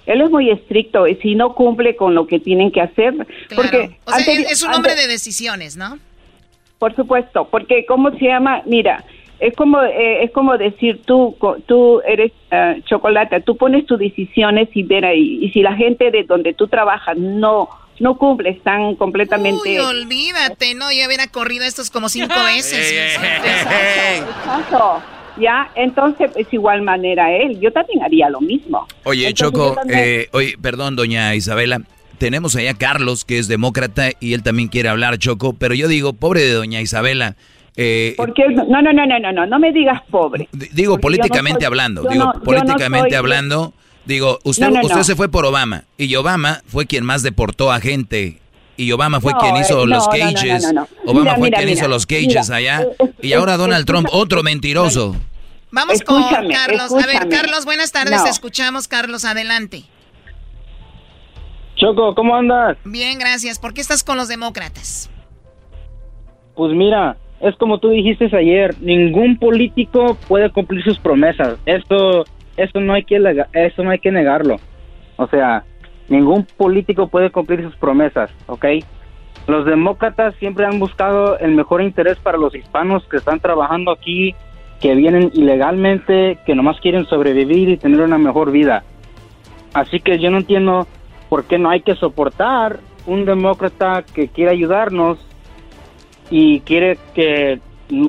Él es muy estricto y si no cumple con lo que tienen que hacer. Porque o sea, es un hombre de decisiones, ¿no? Por supuesto, porque ¿cómo se llama? Mira, es como eh, es como decir tú tú eres uh, chocolate, tú pones tus decisiones y ver ahí y si la gente de donde tú trabajas no no cumple, están completamente... Uy, olvídate, no, ya hubiera corrido estos como cinco veces. Ya, entonces es igual manera él. Yo también haría lo mismo. Oye, Choco, eh, oye, perdón, doña Isabela. Tenemos allá a Carlos, que es demócrata, y él también quiere hablar, Choco. Pero yo digo, pobre de doña Isabela. Eh, Porque no, no, no, no, no, no, no me digas pobre. Digo, políticamente hablando, digo, políticamente hablando Digo, usted, usted se fue por Obama y Obama fue quien más deportó a gente y Obama fue quien hizo los cages. Obama fue quien hizo los cages allá. y ahora Donald Trump, otro mentiroso. Vamos con Carlos. A ver, Carlos, buenas tardes. Escuchamos, Carlos, adelante. Choco, ¿cómo andas? Bien, gracias. ¿Por qué estás con los demócratas? Pues mira, es como tú dijiste ayer, ningún político puede cumplir sus promesas. Esto eso no hay que eso no hay que negarlo. O sea, ningún político puede cumplir sus promesas, ¿ok? los demócratas siempre han buscado el mejor interés para los hispanos que están trabajando aquí, que vienen ilegalmente, que nomás quieren sobrevivir y tener una mejor vida. Así que yo no entiendo por qué no hay que soportar un demócrata que quiere ayudarnos y quiere que,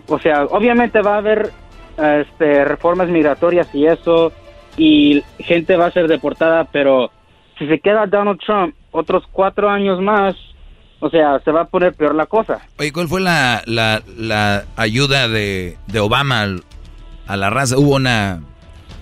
o sea, obviamente va a haber este, reformas migratorias y eso, y gente va a ser deportada, pero si se queda Donald Trump otros cuatro años más, o sea, se va a poner peor la cosa. Oye, ¿cuál fue la, la, ayuda de, de Obama a la raza? ¿Hubo una...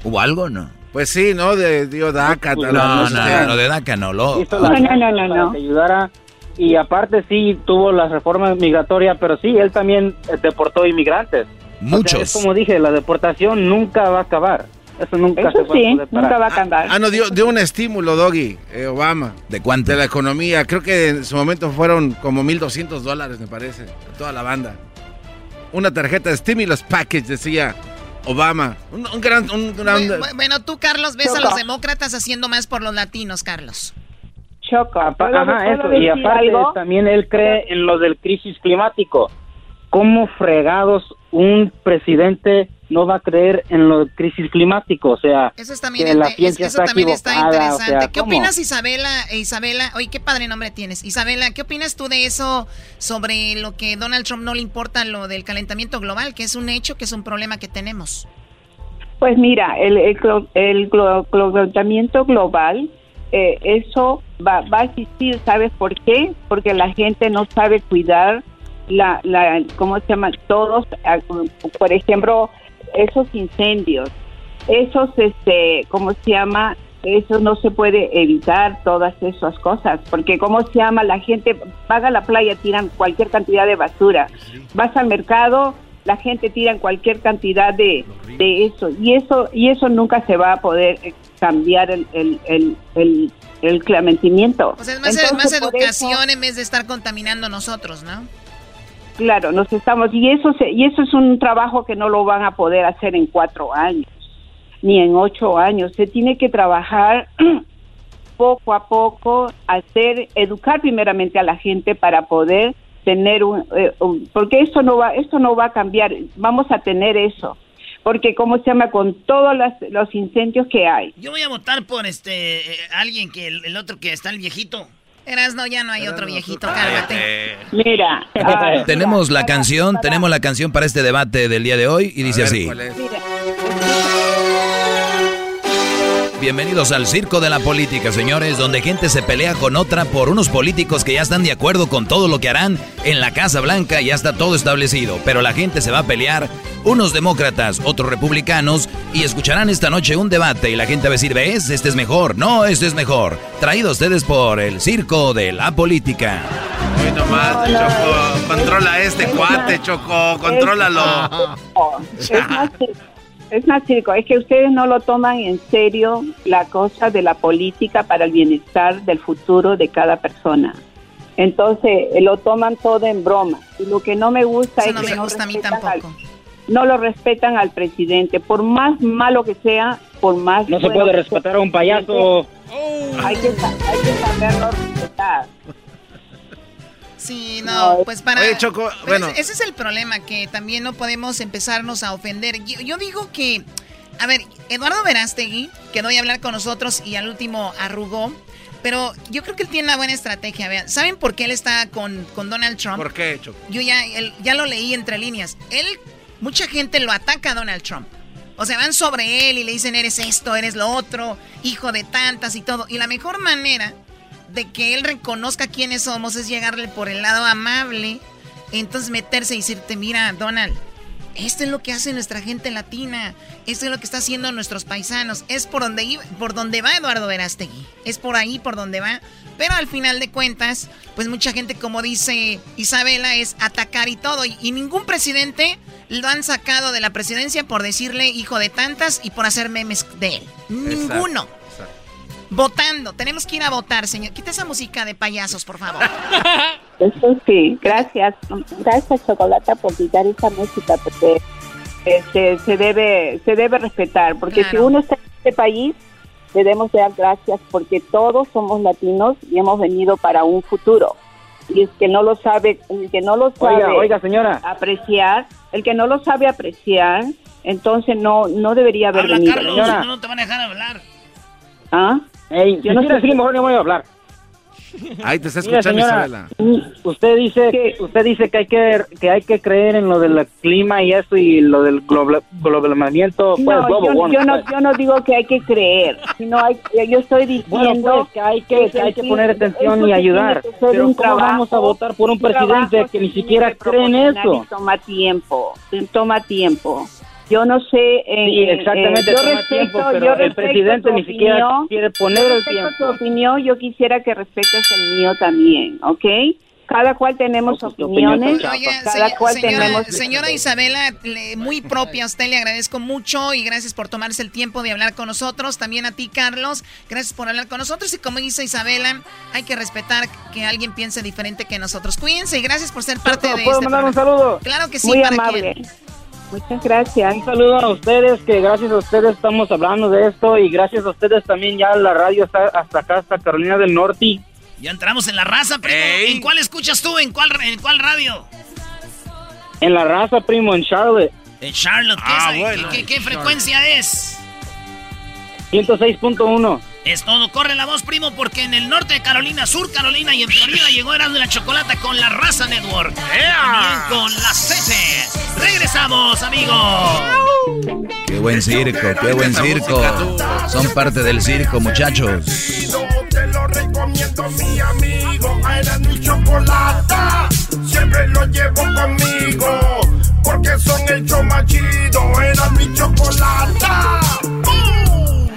¿Hubo algo no? Pues sí, ¿no? De dio DACA. No, no, no, no, de DACA no. Lo... No, no, no, no. ayudara. Y aparte sí tuvo las reformas migratorias, pero sí, él también deportó inmigrantes. Muchos. es como dije, la deportación nunca va a acabar. Eso nunca se va sí, nunca va a acabar. Ah, no, dio, dio un estímulo, Doggy, eh, Obama. ¿De cuánto? De la economía. Creo que en su momento fueron como 1.200 dólares, me parece, toda la banda. Una tarjeta de stimulus package, decía Obama. Un, gran, un gran... Bueno, tú, Carlos, ves a los demócratas haciendo más por los latinos, Carlos. Choco. Ajá, eso. Y aparte, también él cree en lo del crisis climático. ¿Cómo fregados un presidente no va a creer en lo crisis climático? O sea, eso también, la ciencia está, también está interesante. ¿Qué opinas, Isabela? Isabela, oye, qué padre nombre tienes. Isabela, ¿qué opinas tú de eso sobre lo que Donald Trump no le importa lo del calentamiento global, que es un hecho, que es un problema que tenemos? Pues mira, el, el, el calentamiento global, eh, eso va, va a existir, ¿sabes por qué? Porque la gente no sabe cuidar la, la, ¿cómo se llama? Todos, ah, por ejemplo, esos incendios, esos, este, ¿cómo se llama? Eso no se puede evitar, todas esas cosas, porque ¿cómo se llama? La gente paga la playa, tiran cualquier cantidad de basura. Vas al mercado, la gente tira cualquier cantidad de, de eso, y eso y eso nunca se va a poder eh, cambiar el, el, el, el, el clamentimiento. Pues es más, más educación en vez de estar contaminando nosotros, ¿no? Claro, nos estamos y eso y eso es un trabajo que no lo van a poder hacer en cuatro años ni en ocho años. Se tiene que trabajar poco a poco, hacer educar primeramente a la gente para poder tener eh, un, porque esto no va esto no va a cambiar. Vamos a tener eso porque cómo se llama con todos los incendios que hay. Yo voy a votar por este eh, alguien que el otro que está el viejito. No, ya no hay otro viejito, cálmate. Mira. tenemos la canción, tenemos la canción para este debate del día de hoy y dice así. Bienvenidos al circo de la política, señores, donde gente se pelea con otra por unos políticos que ya están de acuerdo con todo lo que harán en la Casa Blanca, ya está todo establecido, pero la gente se va a pelear, unos demócratas, otros republicanos, y escucharán esta noche un debate y la gente va a decir, ¿ves? Este es mejor, no, este es mejor. Traído a ustedes por el circo de la política. Hoy nomás, Choco, controla este cuate, Choco, contrólalo. Es más, circo, es que ustedes no lo toman en serio la cosa de la política para el bienestar del futuro de cada persona. Entonces, eh, lo toman todo en broma. Y lo que no me gusta es no que no a mí tampoco. no lo respetan al presidente. Por más malo que sea, por más... No se puede respetar a un payaso. Hay, que, hay que saberlo respetar. Sí, no, pues para... bueno. Ese, es el problema, que también no podemos empezarnos a ofender. Yo, digo que, a ver, Eduardo Verástegui quedó a hablar con nosotros y al último arrugó. Pero yo creo que él tiene una buena estrategia. Vean, ¿saben por qué él está con, con Donald Trump? ¿Por qué, Choco? Yo ya, ya lo leí entre líneas. Él, mucha gente lo ataca a Donald Trump. O sea, van sobre él y le dicen, eres esto, eres lo otro, hijo de tantas y todo. Y la mejor manera de que él reconozca quiénes somos es llegarle por el lado amable, entonces meterse y decirte, mira, Donald, esto es lo que hace nuestra gente latina, esto es lo que está haciendo nuestros paisanos, es por donde, por donde va Eduardo Verástegui, es por ahí por donde va, pero al final de cuentas, pues mucha gente, como dice Isabela, es atacar y todo, y, ningún presidente lo han sacado de la presidencia por decirle hijo de tantas y por hacer memes de él. Ninguno. Votando. Tenemos que ir a votar, señor. Quita esa música de payasos, por favor. Eso sí, gracias. Gracias, Chocolata, por quitar esa música, porque este, se, debe, se debe respetar. Porque si uno está en este país, debemos dar gracias porque todos somos latinos y hemos venido para un futuro. y es que no lo sabe, el que no lo sabe Oiga, oiga, señora. apreciar, el que no lo sabe apreciar, entonces no no debería haber Habla, venido. Carlos, señora. no te van a dejar hablar. ¿Ah? Ey, Yo no sé si- mejor no voy a hablar. Ahí te está Mira, escuchando señora, Isabela. usted dice, usted dice que hay que que hay que creer en lo del clima y eso y lo del globa- globalizamiento, pues No, global yo, no, pues. yo no digo que hay que creer, sino hay, yo estoy diciendo Bueno, pues, que hay que, que hay que poner atención y ayudar. que Pero ¿cómo vamos a votar por un presidente que ni siquiera cree en eso? Toma tiempo, toma tiempo. Yo no sé. eh, Sí, eh, exactamente, eh, yo toma respeto, tiempo, pero yo el presidente ni siquiera quiere poner Yo el respeto tiempo. tu opinión, yo quisiera que respetes el mío también, ¿ok? Cada cual tenemos opiniones, Oye, cada se- cual señora, tenemos... señora Isabela, le- muy propia a usted, le agradezco mucho y gracias por tomarse el tiempo de hablar con nosotros. También a ti, Carlos, gracias por hablar con nosotros. Y como dice Isabela, hay que respetar que alguien piense diferente que nosotros. Cuídense y gracias por ser parte de ¿Puedo este mandar un saludo? Claro que sí, Muy ¿para amable. Muchas gracias. Un saludo a ustedes, que gracias a ustedes estamos hablando de esto y gracias a ustedes también ya la radio está hasta acá, hasta Carolina del Norte. Ya entramos en la raza, primo. ¿En cuál escuchas tú? ¿En cuál, en cuál radio? En la raza, primo, en Charlotte. En Charlotte. ¿Qué, Ah, es- bueno, ¿qué, qué- qué en frecuencia es? 106.1. Es todo, corre la voz, primo, porque en el norte de Carolina, sur Carolina y en Florida llegó Erasmo y la Chocolata con la Raza Network. También con la CC. Regresamos, amigos. Qué buen circo, qué buen circo. Son parte del circo, muchachos. Te lo recomiendo mi amigo, era mi chocolata. Siempre lo llevo conmigo, porque son el show más chido, era mi chocolata.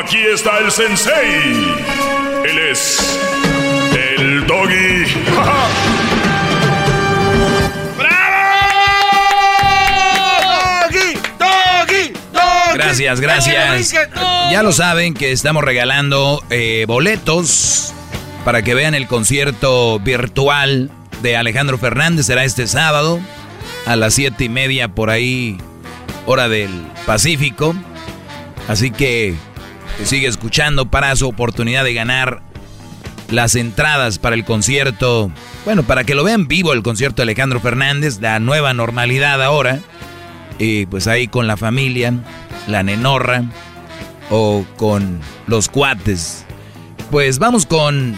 Aquí está el sensei. Él es. El doggy. Doggy, doggy, doggy. Gracias, gracias. Ya lo saben que estamos regalando eh, boletos para que vean el concierto virtual de Alejandro Fernández. Será este sábado a las siete y media por ahí, hora del Pacífico. Así que sigue escuchando para su oportunidad de ganar las entradas para el concierto. Bueno, para que lo vean vivo el concierto de Alejandro Fernández, la nueva normalidad ahora. Y pues ahí con la familia, la nenorra o con los cuates. Pues vamos con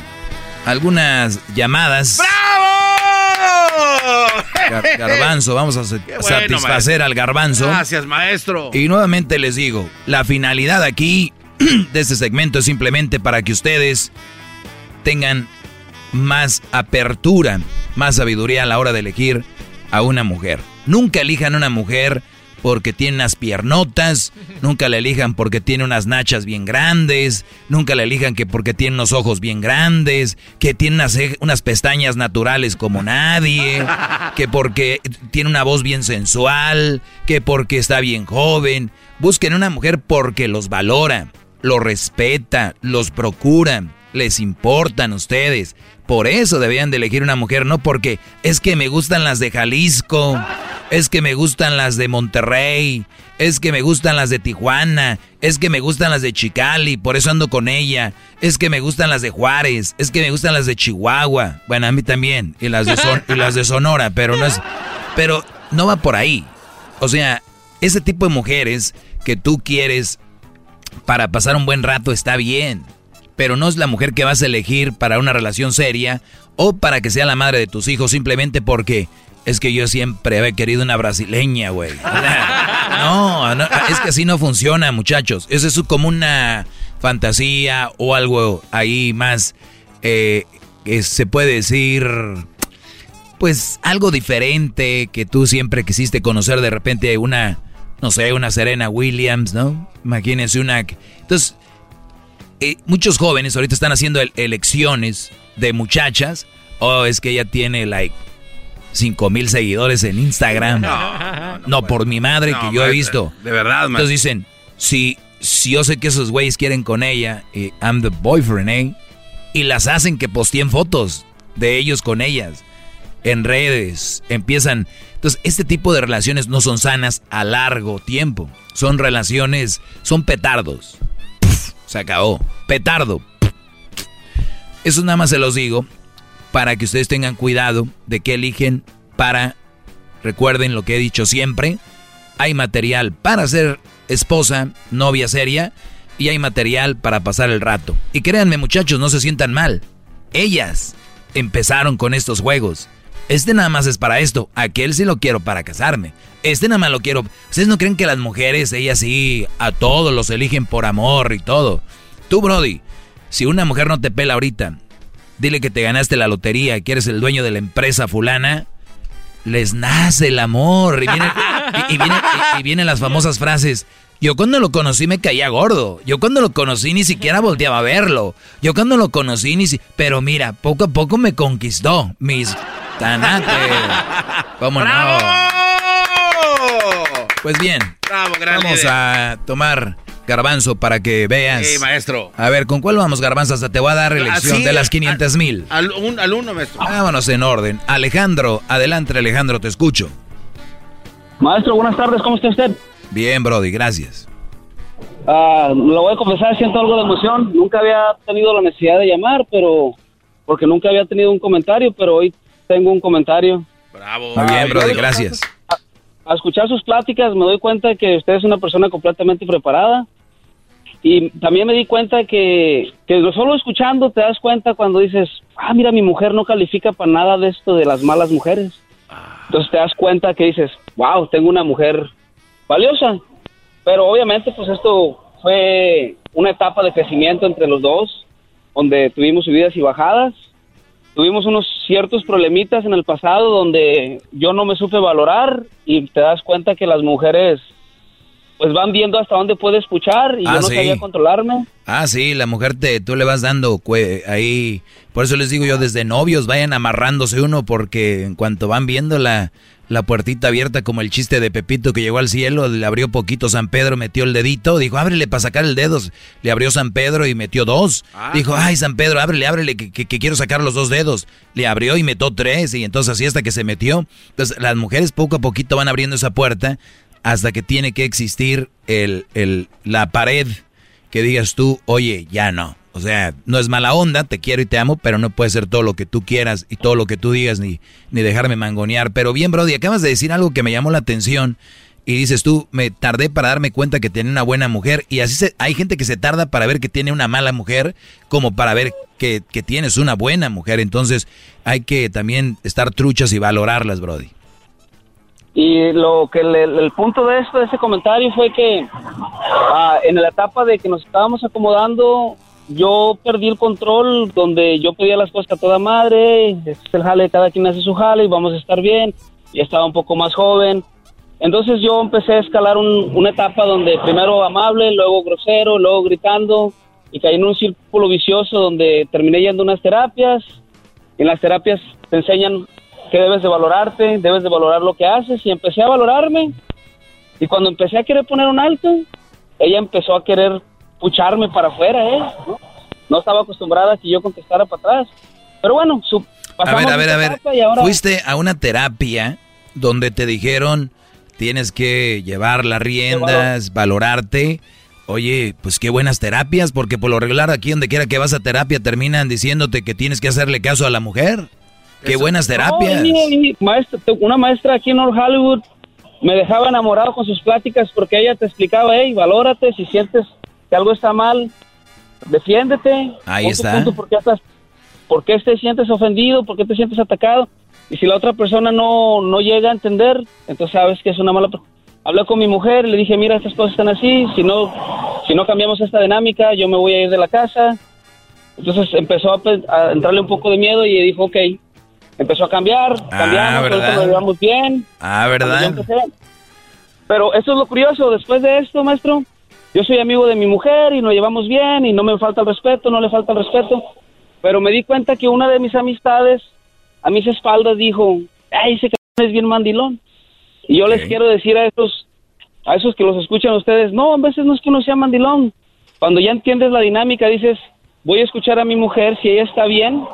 algunas llamadas. Gar- garbanzo, vamos a bueno, satisfacer maestro. al garbanzo. Gracias, maestro. Y nuevamente les digo, la finalidad aquí de este segmento es simplemente para que ustedes tengan más apertura, más sabiduría a la hora de elegir a una mujer. Nunca elijan una mujer porque tiene unas piernotas, nunca la elijan porque tiene unas nachas bien grandes, nunca la elijan que porque tiene unos ojos bien grandes, que tiene unas, unas pestañas naturales como nadie, que porque tiene una voz bien sensual, que porque está bien joven. Busquen una mujer porque los valora, los respeta, los procura, les importan ustedes. Por eso debían de elegir una mujer, no porque es que me gustan las de Jalisco, es que me gustan las de Monterrey, es que me gustan las de Tijuana, es que me gustan las de Chicali, por eso ando con ella, es que me gustan las de Juárez, es que me gustan las de Chihuahua, bueno, a mí también, y las de, Son- y las de Sonora, pero no es, pero no va por ahí. O sea, ese tipo de mujeres que tú quieres para pasar un buen rato está bien, pero no es la mujer que vas a elegir para una relación seria o para que sea la madre de tus hijos simplemente porque es que yo siempre había querido una brasileña, güey. No, es que así no funciona, muchachos. Eso es como una fantasía o algo ahí más, eh, que se puede decir, pues algo diferente que tú siempre quisiste conocer de repente una, no sé, una Serena Williams, ¿no? Imagínense una... Entonces, eh, muchos jóvenes ahorita están haciendo el- elecciones de muchachas Oh, es que ella tiene like 5 mil seguidores en Instagram. No, por mi madre que yo he visto. De verdad, man. Entonces dicen, si, si yo sé que esos güeyes quieren con ella, y I'm the boyfriend, ¿eh? Y las hacen que posteen fotos de ellos con ellas en redes. Empiezan. Entonces, este tipo de relaciones no son sanas a largo tiempo. Son relaciones, son petardos. se acabó. Petardo. Eso nada más se los digo para que ustedes tengan cuidado de qué eligen para, recuerden lo que he dicho siempre, hay material para ser esposa, novia seria, y hay material para pasar el rato. Y créanme muchachos, no se sientan mal. Ellas empezaron con estos juegos. Este nada más es para esto. Aquel sí lo quiero para casarme. Este nada más lo quiero. ¿Ustedes no creen que las mujeres, ellas sí, a todos los eligen por amor y todo? Tú, Brody, si una mujer no te pela ahorita, dile que te ganaste la lotería, que eres el dueño de la empresa fulana, les nace el amor. Y, vienen las famosas frases. Yo cuando lo conocí me caía gordo. Yo cuando lo conocí ni siquiera volteaba a verlo. Yo cuando lo conocí ni si... Pero mira, poco a poco me conquistó. Mis tanates. ¿Cómo no? Pues bien. vamos a tomar Garbanzo, para que veas. Sí, maestro. A ver, ¿con cuál vamos, Garbanzo? Hasta te voy a dar elección de las 500 mil. Al, al, uno, maestro. Vámonos en orden. Alejandro, adelante, Alejandro, te escucho. Maestro, buenas tardes, ¿cómo está usted? Bien, Brody, gracias. Ah, lo voy a confesar, siento algo de emoción. Nunca había tenido la necesidad de llamar, pero. Porque nunca había tenido un comentario, pero hoy tengo un comentario. Bravo. Muy bien, Brody, gracias. a escuchar sus pláticas me doy cuenta que usted es una persona completamente preparada y también me di cuenta que, que solo escuchando te das cuenta cuando dices, ah, mira, mi mujer no califica para nada de esto de las malas mujeres. Entonces te das cuenta que dices, wow, tengo una mujer valiosa. Pero obviamente pues esto fue una etapa de crecimiento entre los dos, donde tuvimos subidas y bajadas. Tuvimos unos ciertos problemitas en el pasado donde yo no me supe valorar y te das cuenta que las mujeres pues van viendo hasta dónde puede escuchar y yo ah, no sabía controlarme. Ah, sí, la mujer te, tú le vas dando ahí. Por eso les digo yo, desde novios vayan amarrándose uno porque en cuanto van viendo la, puertita abierta como el chiste de Pepito que llegó al cielo, le abrió poquito San Pedro, metió el dedito, dijo, ábrele para sacar el dedo. Le abrió San Pedro y metió dos. Ah. dijo, ay, San Pedro, ábrele, ábrele, que, que, quiero sacar los dos dedos. Le abrió y metió tres y entonces así hasta que se metió. Entonces las mujeres poco a poquito van abriendo esa puerta hasta que tiene que existir el, el, la pared que digas tú, oye, ya no. O sea, no es mala onda, te quiero y te amo, pero no puede ser todo lo que tú quieras y todo lo que tú digas, ni, ni dejarme mangonear. Pero bien, Brody, acabas de decir algo que me llamó la atención y dices tú, me tardé para darme cuenta que tiene una buena mujer y así se, hay gente que se tarda para ver que tiene una mala mujer como para ver que, que tienes una buena mujer. Entonces hay que también estar truchas y valorarlas, Brody. Y lo que el punto de esto, de ese comentario, fue que ah, en la etapa de que nos estábamos acomodando, yo perdí el control, donde yo pedía las cosas a toda madre, este es el jale, cada quien hace su jale y vamos a estar bien. Ya estaba un poco más joven. Entonces yo empecé a escalar una etapa donde primero amable, luego grosero, luego gritando, y caí en un círculo vicioso donde terminé yendo a unas terapias. En las terapias te enseñan que debes de valorarte, debes de valorar lo que haces y empecé a valorarme y cuando empecé a querer poner un alto, ella empezó a querer pucharme para afuera, ¿eh? ¿no? estaba acostumbrada a que yo contestara para atrás. Pero bueno, su, a ver, a ver, a ver, fuiste a una terapia donde te dijeron tienes que llevar las riendas, valorarte. Oye, pues qué buenas terapias, porque por lo regular aquí donde quiera que vas a terapia terminan diciéndote que tienes que hacerle caso a la mujer. Qué buenas terapias. una maestra aquí en North Hollywood me dejaba enamorado con sus pláticas porque ella te explicaba, hey, valórate, si sientes que algo está mal, defiéndete. Ahí está. ¿por, qué estás, ¿Por qué te sientes ofendido? ¿Por qué te sientes atacado? Y si la otra persona no, no llega a entender, entonces sabes que es una mala... Hablé con mi mujer, le dije, mira, estas cosas están así, si no, si no cambiamos esta dinámica, yo me voy a ir de la casa. Entonces empezó a, a entrarle un poco de miedo y dijo, ok, empezó a cambiar, ah, cambiamos, nos llevamos bien. Ah, ¿verdad? Pero eso es lo curioso, después de esto, maestro, yo soy amigo de mi mujer y nos llevamos bien y no me falta el respeto, no le falta el respeto, pero me di cuenta que una de mis amistades a mis espaldas dijo, ay, ese cabrón es bien mandilón. Y yo les quiero decir a esos, a esos que los escuchan ustedes, no, a veces no es que no sea mandilón. Cuando ya entiendes la dinámica, dices, voy a escuchar a mi mujer, si ella está bien,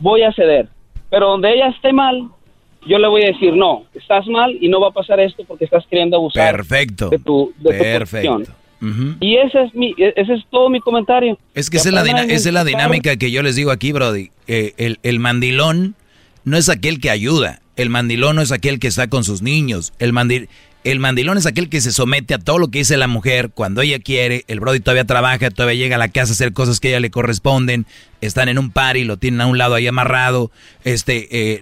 voy a ceder. Pero donde ella esté mal, yo le voy a decir, no, estás mal y no va a pasar esto porque estás queriendo abusar Perfecto. de tu, de tu posición. Y ese es, mi, e- ese es todo mi comentario. Es que esa es, la esa es la dinámica que yo les digo aquí, Brody. Eh, el, el mandilón no es aquel que ayuda. El mandilón no es aquel que está con sus niños. El, mandi- el mandilón es aquel que se somete a todo lo que dice la mujer cuando ella quiere. El Brody todavía trabaja, todavía llega a la casa a hacer cosas que a ella le corresponden. Están en un party, lo tienen a un lado ahí amarrado. Este, eh,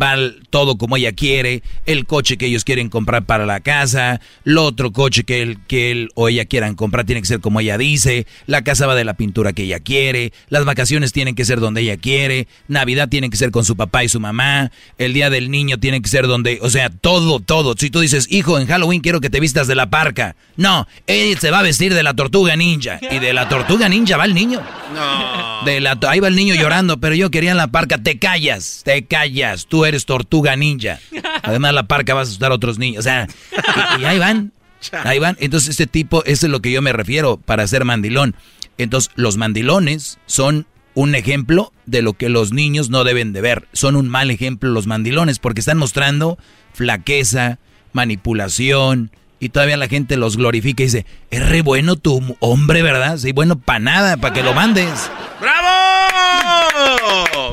va todo como ella quiere. El coche que ellos quieren comprar para la casa. El otro coche que él, que él o ella quieran comprar tiene que ser como ella dice. La casa va de la pintura que ella quiere. Las vacaciones tienen que ser donde ella quiere. Navidad tiene que ser con su papá y su mamá. El día del niño tiene que ser donde, o sea, todo, todo. Si tú dices, hijo, en Halloween quiero que te vistas de la parca. No, él se va a vestir de la tortuga ninja. Y de la tortuga ninja va el niño. No. De la, ahí va el niño llorando, pero yo quería en la parca. Te callas, te callas. Tú eres tortuga ninja. Además, la parca va a asustar a otros niños. O sea, y, y ahí van. Ahí van. Entonces, este tipo, eso es lo que yo me refiero para ser mandilón. Entonces, los mandilones son un ejemplo de lo que los niños no deben de ver. Son un mal ejemplo los mandilones porque están mostrando flaqueza, manipulación. Y todavía la gente los glorifica y dice, es re bueno tu hombre, ¿verdad? Sí, bueno, para nada, para que lo mandes. ¡Bravo!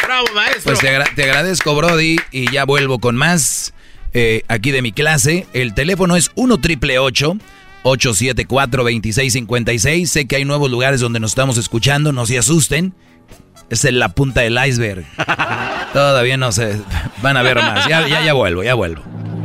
¡Bravo, maestro! Pues te, agra- te agradezco, Brody, y ya vuelvo con más eh, aquí de mi clase. El teléfono es 1 triple 874 2656 Sé que hay nuevos lugares donde nos estamos escuchando, no se asusten. Es en la punta del iceberg. Todavía no se van a ver más. Ya, ya, ya vuelvo, ya vuelvo.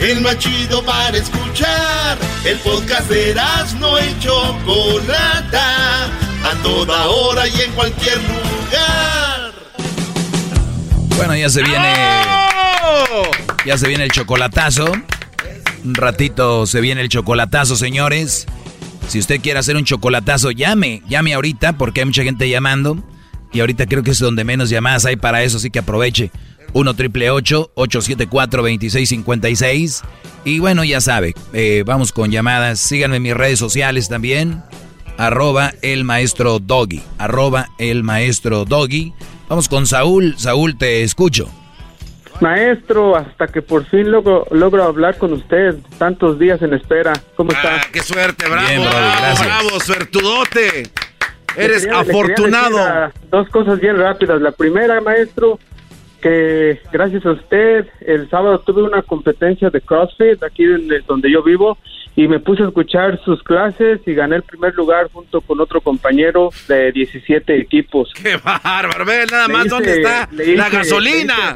El más chido para escuchar. El podcast de no y Chocolata. A toda hora y en cualquier lugar. Bueno, ya se viene. Ya se viene el chocolatazo. Un ratito se viene el chocolatazo, señores. Si usted quiere hacer un chocolatazo, llame. Llame ahorita porque hay mucha gente llamando. Y ahorita creo que es donde menos llamadas hay para eso, así que aproveche. 1 triple 874 2656 Y bueno, ya sabe, eh, vamos con llamadas. Síganme en mis redes sociales también. Arroba el maestro Doggy. Arroba el maestro Doggy. Vamos con Saúl. Saúl, te escucho. Maestro, hasta que por fin logro, logro hablar con usted, tantos días en espera. ¿Cómo está? Ah, ¡Qué suerte! ¡Bravo! Bien, bravo, gracias. bravo, suertudote! Eres quería- afortunado. ah, dos cosas bien rápidas. La primera, maestro, que gracias a usted, el sábado tuve una competencia de CrossFit aquí en el- donde yo vivo y me puse a escuchar sus clases y gané el primer lugar junto con otro compañero de 17 equipos. ¡Qué bárbaro! Ve nada Le más hice- dónde está le la gasolina.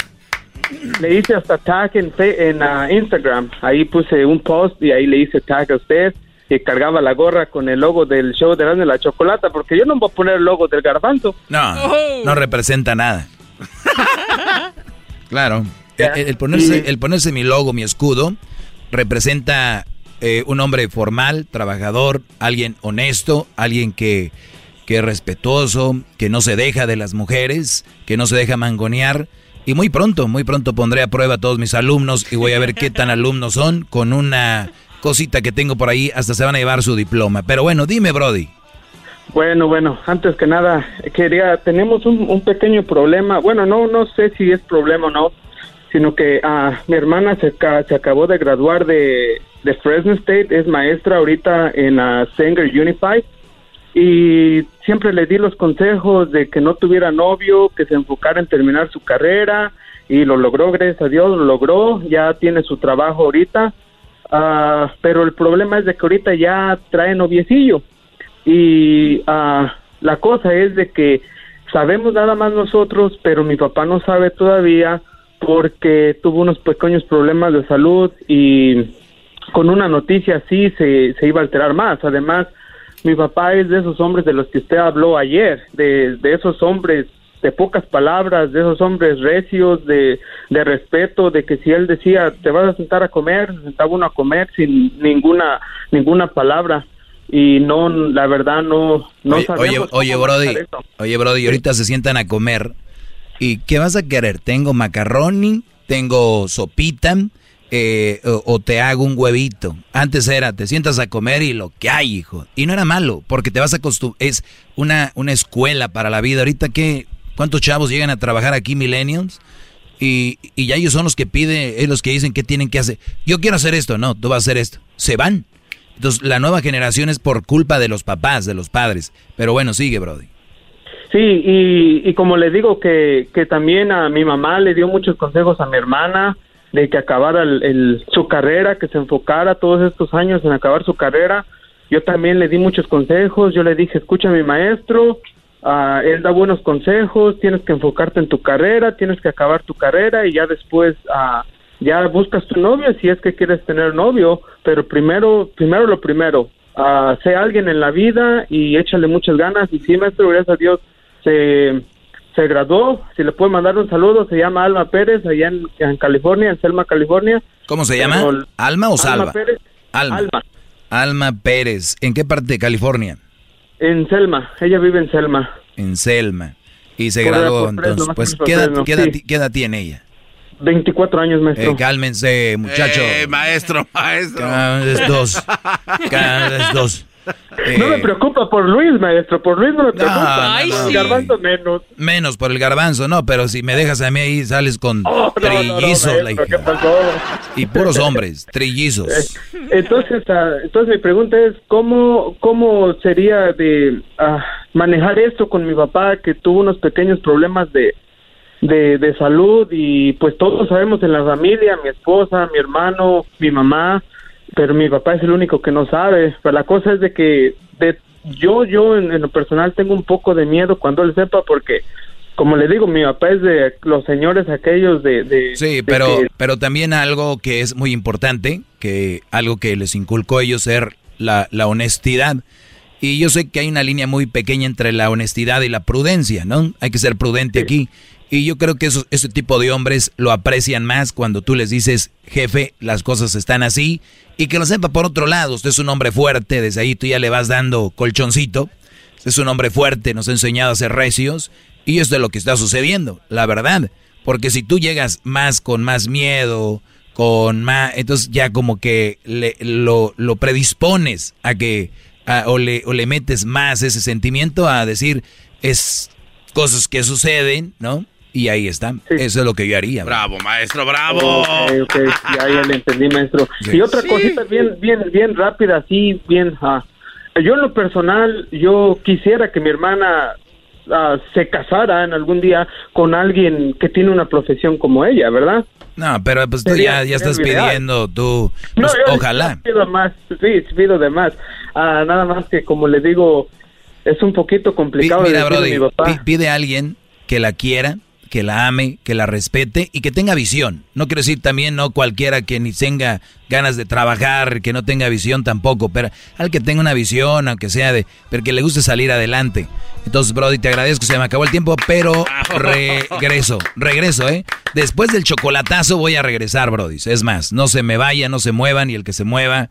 Le hice hasta tag en, fe- en ah, Instagram. Ahí puse un post y ahí le hice tag a usted que cargaba la gorra con el logo del show de de la Chocolata, porque yo no voy a poner el logo del garbanzo. No, no representa nada. Claro. El, el- el ponerse, el ponerse mi logo, mi escudo, representa eh, un hombre formal, trabajador, alguien honesto, alguien que, que es respetuoso, que no se deja de las mujeres, que no se deja mangonear. Y muy pronto, muy pronto pondré a prueba a todos mis alumnos y voy a ver qué tan alumnos son con una cosita que tengo por ahí, hasta se van a llevar su diploma. Pero bueno, dime, Brody. Bueno, bueno, antes que nada, quería, tenemos un, un pequeño problema. Bueno, no, no sé si es problema o no, sino que ah, mi hermana se, se acabó de graduar de, de Fresno State, es maestra ahorita en la Sanger Unified y siempre le di los consejos de que no tuviera novio, que se enfocara en terminar su carrera y lo logró, gracias a Dios, lo logró, ya tiene su trabajo ahorita, Ah, pero el problema es de que ahorita ya trae noviecillo y ah, la cosa es de que sabemos nada más nosotros, pero mi papá no sabe todavía porque tuvo unos pequeños problemas de salud y con una noticia así se, se iba a alterar más. Además, mi papá es de esos hombres de los que usted habló ayer, de, de esos hombres de pocas palabras, de esos hombres recios, de, de respeto, de que si él decía te vas a sentar a comer, se sentaba uno a comer sin ninguna ninguna palabra y no, la verdad no, no oye, oye, oye Brody, oye Brody, ahorita se sientan a comer y ¿qué vas a querer? Tengo macarroni, tengo sopita, eh, o, te hago un huevito. Antes era, te sientas a comer y lo que hay, hijo. Y no era malo, porque te vas a acostumbrar, es una, una escuela para la vida. Ahorita que, ¿cuántos chavos llegan a trabajar aquí, millennials? Y, y ya ellos son los que piden, es los que dicen qué tienen que hacer. Yo quiero hacer esto, no, tú vas a hacer esto. Se van. Entonces la nueva generación es por culpa de los papás, de los padres. Pero bueno, sigue, Brody. Sí, y, y como le digo que, que también a mi mamá le dio muchos consejos a mi hermana, de que acabara el, su carrera, que se enfocara todos estos años en acabar su carrera. Yo también le di muchos consejos, yo le dije, escucha a mi maestro, uh, él da buenos consejos, tienes que enfocarte en tu carrera, tienes que acabar tu carrera y ya después uh, ya buscas tu novio si es que quieres tener novio, pero primero, primero lo primero, uh, sé alguien en la vida y échale muchas ganas y sí, maestro, gracias a Dios, se se graduó, si le puede mandar un saludo, se llama Alma Pérez, allá en, California, en Selma, California. ¿Cómo se llama? ¿Alma o Salva? Alma Pérez. Alma. Alma. Pérez. ¿En qué parte de California? En Selma, ella vive en Selma. En Selma. Y se graduó, entonces, pues, ¿qué edad, tiene ella? 24 años, maestro. Eh, cálmense, muchacho. Eh, maestro, maestro. Cada vez dos. Cada vez dos. no me preocupa por Luis, maestro. Por Luis no me preocupa. el garbanzo menos. Menos por el garbanzo, no. Pero si me dejas a mí ahí, sales con oh, trillizos. Y puros hombres, trillizos. Eh, entonces, ah, entonces mi pregunta es, ¿cómo, cómo sería de ah, manejar esto con mi papá que tuvo unos pequeños problemas de, de, de salud? Y pues todos sabemos en la familia, mi esposa, mi hermano, mi mamá pero mi papá es el único que no sabe. Pero la cosa es de que de, yo, yo en, lo personal tengo un poco de miedo cuando él sepa porque, como le digo, mi papá es de los señores aquellos de... sí, pero, pero también algo que es muy importante, que algo que les inculcó ellos ser la, la honestidad. Y yo sé que hay una línea muy pequeña entre la honestidad y la prudencia, ¿no? Hay que ser prudente aquí. Y yo creo que ese tipo de hombres lo aprecian más cuando tú les dices, jefe, las cosas están así y que lo sepa por otro lado, usted es un hombre fuerte, desde ahí tú ya le vas dando colchoncito. Usted es un hombre fuerte, nos ha enseñado a ser recios. Y esto es lo que está sucediendo, la verdad. Porque si tú llegas más con más miedo, con más... Entonces ya como que le, lo, lo predispones a que... o, le, o le metes más ese sentimiento a decir, es cosas que suceden, ¿no? Y ahí está. Eso es lo que yo haría. Bravo, maestro, bravo. Ok, ok, ya, ya le entendí, maestro. Y otra cosita bien, bien, bien rápida, así, bien. yo en lo personal, yo quisiera que mi hermana ah, se casara en algún día con alguien que tiene una profesión como ella, ¿verdad? No, pero pues tú ya, ya estás pidiendo, tú, pues, ojalá. pido más, sí, pido de más. Ah, nada más que como le digo, es un poquito complicado. Mira, Brody, pide a alguien que la quiera, que la ame, que la respete y que tenga visión. No quiero decir también no cualquiera que ni tenga ganas de trabajar, que no tenga visión tampoco, pero al que tenga una visión, aunque sea de, pero que le guste salir adelante. Entonces, Brody, te agradezco, se me acabó el tiempo, pero regreso, regreso, ¿eh? Después del chocolatazo voy a regresar, Brody. Es más, no se me vaya, no se muevan y el que se mueva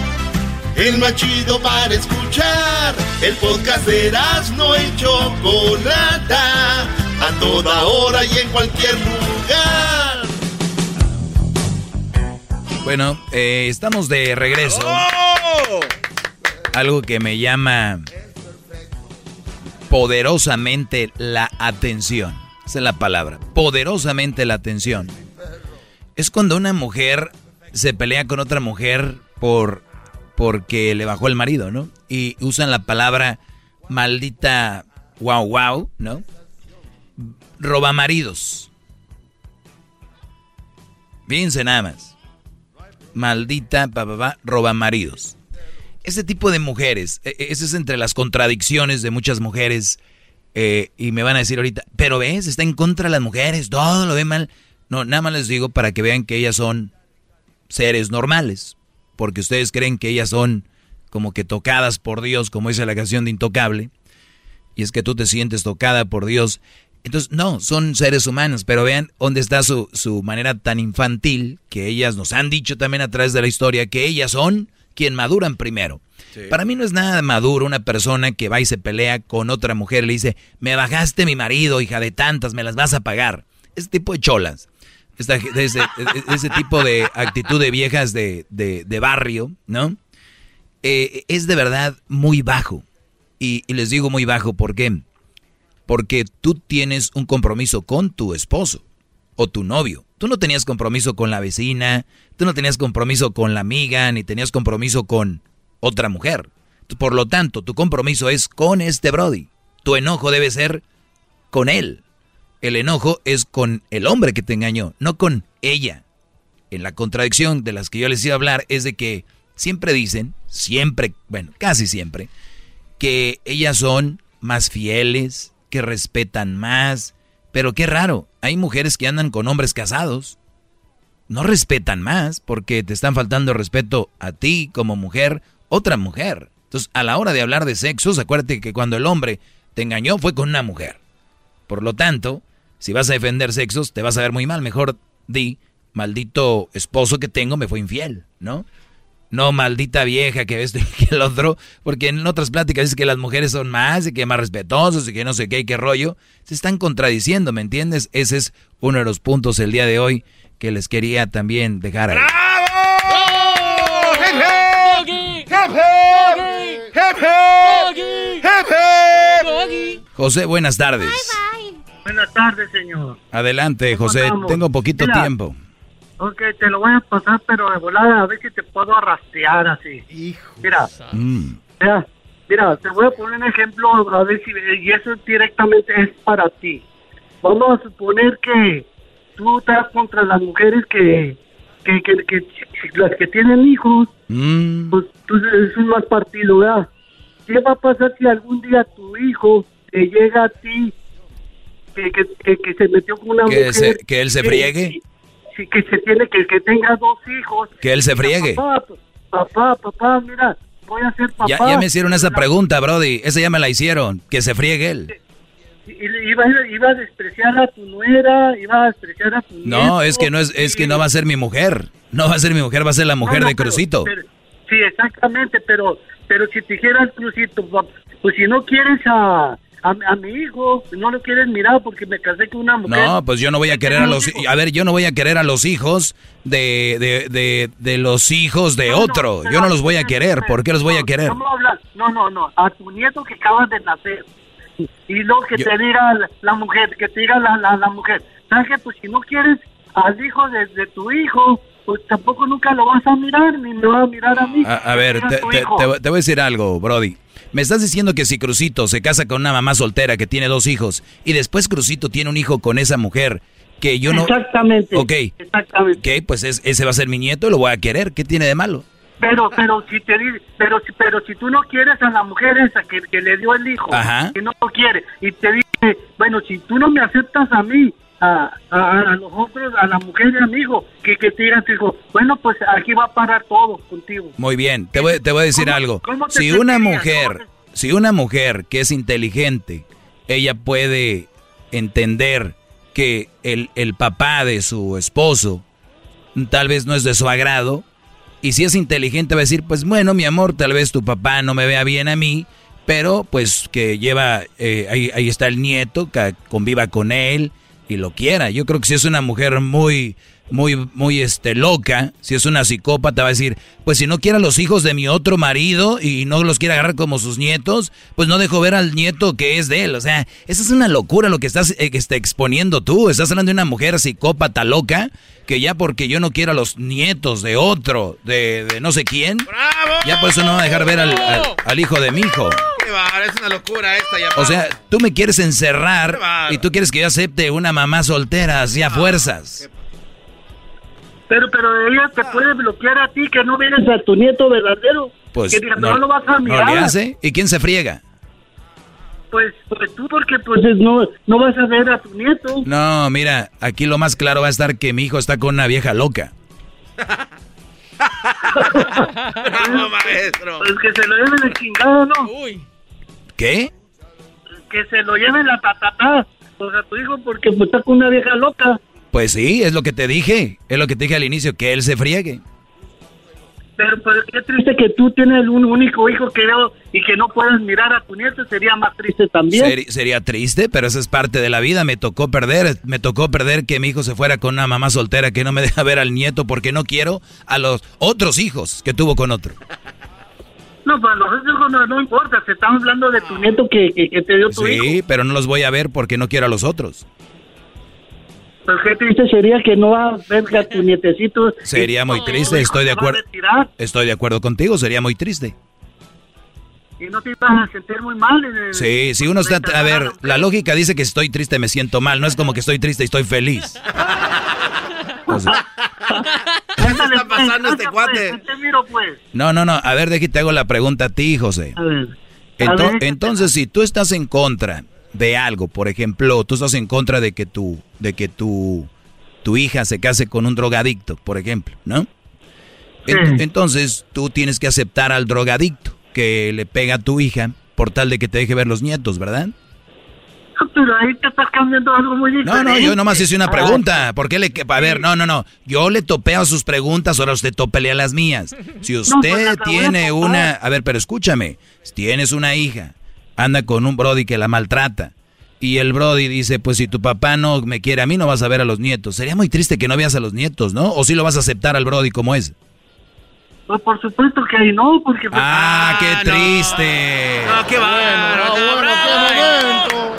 el más chido para escuchar. El podcast de no y Chocolata, a toda hora y en cualquier lugar. Bueno, eh, estamos de regreso. Algo que me llama poderosamente la atención. Esa es la palabra. Poderosamente la atención. Es cuando una mujer se pelea con otra mujer por porque le bajó el marido, ¿no? y usan la palabra maldita wow wow, ¿no? Roba maridos. Fíjense nada más. Maldita papá, roba maridos. Ese tipo de mujeres, e, e, ese es entre las contradicciones de muchas mujeres. Eh, y me van a decir ahorita, pero ves, está en contra de las mujeres, todo lo ve mal. No, nada más les digo para que vean que ellas son seres normales, porque ustedes creen que ellas son como que tocadas por Dios, como dice la canción de Intocable, y es que tú te sientes tocada por Dios. Entonces, no, son seres humanos, pero vean dónde está su, su manera tan infantil, que ellas nos han dicho también a través de la historia, que ellas son quien maduran primero. Para mí no es nada maduro una persona que va y se pelea con otra mujer y le dice, me bajaste mi marido, hija de tantas, me las vas a pagar. Ese tipo de cholas ese, tipo de actitud de viejas de, barrio, ¿no? Eh, es de verdad muy bajo. Y, les digo muy bajo, ¿por qué? Porque tú tienes un compromiso con tu esposo o tu novio. Tú no tenías compromiso con la vecina, tú no tenías compromiso con la amiga, ni tenías compromiso con otra mujer. Por lo tanto, tu compromiso es con este Brody. Tu enojo debe ser con él el enojo es con el hombre que te engañó, no con ella. En la contradicción de las que yo les iba a hablar es de que siempre dicen, siempre, bueno, casi siempre, que ellas son más fieles, que respetan más, pero qué raro, hay mujeres que andan con hombres casados, no respetan más porque te están faltando respeto a ti como mujer, otra mujer. Entonces, a la hora de hablar de sexos, acuérdate que cuando el hombre te engañó fue con una mujer. Por lo tanto, si vas a defender sexos, te vas a ver muy mal. Mejor di, maldito esposo que tengo me fue infiel, ¿no? No, maldita vieja que este que el otro, porque en otras pláticas dice que las mujeres son más y que más respetuosos y que no sé qué y qué rollo. Se están contradiciendo, ¿me entiendes? Ese es uno de los puntos el día de hoy que les quería también dejar ahí. José, buenas tardes. Buenas tardes, señor. Adelante, José. Tengo poquito tiempo. Ok, te lo voy a pasar, pero de volada, a ver si te puedo arrastrear así. Hijo. Mira, mm. mira, mira, te voy a poner un ejemplo, a ver si, y eso directamente es para ti. Vamos a suponer que tú estás contra las mujeres que, que, que, que las que tienen hijos, mm. pues tú es un más partido, ¿verdad? ¿Qué va a pasar si algún día tu hijo te llega a ti que, que, que, se metió con una mujer. que él se friegue. Sí, que se tiene que, que tenga dos hijos. Que él se friegue. Papá, papá, papá, mira, voy a ser papá. Ya, ya me hicieron esa pregunta, Brody. Esa ya me la hicieron. Que se friegue él. Iba, iba a despreciar a tu nuera, iba a despreciar a tu No, es que no es, es que no va a ser mi mujer. No va a ser mi mujer, va a ser la mujer de Crucito. sí, exactamente, pero pero si te dijeras Crucito, pues si no quieres a a, mi hijo, no lo quieres mirar porque me casé con una mujer. No, pues yo no voy a querer a los... A ver, yo no voy a querer a los hijos de, de, de, de los hijos de otro. yo no los voy a querer. ¿Por qué los voy a querer? No, no, no. A tu nieto que acabas de nacer. Y luego que te diga la, mujer, que te diga la, la, mujer. ¿Sabes qué? Pues si no quieres al hijo de, de tu hijo, pues tampoco nunca lo vas a mirar, ni me va a mirar a mí. A, ver, te, te, te, voy a decir algo, Brody. Me estás diciendo que si Crucito se casa con una mamá soltera que tiene dos hijos y después Crucito tiene un hijo con esa mujer que yo no... Exactamente. Ok. Exactamente. Ok, pues ese va a ser mi nieto, lo voy a querer. ¿Qué tiene de malo? Pero, pero si te pero, pero si tú no quieres a la mujer esa que, le dio el hijo, que no lo quiere, y te dice, bueno, si tú no me aceptas a mí, a, a, los otros, a la mujer y amigo, que, que te digan, digo, bueno, pues aquí va a parar todo contigo. Muy bien, te voy, te voy a decir algo. Si una mujer, si una mujer que es inteligente, ella puede entender que el, el papá de su esposo tal vez no es de su agrado, y si es inteligente va a decir, pues bueno, mi amor, tal vez tu papá no me vea bien a mí, pero pues que lleva, eh, ahí, ahí, está el nieto, que conviva con él, y lo quiera. Yo creo que si es una mujer muy muy, muy este, loca, si es una psicópata, va a decir, pues si no quiere a los hijos de mi otro marido y no los quiere agarrar como sus nietos, pues no dejo ver al nieto que es de él. O sea, eso es una locura lo que estás eh, este, exponiendo tú. Estás hablando de una mujer psicópata loca que ya porque yo no quiero a los nietos de otro, de, no sé quién, ya por eso no va a dejar ver al, hijo de mi hijo. es una locura esta ya. O sea, tú me quieres encerrar y tú quieres que yo acepte una mamá soltera así a fuerzas. Pero, pero ella te puede bloquear a ti que no vienes a tu nieto verdadero. Pues que no, lo vas a mirar. ¿no le hace? ¿Y quién se friega? Pues, pues tú porque pues no, no vas a ver a tu nieto. No, mira, aquí lo más claro va a estar que mi hijo está con una vieja loca. no, maestro. Pues que se lo lleven el chingado, ¿no? Uy. ¿Qué? Que se lo lleven la tatata. O sea, tu hijo porque pues, está con una vieja loca. Pues sí, es lo que te dije. Es lo que te dije al inicio, que él se friegue. Pero, pero qué triste que tú tienes un único hijo que veo y que no puedes mirar a tu nieto. Sería más triste también. sería triste, pero eso es parte de la vida. Me tocó perder. Me tocó perder que mi hijo se fuera con una mamá soltera que no me deja ver al nieto porque no quiero a los otros hijos que tuvo con otro. No, para los hijos no, no importa. Se están hablando de tu nieto que, que, te dio tu hijo. Sí, pero no los voy a ver porque no quiero a los otros. Pero qué triste sería que no va a tu nietecito. Sería muy triste, estoy de acuerdo. Estoy de acuerdo contigo, sería muy triste. Y no te vas a sentir muy mal. sí, si uno está... A ver, la lógica dice que estoy triste me siento mal, no es como que estoy triste y estoy feliz. ¿Qué está pasando este cuate? Pues. No, no, no, a ver, déjate hago la pregunta a ti, José. A ver. entonces, si tú estás en contra de algo. Por ejemplo, tú estás en contra de que tu, de que tu, tu hija se case con un drogadicto, por ejemplo, ¿no? Entonces tú tienes que aceptar al drogadicto que le pega a tu hija por tal de que te deje ver los nietos, ¿verdad? Pero ahí te estás cambiando algo muy diferente. No, no, yo nomás hice una pregunta. ¿Por qué le.? A ver, no, no, no. Yo le topeo a sus preguntas, ahora usted topelea las mías. Si pues, usted tiene una. A ver, pero escúchame. Si tienes una hija anda con un Brody que la maltrata. Y el Brody dice, pues si tu papá no me quiere a mí, no vas a ver a los nietos. Sería muy triste que no veas a los nietos, ¿no? ¿O si lo vas a aceptar al Brody como es? Pues por supuesto que no, porque... Pues, ah, qué ah, triste. No, qué bueno, qué bueno, qué momento.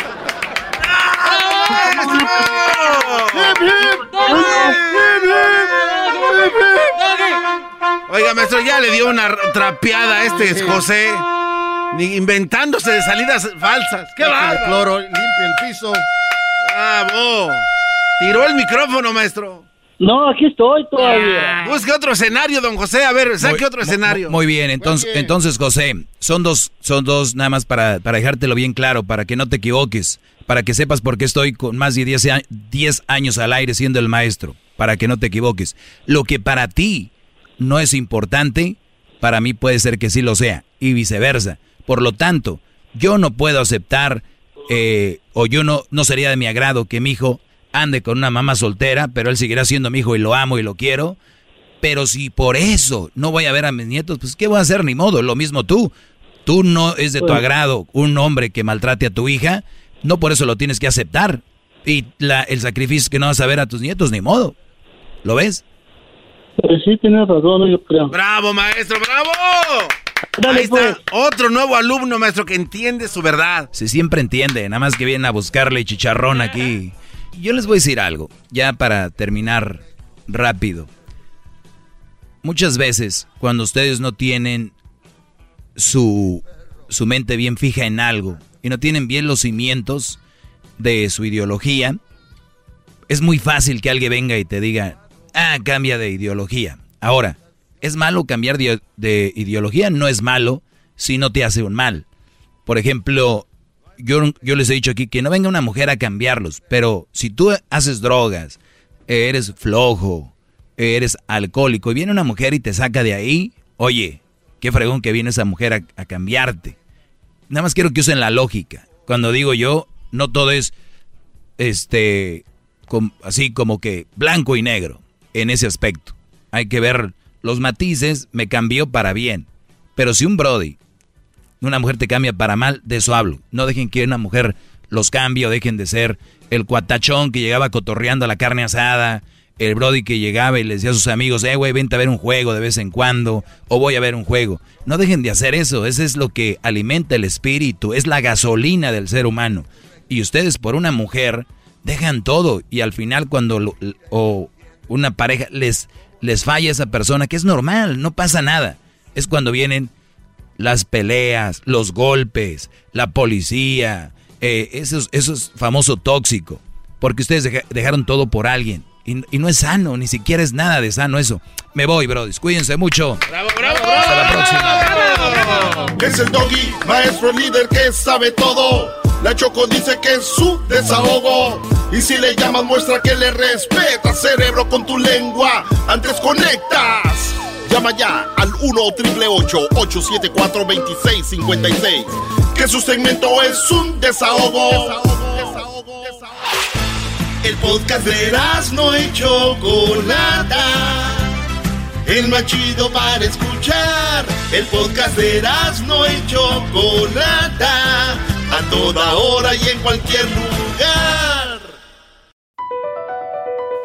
Oiga, maestro, ya le dio una trapeada a este José. Ni inventándose de salidas falsas. ¡Qué va! El cloro, limpia el piso. ¡Bravo! Tiró el micrófono, maestro. No, aquí estoy todavía. Ah, busque otro escenario, don José. A ver, saque otro escenario. Muy, bien, entonces, entonces, José, son dos, son dos nada más para, para dejártelo bien claro, para que no te equivoques, para que sepas por qué estoy con más de 10 años al aire siendo el maestro, para que no te equivoques. Lo que para ti no es importante, para mí puede ser que sí lo sea, y viceversa. Por lo tanto, yo no puedo aceptar eh, o yo no, no sería de mi agrado que mi hijo ande con una mamá soltera, pero él seguirá siendo mi hijo y lo amo y lo quiero. Pero si por eso no voy a ver a mis nietos, pues ¿qué voy a hacer? Ni modo, lo mismo tú. Tú no es de tu pues agrado un hombre que maltrate a tu hija, no por eso lo tienes que aceptar. Y la, el sacrificio que no vas a ver a tus nietos, ni modo. ¿Lo ves? Pues sí, tienes razón, yo creo. ¡Bravo, maestro, bravo! Ahí está pues. otro nuevo alumno, maestro, que entiende su verdad. Se siempre entiende, nada más que viene a buscarle chicharrón aquí. Yo les voy a decir algo, ya para terminar rápido. Muchas veces, cuando ustedes no tienen su, su mente bien fija en algo y no tienen bien los cimientos de su ideología, es muy fácil que alguien venga y te diga, ah, cambia de ideología. Ahora, ¿Es malo cambiar de, ideología? No es malo si no te hace un mal. Por ejemplo, yo, yo les he dicho aquí que no venga una mujer a cambiarlos, pero si tú haces drogas, eres flojo, eres alcohólico y viene una mujer y te saca de ahí, oye, qué fregón que viene esa mujer a, cambiarte. Nada más quiero que usen la lógica. Cuando digo yo, no todo es este así como que blanco y negro en ese aspecto. Hay que ver los matices me cambió para bien. Pero si un Brody, una mujer te cambia para mal, de eso hablo. No dejen que una mujer los cambie o dejen de ser el cuatachón que llegaba cotorreando la carne asada, el Brody que llegaba y le decía a sus amigos, eh, güey, vente a ver un juego de vez en cuando, o voy a ver un juego. No dejen de hacer eso, eso es lo que alimenta el espíritu, es la gasolina del ser humano. Y ustedes por una mujer dejan todo y al final cuando o una pareja les, les falla esa persona, que es normal, no pasa nada. Es cuando vienen las peleas, los golpes, la policía, eh, eso, es famoso tóxico. Porque ustedes dejaron todo por alguien. Y, no es sano, ni siquiera es nada de sano eso. Me voy, bro. Cuídense mucho. ¡Bravo, bravo! Hasta la próxima. Es el doggy, maestro líder que sabe todo. La Choco dice que es su desahogo. Y si le llamas, muestra que le respeta, cerebro, con tu lengua. Antes conectas. Llama ya al 1-888-874-2656. Que su segmento es un desahogo. desahogo, desahogo, El podcast de no hecho Chocolata. El más chido para escuchar. El podcast de no hecho Chocolata. A toda hora y en cualquier lugar.